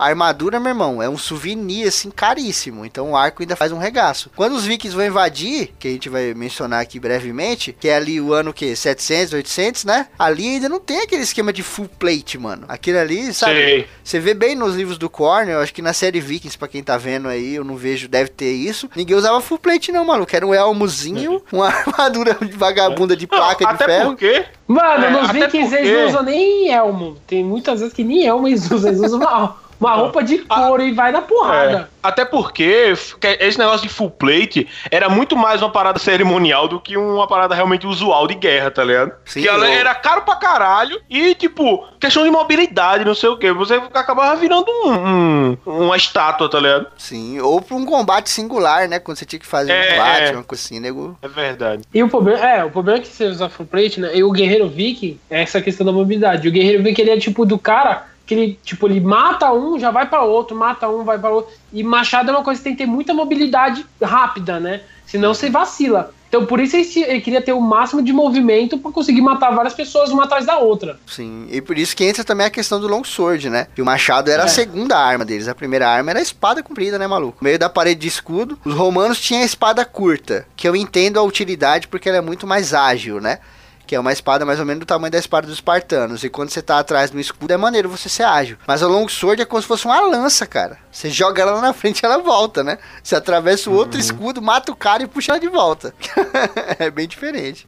A armadura, meu irmão, é um souvenir, assim, caríssimo. Então o arco ainda faz um regaço. Quando os vikings vão invadir, que a gente vai mencionar aqui brevemente, que é ali o ano que 700, 800, né? Ali ainda não tem aquele esquema de full plate, mano. Aquilo ali, sabe? Sei. Você vê bem nos livros do Corner, eu acho que na série Vikings, pra quem tá vendo aí, eu não vejo, deve ter isso. Ninguém usava full plate não, maluco. Era um elmozinho, uma (laughs) armadura de vagabunda de Não, placa de até ferro. porque. Mano, É, nos vikings porque- eles não usam nem elmo. Tem muitas vezes que nem elmo eles usam. Eles usam uma, uma roupa de couro e vai na É, porrada. até porque esse negócio de full plate era muito mais uma parada cerimonial do que uma parada realmente usual de guerra, tá ligado? Sim, que ela era caro pra caralho e, tipo, questão de mobilidade, não sei o que. Você acabava virando um, um- uma estátua, tá ligado? Sim, ou pra um combate singular, né? Quando você tinha que fazer um É, combate, é. uma coisa assim, nego. É verdade. E o problema, é, o problema é que você usa full plate, né? E o guerreiro viking é essa questão da mobilidade. O guerreiro viking ele é tipo do cara que ele, tipo, ele mata um, já vai pra outro, mata um, vai pra outro. E machado é uma coisa que tem que ter muita mobilidade rápida, né? Senão você vacila. Então por isso ele, queria ter o máximo de movimento pra conseguir matar várias pessoas uma atrás da outra. Sim, e por isso que entra também a questão do long sword, né? Que o machado era É. a segunda arma deles. A primeira arma era a espada comprida, né, maluco? No meio da parede de escudo. Os romanos tinham a espada curta, que eu entendo a utilidade porque ela é muito mais ágil, né? Que é uma espada mais ou menos do tamanho da espada dos espartanos. E quando você tá atrás do escudo, é maneiro você ser ágil. Mas a long sword é como se fosse uma lança, cara. Você joga ela na frente e ela volta, né? Você atravessa o outro escudo, mata o cara e puxa ela de volta. (laughs) é bem diferente.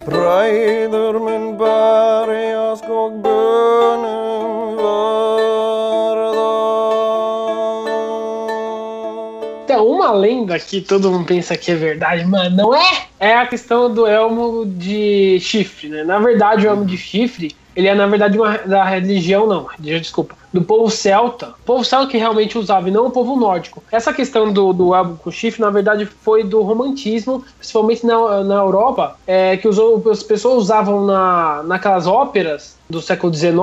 Lenda que todo mundo pensa que é verdade, mas não é, é a questão do elmo de chifre, né? Na verdade, o elmo de chifre, ele é, na verdade, uma, da religião, não, religião, desculpa, do povo celta. O povo celta que realmente usava, e não o povo nórdico. Essa questão do, do elmo com chifre, na verdade, foi do romantismo, principalmente na, na Europa, é, que usou, as pessoas usavam na, naquelas óperas do século XIX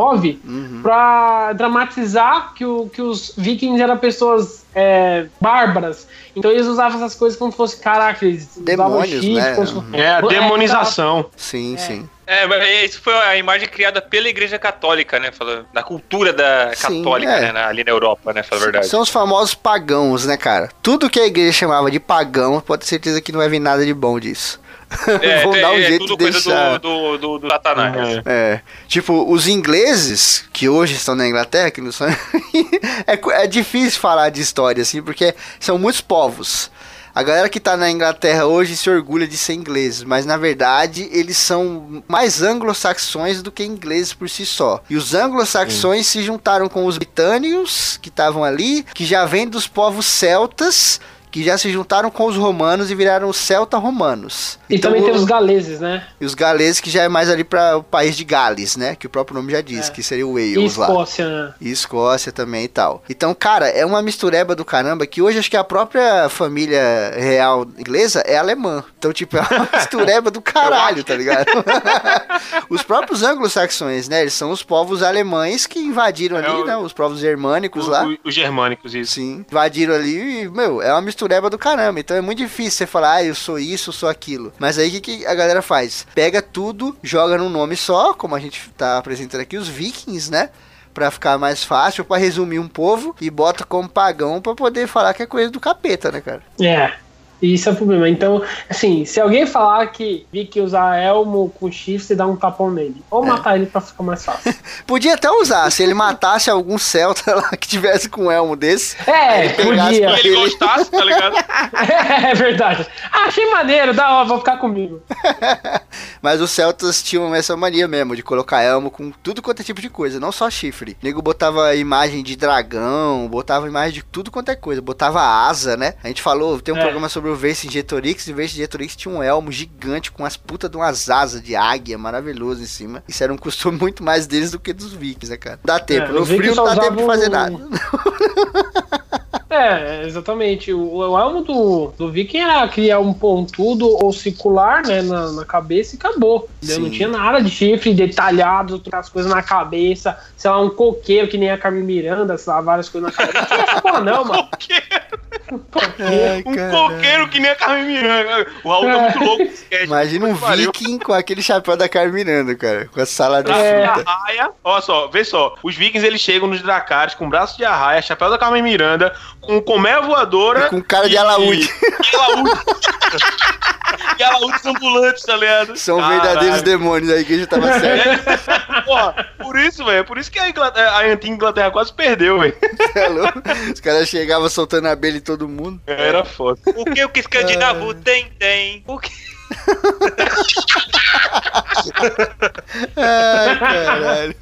Uhum. pra dramatizar que, o, que os vikings eram pessoas é, bárbaras. Então eles usavam essas coisas como se fosse, caraca, eles Demônios, chifre, né? fosse-. É a demonização. Sim, sim. É, mas isso foi a imagem criada pela Igreja Católica, né? Falando, da cultura da Sim, católica, é. né? na- ali na Europa, né? Fala a verdade. São os famosos pagãos, né, cara? Tudo que a igreja chamava de pagão, pode ter certeza que não vai vir nada de bom disso. (laughs) É, Vão é, dar um é jeito tudo de coisa deixar. do, do, do, do Satanás. É. É, tipo, os ingleses, que hoje estão na Inglaterra, que não são. (laughs) é, é difícil falar de história, assim, porque são muitos povos. A galera que tá na Inglaterra hoje se orgulha de ser ingleses, mas na verdade eles são mais anglo-saxões do que ingleses por si só. E os anglo-saxões se juntaram com os britânicos que estavam ali, que já vêm dos povos celtas, que já se juntaram com os romanos e viraram os celta-romanos. E Então, também tem os galeses, né? e os galeses, que já é mais ali para o país de Gales, né? Que o próprio nome já diz, É. que seria o E Wales lá. Escócia, né? E Escócia também e tal. Então, cara, é uma mistureba do caramba que hoje acho que a própria família real inglesa é alemã. Então, tipo, é uma (laughs) mistureba do caralho, tá ligado? (laughs) os próprios anglo-saxões, né? Eles são os povos alemães que invadiram É ali, o- né? Os povos germânicos O- lá. Os germânicos, isso. Sim, invadiram ali e, meu, é uma mistureba do caramba. Então é muito difícil você falar, ah, eu sou isso, eu sou aquilo. Mas aí o que, que a galera faz? Pega tudo, joga num nome só, como a gente tá apresentando aqui, os vikings, né? Pra ficar mais fácil, pra resumir um povo, e bota como pagão pra poder falar que é coisa do capeta, né, cara? É. Isso é o problema. Então, assim, se alguém falar que vi que usar elmo com chifre, você dá um tapão nele. Ou matar ele pra ficar mais fácil. (laughs) Podia até usar, se ele matasse algum celta (laughs) lá que tivesse com um elmo desse. É, Ele podia. Se ele gostasse, tá ligado? (laughs) É verdade. Ah, achei maneiro, dá, ó, vou ficar comigo. Mas os celtas tinham essa mania mesmo de colocar elmo com tudo quanto é tipo de coisa, não só chifre. O nego botava imagem de dragão, botava imagem de tudo quanto é coisa, botava asa, né? A gente falou, tem um É. programa sobre o Vercingetorix, e o Vercingetorix tinha um elmo gigante com as putas de umas asas de águia maravilhoso em cima. Isso era um costume muito mais deles do que dos vikings, né, cara? Dá tempo, É, no frio não dá tempo de fazer usavam- nada. (laughs) É, exatamente. O, o elmo do, do Viking era criar um pontudo ou circular, né, na, na cabeça e acabou. Não tinha nada de chifre detalhado, trocar as coisas na cabeça, sei lá, um coqueiro que nem a Carmen Miranda, sei lá, várias coisas na cabeça. Não tinha essa porra, não, mano. Ai, Um caralho. coqueiro que nem a Carmen Miranda. O Raul tá muito louco. sketch. Imagina um viking com aquele chapéu da Carmen Miranda, cara. Com a sala de É. fruta. Arraia, olha só, vê só. Os vikings eles chegam nos Dracarys com braço de arraia, chapéu da Carmen Miranda, com colmeia voadora. E com cara de alaúde. E alaúde. (laughs) e alaúdes ambulantes, tá ligado? São Caralho. verdadeiros demônios, a igreja tava certa. Porra, por isso, velho. Por isso que a, Inglaterra, a antiga Inglaterra quase perdeu, velho. Tá louco? Os caras chegavam soltando abelha em todo mundo. Era foda. O que o que escandinavo tem, tem. O que... Ai, caralho.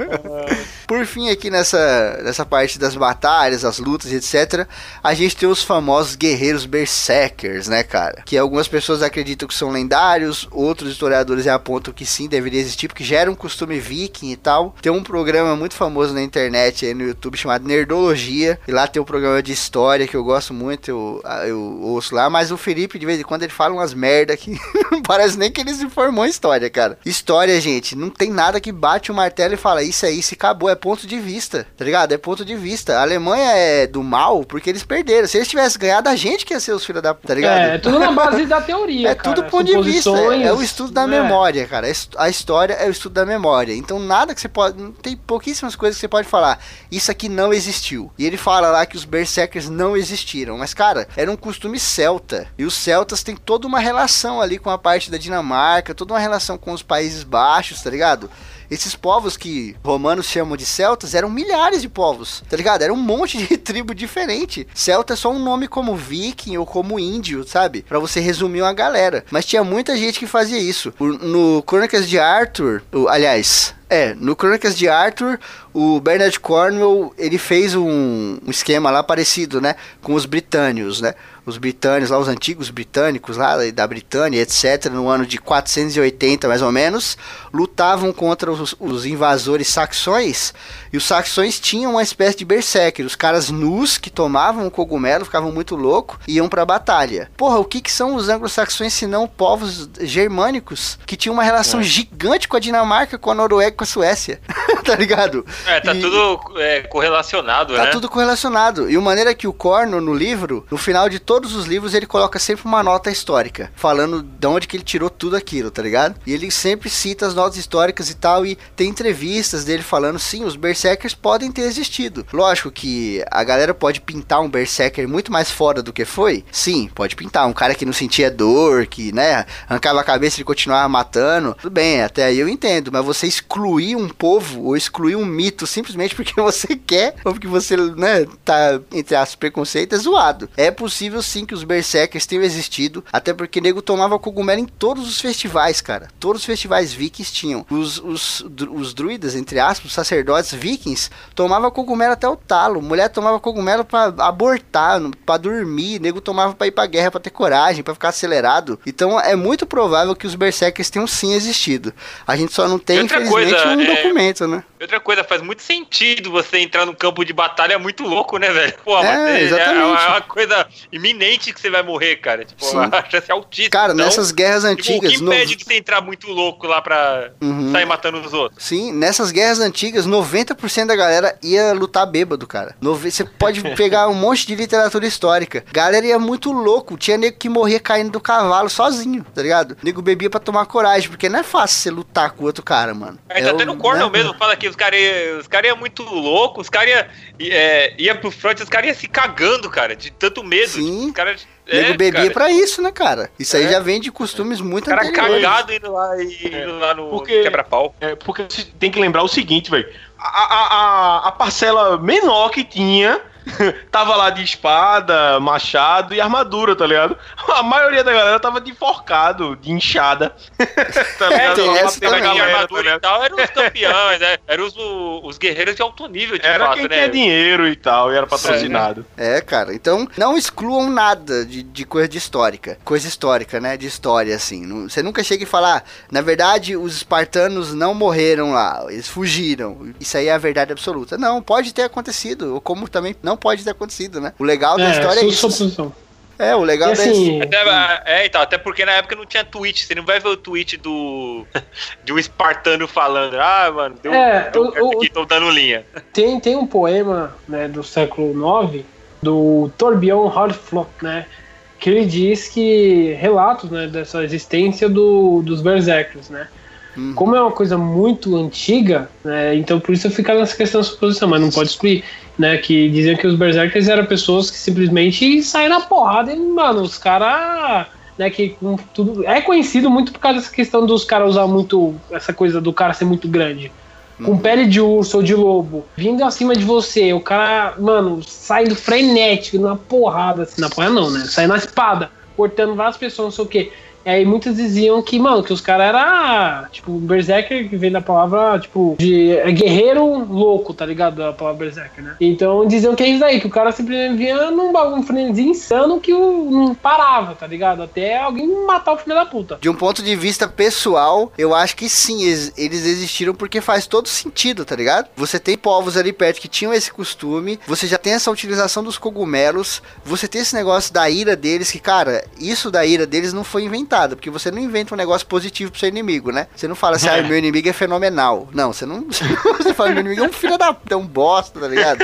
Por fim, aqui nessa, nessa parte das batalhas, as lutas, etc., a gente tem os famosos guerreiros berserkers, né, cara? Que algumas pessoas acreditam que são lendários, outros historiadores apontam que sim, deveria existir, porque já era um costume viking e tal. Tem um programa muito famoso na internet, aí no YouTube, chamado Nerdologia, e lá tem um programa de história que eu gosto muito, eu, eu ouço lá, mas o Felipe, de vez em quando, ele fala umas merda que (laughs) não (laughs) parece nem que ele se formou em história, cara. História, gente, não tem nada que bate o martelo e fala isso aí, se acabou, é ponto de vista, tá ligado? É ponto de vista. A Alemanha é do mal porque eles perderam. Se eles tivessem ganhado, a gente que ia ser os filhos da puta, tá ligado? É, é tudo na base da (laughs) teoria. É cara. tudo ponto de vista, é, é o estudo da é. memória, cara. A his- A história é o estudo da memória. Então nada que você pode, tem pouquíssimas coisas que você pode falar. Isso aqui não existiu. E ele fala lá que os berserkers não existiram, mas cara, era um costume celta. E os celtas têm toda uma relação ali com a parte da Dinamarca, toda uma relação com os Países Baixos, tá ligado? Esses povos que romanos chamam de celtas eram milhares de povos, tá ligado? Era um monte de (laughs) tribo diferente. Celta é só um nome como viking ou como índio, sabe? Pra você resumir uma galera. Mas tinha muita gente que fazia isso. No Crônicas de Arthur, aliás, é, no Crônicas de Arthur, o Bernard Cornwell, ele fez um, um esquema lá parecido, né? Com os britânios, né? Os britânicos lá, os antigos britânicos lá da Britânia, etc., no ano de 480 mais ou menos, lutavam contra os, os invasores saxões, e os saxões tinham uma espécie de berserker, os caras nus que tomavam o cogumelo, ficavam muito loucos, e iam pra batalha. Porra, o que que são os anglo-saxões se não povos germânicos que tinham uma relação gigante com a Dinamarca, com a Noruega, e com a Suécia, (laughs) tá ligado? É, tá E- tudo é, correlacionado, Tá né? tudo correlacionado. E a maneira que o Corno, no livro, no final de todos os livros, ele coloca sempre uma nota histórica, falando de onde que ele tirou tudo aquilo, tá ligado? E ele sempre cita as notas históricas e tal, e tem entrevistas dele falando, sim, os berserkers podem ter existido. Lógico que a galera pode pintar um berserker muito mais fora do que foi. Sim, pode pintar. Um cara que não sentia dor, que, né, arrancava a cabeça e continuava matando. Tudo bem, até aí eu entendo. Mas você excluir um povo ou excluir um mito simplesmente porque (laughs) você quer ou porque você, né, tá, entre aspas, preconceito, é zoado. É possível sim que os berserkers tenham existido, até porque nego tomava cogumelo em todos os festivais, cara. Todos os festivais vikings tinham. Os, os, os druidas, entre aspas, os sacerdotes vikings, tomavam cogumelo até o talo. Mulher tomava cogumelo pra abortar, pra dormir. Nego tomava pra ir pra guerra, pra ter coragem, pra ficar acelerado. Então é muito provável que os berserkers tenham sim existido. A gente só não tem, infelizmente, coisa, um é- documento, né? Outra coisa, faz muito sentido você entrar no campo de batalha muito louco, né, velho? Pô, É, mas é, exatamente. é uma coisa iminente que você vai morrer, cara. Tipo, Sim. (laughs) a chance é altíssima. Cara, Então, nessas guerras tipo, o antigas. que impede de você entrar muito louco lá pra Uhum. sair matando os outros? Sim, nessas guerras antigas, 90% da galera ia lutar bêbado, cara. Você pode (laughs) pegar um monte de literatura histórica. Galera ia muito louco. Tinha nego que morria caindo do cavalo sozinho, tá ligado? Nego bebia pra tomar coragem, porque não é fácil você lutar com o outro cara, mano. É, tá o- até no Cornell né? mesmo, fala que os caras os cara iam muito loucos, os caras iam é, ia pro front, os caras iam se cagando, cara, de tanto medo. Sim. Os. Nego é, bebia cara, pra isso, né, cara? Isso aí É. já vem de costumes muito Os caras anteriores. cagados indo lá e indo lá no quebra-pau. É, porque tem que lembrar o seguinte, velho. A, a, a, a parcela menor que tinha (laughs) tava lá de espada, machado e armadura, tá ligado? (laughs) A maioria da galera tava de forcado, de inchada. (laughs) tá É, tem não, essa em galera, armadura tá e tal, eram os campeões, né? Eram os, os guerreiros de alto nível, de Era fato, quem né? tinha dinheiro e tal, e era patrocinado. É, cara. Então, não excluam nada de, de coisa de histórica. Coisa histórica, né? De história, assim. Não- Você nunca chega e fala, ah, na verdade, os espartanos não morreram lá, eles fugiram. Isso aí é a verdade absoluta. Não, pode ter acontecido. Ou como também não pode ter acontecido, né? O legal da história é isso. suposição. É, o legal E assim, Até, é, então, até porque na época não tinha tweet. Você não vai ver o tweet do. (laughs) de um espartano falando. Ah, mano, deu, É, deu o- aqui, tô dando linha. tem, tem um poema né, do século IX do Torbjörn Harflot, né? Que ele diz que relatos né, dessa existência do, dos Berserkers, né? Uhum. Como é uma coisa muito antiga, né, então por isso fica nessa questão da suposição, mas não pode excluir, né? Que diziam que os Berserkers eram pessoas que simplesmente saem na porrada e, mano, os caras. Né, que tudo é conhecido muito por causa dessa questão dos caras usar muito essa coisa do cara ser muito grande. Com pele de urso ou de lobo, vindo acima de você, o cara, mano, saindo frenético, numa porrada, assim, na porrada não, né? Saindo na espada, cortando várias pessoas, não sei o quê. E aí muitos diziam que, mano, que os caras eram, tipo, berserker, que vem da palavra, tipo, de é guerreiro louco, tá ligado? A palavra berserker, né? Então diziam que é isso aí, que o cara simplesmente vinha num bagulho, insano que o, não parava, tá ligado? Até alguém matar o filho da puta. De um ponto de vista pessoal, eu acho que sim, eles existiram porque faz todo sentido, tá ligado? Você tem povos ali perto que tinham esse costume, você já tem essa utilização dos cogumelos, você tem esse negócio da ira deles, que, cara, isso da ira deles não foi inventado, porque você não inventa um negócio positivo pro seu inimigo, né? Você não fala assim, ah, meu inimigo é fenomenal. Não, você não. (laughs) Você fala, meu inimigo é um filho da. é um bosta, tá ligado?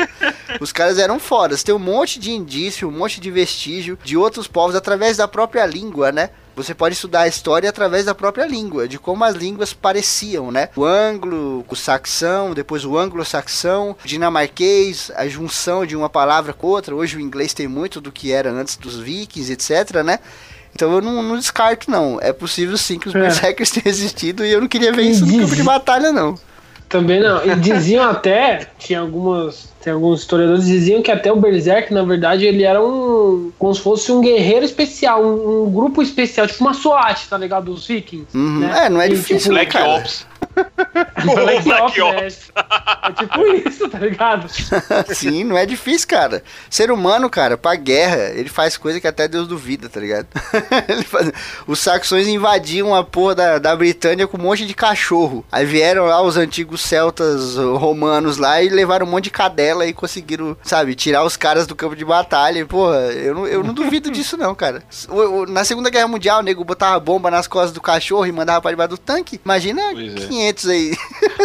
Os caras eram fodas. Tem um monte de indício, um monte de vestígio de outros povos através da própria língua, né? Você pode estudar a história através da própria língua, de como as línguas pareciam, né? O anglo, o saxão, depois o anglo-saxão, o dinamarquês, a junção de uma palavra com outra. Hoje o inglês tem muito do que era antes dos vikings, etc, né? Então eu não, não descarto, não. É possível sim que os É. berserkers (laughs) tenham existido e eu não queria ver E isso no campo de batalha, não. Também não. E diziam até, tinha algumas. Tem alguns historiadores que diziam que até o Berserk, na verdade, ele era um. como se fosse um guerreiro especial, um, um grupo especial, tipo uma SWAT, tá ligado? Dos vikings. Uhum. né? É, não é E, difícil, tipo, Black cara. Ops. (laughs) Black Black Ops, né? É tipo isso, tá ligado? (laughs) Sim, não é difícil, cara. Ser humano, cara, pra guerra, ele faz coisa que até Deus duvida, tá ligado? (laughs) Ele faz- Os saxões invadiam a porra da, da Britânia com um monte de cachorro. Aí vieram lá os antigos celtas romanos lá e levaram um monte de cadela e conseguiram, sabe, tirar os caras do campo de batalha. E, Porra, eu não, eu não duvido (laughs) disso, não, cara. O- o- na Segunda Guerra Mundial, o nego botava bomba nas costas do cachorro e mandava pra debaixo do tanque. Imagina Pois é. 500 aí.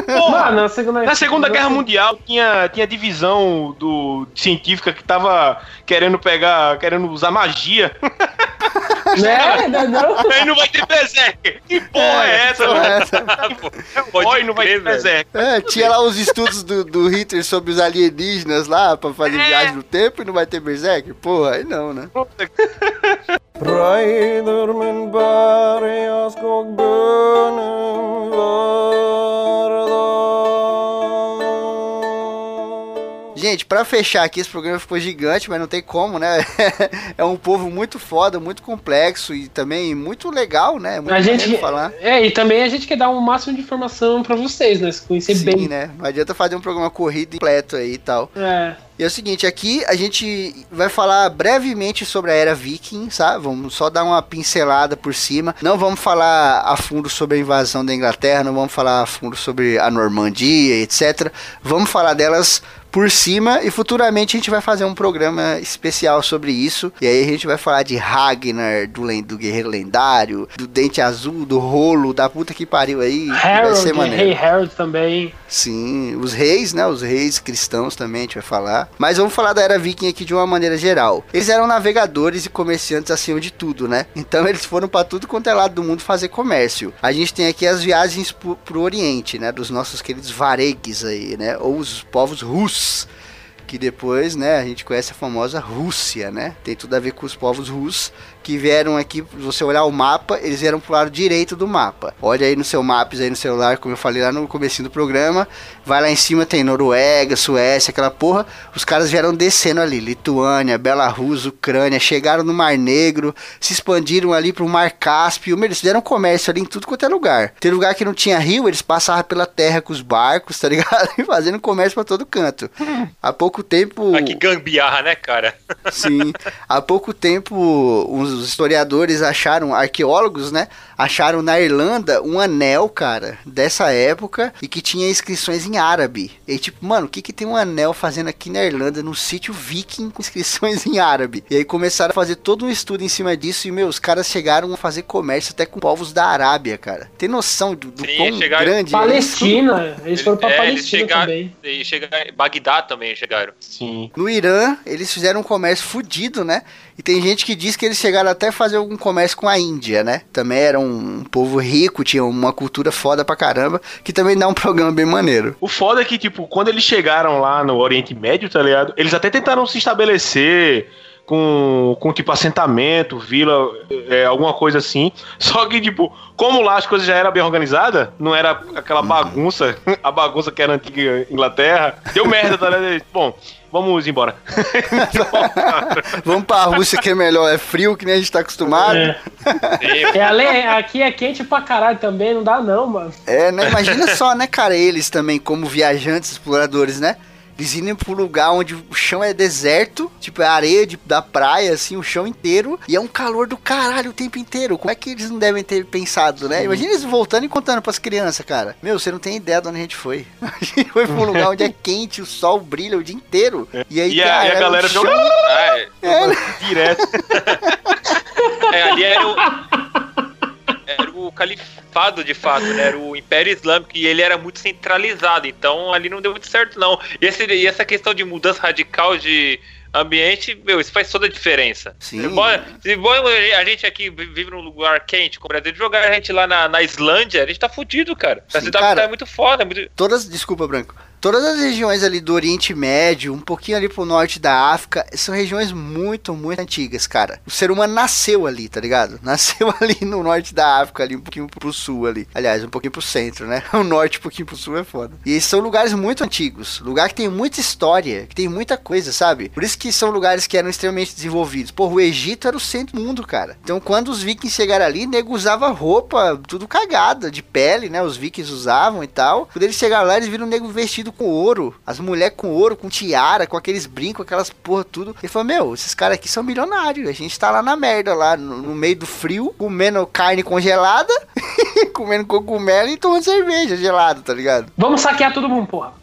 (laughs) Mano, na Segunda, Na Segunda Guerra Mundial tinha, tinha divisão do científica que tava querendo pegar, querendo usar magia. (laughs) Né? Não, não. Aí não vai ter berserker. Que porra é, essa, porra é mano? essa? Oi, Pode não vai ter berserker. É, tinha lá os estudos do, do Hitler sobre os alienígenas lá pra fazer viagem no tempo e não vai ter Berserk? Porra, aí não, né? Skog vardag. Pra fechar aqui, esse programa ficou gigante, mas não tem como, né? (laughs) é um povo muito foda, muito complexo e também muito legal, né? Muito A gente, falar. é, e também a gente quer dar o máximo de informação pra vocês, né? Se conhecer Sim, bem. né? Não adianta fazer um programa corrido e completo aí e tal. É. E é o seguinte, aqui a gente vai falar brevemente sobre a era viking, sabe? Vamos só dar uma pincelada por cima. Não vamos falar a fundo sobre a invasão da Inglaterra, não vamos falar a fundo sobre a Normandia, etc. Vamos falar delas por cima e futuramente a gente vai fazer um programa especial sobre isso. E aí a gente vai falar de Ragnar, do, do guerreiro lendário, do dente azul, do rolo, da puta que pariu aí. vai Harold, ser maneiro. Rei Harold também. Sim, os reis, né? Os reis cristãos também a gente vai falar. Mas vamos falar da era viking aqui de uma maneira geral. Eles eram navegadores e comerciantes acima de tudo, né? Então eles foram pra tudo quanto é lado do mundo fazer comércio. A gente tem aqui as viagens pro, pro Oriente, né? Dos nossos queridos varegues aí, né? Ou os povos russos. Que depois, né, a gente conhece a famosa Rússia, né? Tem tudo a ver com os povos russos que vieram aqui, se você olhar o mapa, eles vieram pro lado direito do mapa. Olha aí no seu Maps aí no celular, como eu falei lá no comecinho do programa. Vai lá em cima, tem Noruega, Suécia, aquela porra. Os caras vieram descendo ali, Lituânia, Belarus, Ucrânia, chegaram no Mar Negro, se expandiram ali pro Mar Cáspio. Meu, Eles fizeram comércio ali em tudo quanto é lugar. Tem lugar que não tinha rio, eles passavam pela terra com os barcos, tá ligado? (laughs) E fazendo comércio pra todo canto. Há pouco tempo... Ah, que gambiarra, né, cara? Sim. (laughs) Há pouco tempo, os historiadores acharam, arqueólogos, né? Acharam na Irlanda um anel, cara, dessa época e que tinha inscrições em árabe. E tipo, mano, o que que tem um anel fazendo aqui na Irlanda, num sítio viking com inscrições (laughs) em árabe? E aí começaram a fazer todo um estudo em cima disso e, meu, os caras chegaram a fazer comércio até com povos da Arábia, cara. Tem noção do, do Sim, quão chegaram- grande é? Palestina. Eles foram pra É, Palestina chegaram- também. E chegaram, Bagdá também chegaram. Sim. No Irã, eles fizeram um comércio fudido, né? E tem gente que diz que eles chegaram até fazer algum comércio com a Índia, né? Também era um povo rico, tinha uma cultura foda pra caramba, que também dá um (laughs) programa bem maneiro. O foda é que, tipo, quando eles chegaram lá no Oriente Médio, tá ligado? Eles até tentaram se estabelecer com, com tipo, assentamento, vila, é, alguma coisa assim. (laughs) Só que, tipo, como lá as coisas já eram bem organizadas, não era aquela bagunça, (laughs) a bagunça que era a antiga Inglaterra, deu merda, tá ligado? (laughs) Bom, vamos embora. Vamos pra Rússia que é melhor, é frio que nem a gente tá acostumado. É. E- É, ale- aqui é quente pra caralho também, não dá não, mano. É, né? Imagina só, né, cara, eles também, como viajantes, exploradores, né? Eles indo pro lugar onde o chão é deserto, tipo, é areia de- da praia, assim, o chão inteiro, e é um calor do caralho o tempo inteiro. Como é que eles não devem ter pensado, né? Imagina eles voltando e contando pras crianças, cara. Meu, você não tem ideia de onde a gente foi. (laughs) A gente foi pra um lugar onde é quente, o sol brilha o dia inteiro. E aí, E a, e a cara, galera chão... ficou (laughs) Ah, é. direto. (laughs) É, ali era o. Era o califado de fato, né? Era o Império Islâmico e ele era muito centralizado, então ali não deu muito certo, não. E, esse- e essa questão de mudança radical de ambiente, meu, isso faz toda a diferença. Sim. Bora a gente aqui vive num lugar quente, como o Brasil, jogar a gente lá na, na Islândia, a gente tá fudido, cara. A Sim, cidade cara. tá muito foda, muito. Todas, desculpa, Branco. Todas as regiões ali do Oriente Médio, um pouquinho ali pro norte da África, são regiões muito, muito antigas, cara. O ser humano nasceu ali, tá ligado? (laughs) Nasceu ali no norte da África, ali um pouquinho pro sul ali. Aliás, um pouquinho pro centro, né? (laughs) O norte um pouquinho pro sul é foda. E são lugares muito antigos, lugar que tem muita história, que tem muita coisa, sabe? Por isso que são lugares que eram extremamente desenvolvidos. Porra, o Egito era o centro do mundo, cara. Então, quando os vikings chegaram ali, nego usava roupa tudo cagada, de pele, né? Os vikings usavam e tal. Quando eles chegaram lá, eles viram o nego vestido com ouro. As mulheres com ouro, com tiara, com aqueles brincos, aquelas porra tudo. Ele falou, meu, esses caras aqui são milionários. A gente tá lá na merda, lá no, no meio do frio, comendo carne congelada, (laughs) comendo cogumelo e tomando cerveja gelada, tá ligado? Vamos saquear todo mundo, porra.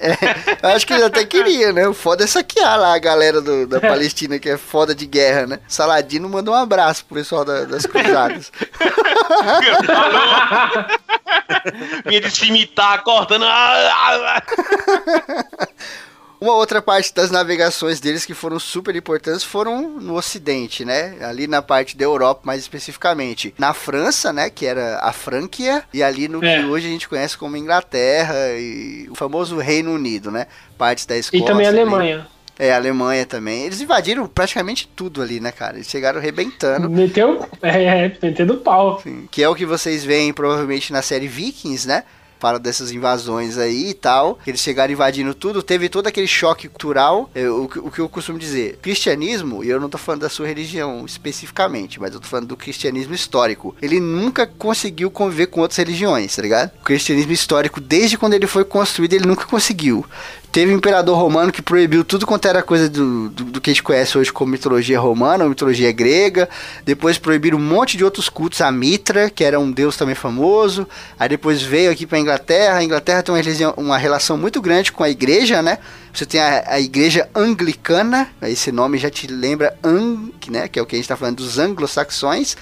Eu acho que ele até queria, né? O foda é saquear lá a galera do- da (laughs) Palestina, que é foda de guerra, né? Saladino mandou um abraço pro pessoal da- das cruzadas. (laughs) Vinha de cimitar, cortando. (laughs) Uma outra parte das navegações deles que foram super importantes foram no Ocidente, né? Ali na parte da Europa, mais especificamente. Na França, né? Que era a Franquia, e ali no É. que hoje a gente conhece como Inglaterra e o famoso Reino Unido, né? Partes da E Escócia. também a. Alemanha. É, a Alemanha também. Eles invadiram praticamente tudo ali, né, cara? Eles chegaram arrebentando. Meteu. É, é, metendo pau. Sim, que é o que vocês veem provavelmente na série Vikings, né? Fala dessas invasões aí e tal. Eles chegaram invadindo tudo. Teve todo aquele choque cultural. é, o, o que eu costumo dizer. Cristianismo, e eu não tô falando da sua religião especificamente, mas eu tô falando do cristianismo histórico. Ele nunca conseguiu conviver com outras religiões, tá ligado? O cristianismo histórico, desde quando ele foi construído, ele nunca conseguiu. Teve um imperador romano que proibiu tudo quanto era coisa do, do, do que a gente conhece hoje como mitologia romana ou mitologia grega. Depois proibiram um monte de outros cultos, a Mitra, que era um deus também famoso. Aí depois veio aqui pra Inglaterra. A Inglaterra tem uma, uma relação muito grande com a igreja, né? Você tem a, a igreja anglicana, esse nome já te lembra Ang, né? Que é o que a gente tá falando dos anglo-saxões.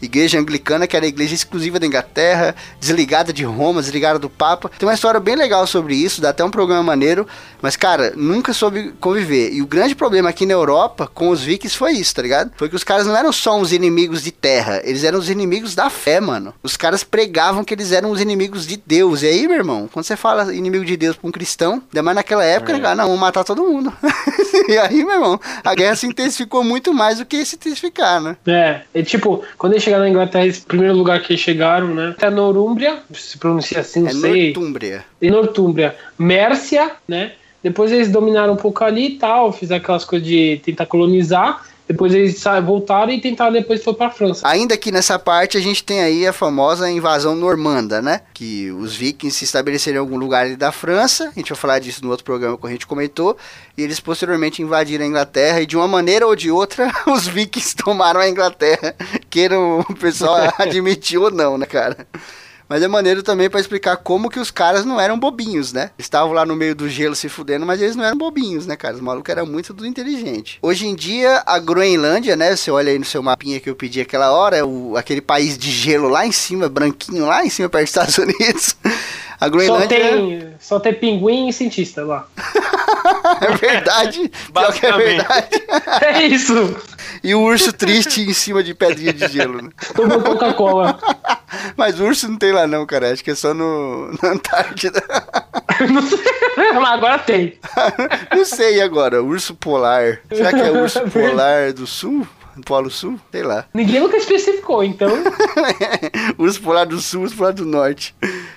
Igreja anglicana, que era a igreja exclusiva da Inglaterra, desligada de Roma, desligada do Papa. Tem uma história bem legal sobre isso, dá até um programa maneiro. Mas, cara, nunca soube conviver. E o grande problema aqui na Europa com os vikings foi isso, tá ligado? Foi que os caras não eram só uns inimigos de terra, eles eram os inimigos da fé, mano. Os caras pregavam que eles eram os inimigos de Deus. E aí, meu irmão, quando você fala inimigo de Deus pra um cristão, ainda mais naquela época, né, cara? Não, vamos matar todo mundo. (laughs) e aí, meu irmão, a guerra se intensificou muito mais do que se intensificar, né? É, e tipo, quando eles chegaram na Inglaterra, esse primeiro lugar que eles chegaram, né? Até Norúmbria, se pronuncia assim, não É sei. Nortúmbria. E Nortúmbria, Mércia, né? Depois eles dominaram um pouco ali e tal, fizeram aquelas coisas de tentar colonizar. Depois eles voltaram e tentaram depois foi pra França. Ainda que nessa parte a gente tem aí a famosa invasão normanda, né? Que os vikings se estabeleceram em algum lugar ali da França. A gente vai falar disso no outro programa que a gente comentou. E eles posteriormente invadiram a Inglaterra. E de uma maneira ou de outra, (laughs) os vikings tomaram a Inglaterra. Queiram o pessoal (laughs) admitir ou não, né, cara? Mas é maneiro também pra explicar como que os caras não eram bobinhos, né? Estavam lá no meio do gelo se fudendo, mas eles não eram bobinhos, né, cara? Os malucos eram muito do inteligente. Hoje em dia, a Groenlândia, né? Você olha aí no seu mapinha que eu pedi aquela hora, é o, aquele país de gelo lá em cima, branquinho, lá em cima perto dos Estados Unidos. A Só Groenlândia tem, só tem pinguim e cientista lá. (laughs) é verdade. (laughs) Pior que é verdade. (laughs) É isso. E o urso triste em cima de pedrinha de gelo, né? Tomou Coca-Cola. (laughs) Mas urso não tem lá não, cara. Acho que é só no, na Antártida. (laughs) Não sei, Mas agora tem. (laughs) Não sei agora. Urso polar. Será que é urso polar do sul? Do Polo Sul? Sei lá. Ninguém nunca especificou, então. urso polar do sul, urso polar do norte.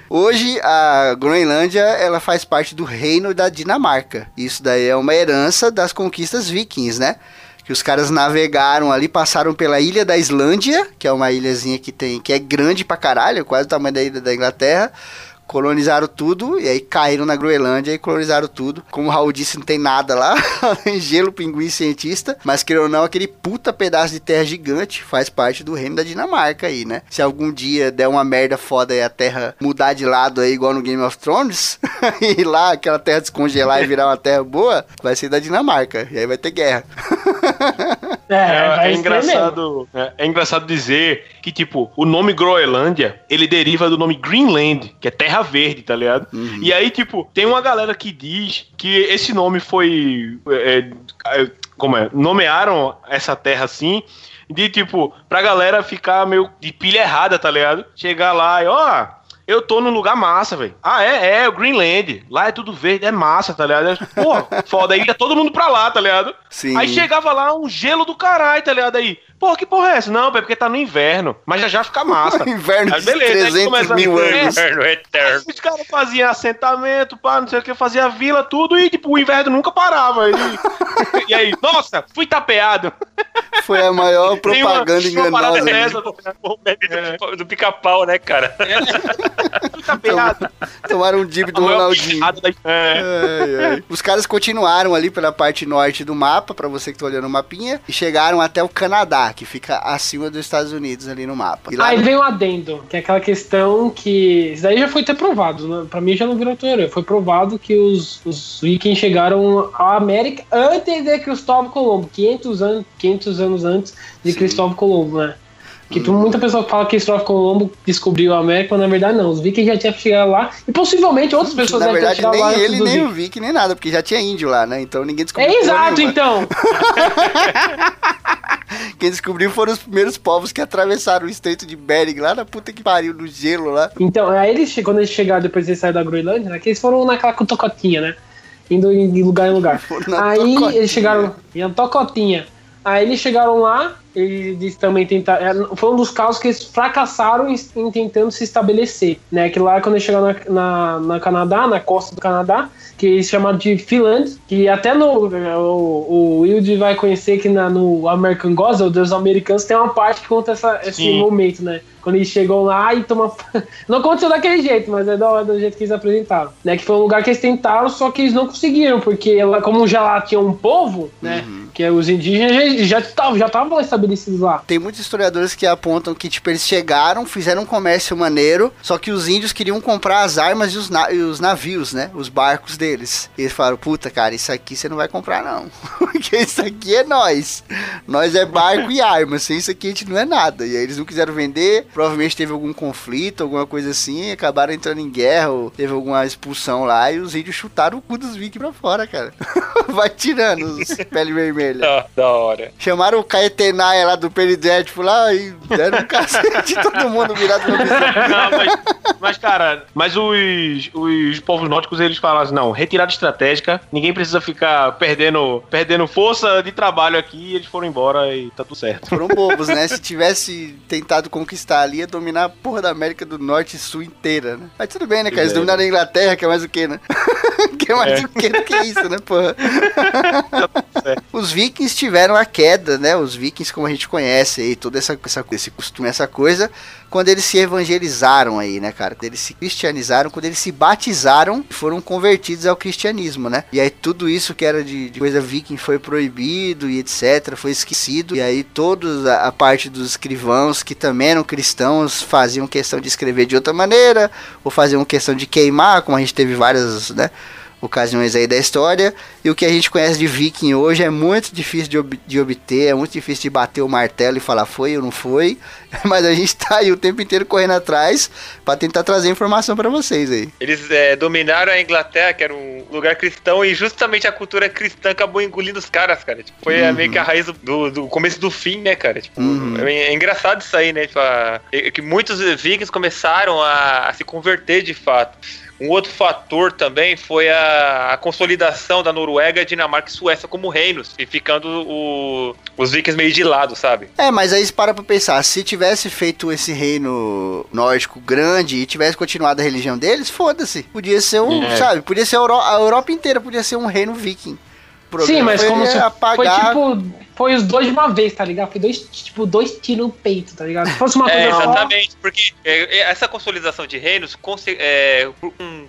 Hoje a Groenlândia ela faz parte do reino da Dinamarca. Isso daí é uma herança das conquistas vikings, né? Que os caras navegaram ali, passaram pela ilha da Islândia, que é uma ilhazinha que tem, que é grande pra caralho, quase o tamanho da ilha da Inglaterra. Colonizaram tudo e aí caíram na Groenlândia e colonizaram tudo. Como o Raul disse, não tem nada lá. (laughs) gelo, pinguim, cientista. Mas, querendo ou não, aquele puta pedaço de terra gigante faz parte do reino da Dinamarca aí, né? Se algum dia der uma merda foda e a terra mudar de lado aí, igual no Game of Thrones, (laughs) e lá aquela terra descongelar e virar uma terra boa, vai ser da Dinamarca. E aí vai ter guerra. (laughs) É, É, é engraçado, é, é engraçado dizer que, tipo, o nome Groenlândia, ele deriva do nome Greenland, que é terra verde, tá ligado? E aí, tipo, tem uma galera que diz que esse nome foi. é, é, como é? Nomearam essa terra assim. De tipo, pra galera ficar meio de pilha errada, tá ligado? Chegar lá e, ó, eu tô num lugar massa, velho. Ah, é, é, o Greenland. Lá é tudo verde, é massa, tá ligado? Porra, (laughs) foda. Aí ia todo mundo pra lá, tá ligado? Sim. Aí chegava lá um gelo do caralho, tá ligado? Aí, porra, que porra é essa? Não, é porque tá no inverno. Mas já já fica massa. (laughs) Inverno Aí de beleza, aí 300 começa- mil É, anos. Inferno eterno. Os caras faziam assentamento, pá, não sei o que, fazia vila, tudo, e tipo, o inverno nunca parava. E, (laughs) e aí, nossa, fui tapeado. Foi a maior uma- propaganda uma parada enganosa. né? dessa, ligado? O meme do, do pica-pau, né, cara? fui tapeado. Tomaram um dip do Ronaldinho. É. Ai, ai. Os caras continuaram ali pela parte norte do mapa, pra você que tá olhando o mapinha, e chegaram até o Canadá, que fica acima dos Estados Unidos ali no mapa. E lá Aí vem um adendo, que é aquela questão que. Isso daí já foi até provado, né? Pra mim já não virou teoria. Foi provado que os, os vikings chegaram à América antes de Cristóvão Colombo, 500 anos, 500 anos antes de Cristóvão Colombo, né? Que muita pessoa fala que Cristóvão Colombo descobriu a América, mas na verdade não. Os vikings já tinham chegado lá e possivelmente outras pessoas Na devem ter verdade, chegado lá nem ele, nem o vikings. Vic, nem nada, porque já tinha índio lá, né? Então ninguém descobriu. É exato, nenhuma. então. (laughs) Quem descobriu foram os primeiros povos que atravessaram o estreito de Bering, lá na puta que pariu, no gelo lá. Então, aí eles, quando eles chegaram depois de sair da Groenlândia, né, que eles foram naquela tocotinha, né? Indo em lugar em lugar. Aí tocotinha. eles chegaram. Em tocotinha. Aí eles chegaram lá, eles também tentaram. é, Foi um dos casos que eles fracassaram em, em tentando se estabelecer, né? Que lá quando eles chegaram na, na, na Canadá, na costa do Canadá, que eles chamaram de Finland, que até no. O, o Wilde vai conhecer que na, no American Gospel, dos americanos, tem uma parte que conta essa, esse Sim. momento, né? Quando eles chegam lá e tomam. (laughs) Não aconteceu daquele jeito, mas é da hora do jeito que eles apresentaram. Né? Que foi um lugar que eles tentaram, só que eles não conseguiram, porque lá, como já lá tinha um povo, né? Que é os indígenas já estavam já estavam estabelecidos lá. Tem muitos historiadores que apontam que, tipo, eles chegaram, fizeram um comércio maneiro, só que os índios queriam comprar as armas e os, na- e os navios, né? Os barcos deles. E eles falaram, puta, cara, isso aqui você não vai comprar, não. (laughs) Porque isso aqui é nós. Nós é barco e arma. Sem isso aqui a gente não é nada. E aí eles não quiseram vender. Provavelmente teve algum conflito, alguma coisa assim. E acabaram entrando em guerra, ou teve alguma expulsão lá. E os índios chutaram o cu dos vikings pra fora, cara. (laughs) vai tirando os pele vermelha. Da, da hora. Chamaram o Caetenaia lá do Peridético lá e deram um cacete todo mundo virado missão. (laughs) Não, mas, mas, cara, mas os, os povos nórdicos, eles falam assim, não, retirada estratégica, ninguém precisa ficar perdendo, perdendo força de trabalho aqui, eles foram embora e tá tudo certo. Foram bobos, né? Se tivesse tentado conquistar ali, ia dominar a porra da América do Norte e Sul inteira, né? Mas tudo bem, né, cara? Eles É. dominaram a Inglaterra, que é mais o que, né? (laughs) que é mais o que do que isso, né, porra? (laughs) Os vikings tiveram a queda, né? Os vikings, como a gente conhece aí, todo essa, essa, esse costume, essa coisa, quando eles se evangelizaram aí, né, cara? Quando eles se cristianizaram, quando eles se batizaram foram convertidos ao cristianismo, né? E aí tudo isso que era de, de coisa viking foi proibido e etc, foi esquecido. E aí todos a, a parte dos escrivãos que também eram cristãos faziam questão de escrever de outra maneira, ou faziam questão de queimar, como a gente teve várias, né? Ocasiões aí da história. E o que a gente conhece de viking hoje é muito difícil de, ob de obter, é muito difícil de bater o martelo e falar foi ou não foi. (laughs) Mas a gente tá aí o tempo inteiro correndo atrás para tentar trazer informação para vocês aí. Eles é, dominaram a Inglaterra, que era um lugar cristão, e justamente a cultura cristã acabou engolindo os caras, cara. Tipo, foi Uhum. meio que a raiz do, do- do começo do fim, né, cara? Tipo, Uhum. é, é engraçado isso aí, né? Tipo, a- é que muitos vikings começaram a, a se converter de fato. Um outro fator também foi a, a consolidação da Noruega, Dinamarca e Suécia como reinos, e ficando o- os vikings meio de lado, sabe? É, mas aí você para pra pensar, se tivesse feito esse reino nórdico grande e tivesse continuado a religião deles, foda-se. Podia ser um, É. sabe, podia ser a, Euro- a Europa inteira, podia ser um reino viking. Sim, mas foi como se foi apagar... tipo, foi os dois de uma vez, tá ligado? Foi dois, tipo, dois tiros no peito, tá ligado? Se fosse uma É, coisa só, exatamente, porque é, é, essa consolidação de reinos, conse- é,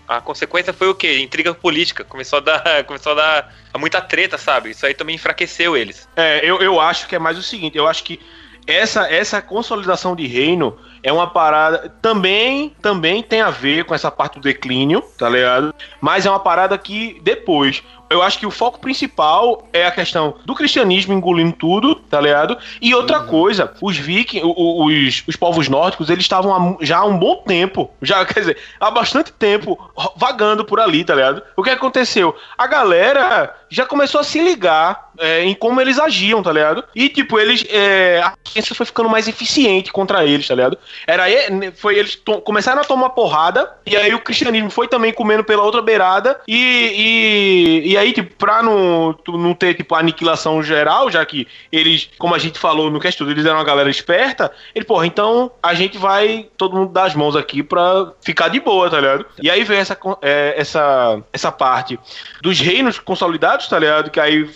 a consequência foi o quê? Intriga política. Começou a dar, (laughs) começou a dar muita treta, sabe? Isso aí também enfraqueceu eles. É, eu, eu acho que é mais o seguinte, eu acho que essa, essa consolidação de reino é uma parada. Também, também tem a ver com essa parte do declínio, tá ligado? Mas é uma parada que depois. Eu acho que o foco principal é a questão do cristianismo engolindo tudo, tá ligado? E outra coisa, os vikings, os, os povos nórdicos, eles estavam já há um bom tempo, já quer dizer, há bastante tempo vagando por ali, tá ligado? O que aconteceu? A galera já começou a se ligar é, em como eles agiam, tá ligado? E, tipo, eles. é, a ciência foi ficando mais eficiente contra eles, tá ligado? Era foi eles começaram a tomar porrada, e aí o cristianismo foi também comendo pela outra beirada, e, e, e aí, tipo, pra não, não ter, tipo, aniquilação geral, já que eles, como a gente falou no cast, eles eram uma galera esperta, ele, porra, então a gente vai todo mundo dar as mãos aqui pra ficar de boa, tá ligado? E aí veio essa, é, essa, essa parte dos reinos consolidados, tá ligado? Que aí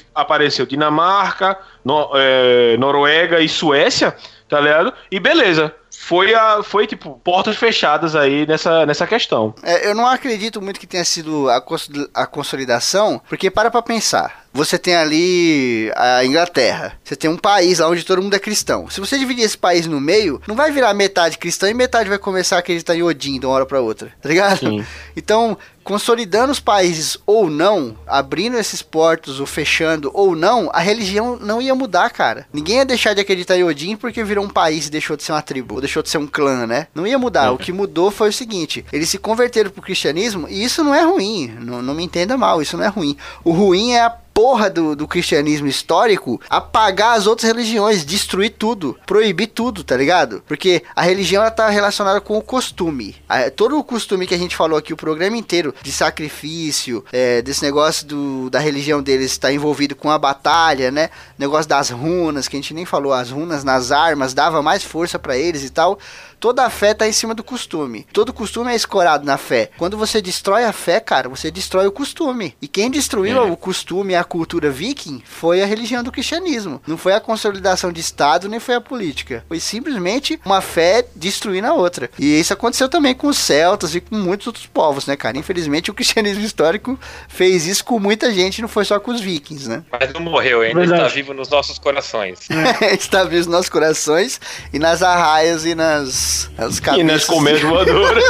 apareceu Dinamarca, no- é, Noruega e Suécia, tá ligado? E beleza. Foi, a, foi tipo, portas fechadas aí nessa, nessa questão. É, eu não acredito muito que tenha sido a, cons- a consolidação, porque para pra pensar. Você tem ali a Inglaterra. Você tem um país lá onde todo mundo é cristão. Se você dividir esse país no meio, não vai virar metade cristã e metade vai começar a acreditar em Odin de uma hora pra outra. Tá ligado? Sim. (laughs) Então, consolidando os países ou não, abrindo esses portos ou fechando ou não, a religião não ia mudar, cara. Ninguém ia deixar de acreditar em Odin porque virou um país e deixou de ser uma tribo, ou deixou de ser um clã, né? Não ia mudar. O que mudou foi o seguinte: eles se converteram pro cristianismo e isso não é ruim. Não, não me entenda mal, isso não é ruim. O ruim é a porra do, do cristianismo histórico apagar as outras religiões, destruir tudo, proibir tudo, tá ligado? Porque a religião ela tá relacionada com o costume. A- todo o costume que a gente falou aqui o programa inteiro de sacrifício, é, desse negócio do, da religião deles estar envolvido com a batalha, né? Negócio das runas, que a gente nem falou, as runas nas armas dava mais força pra eles e tal. Toda a fé tá em cima do costume. Todo costume é escorado na fé. Quando você destrói a fé, cara, você destrói o costume. E quem destruiu É. o costume e a cultura viking foi a religião do cristianismo. Não foi a consolidação de Estado, nem foi a política. Foi simplesmente uma fé destruindo a outra. E isso aconteceu também com os celtas e com muitos outros povos, né, cara? Infelizmente o cristianismo histórico fez isso com muita gente, não foi só com os vikings, né? Mas não morreu, ainda Verdade. está vivo nos nossos corações. (laughs) Está vivo nos nossos corações e nas arraias e nas, nas E cabeças. nas colmeias voadoras.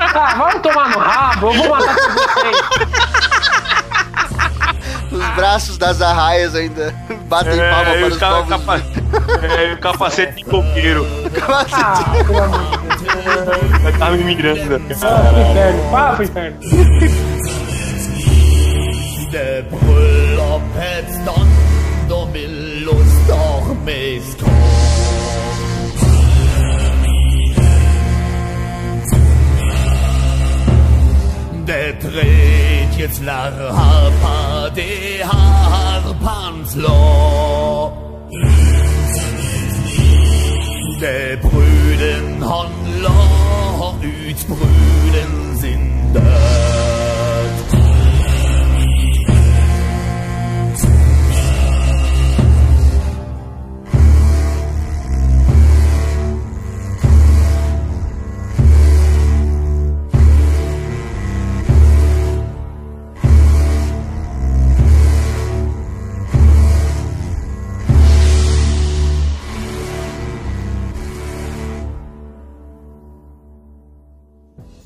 Ah, vamos tomar no rabo, eu vou matar todos vocês. Os braços das arraias ainda batem palma para É, os povos. capa- é, capacete de coqueiro. (laughs) Ah, pelo amor de Deus. Da Carmen Miranda. Ah, pro inferno, para pro inferno. dreht jetzt lar harpa de harpanslo. De bruden handler ut brüden sind død.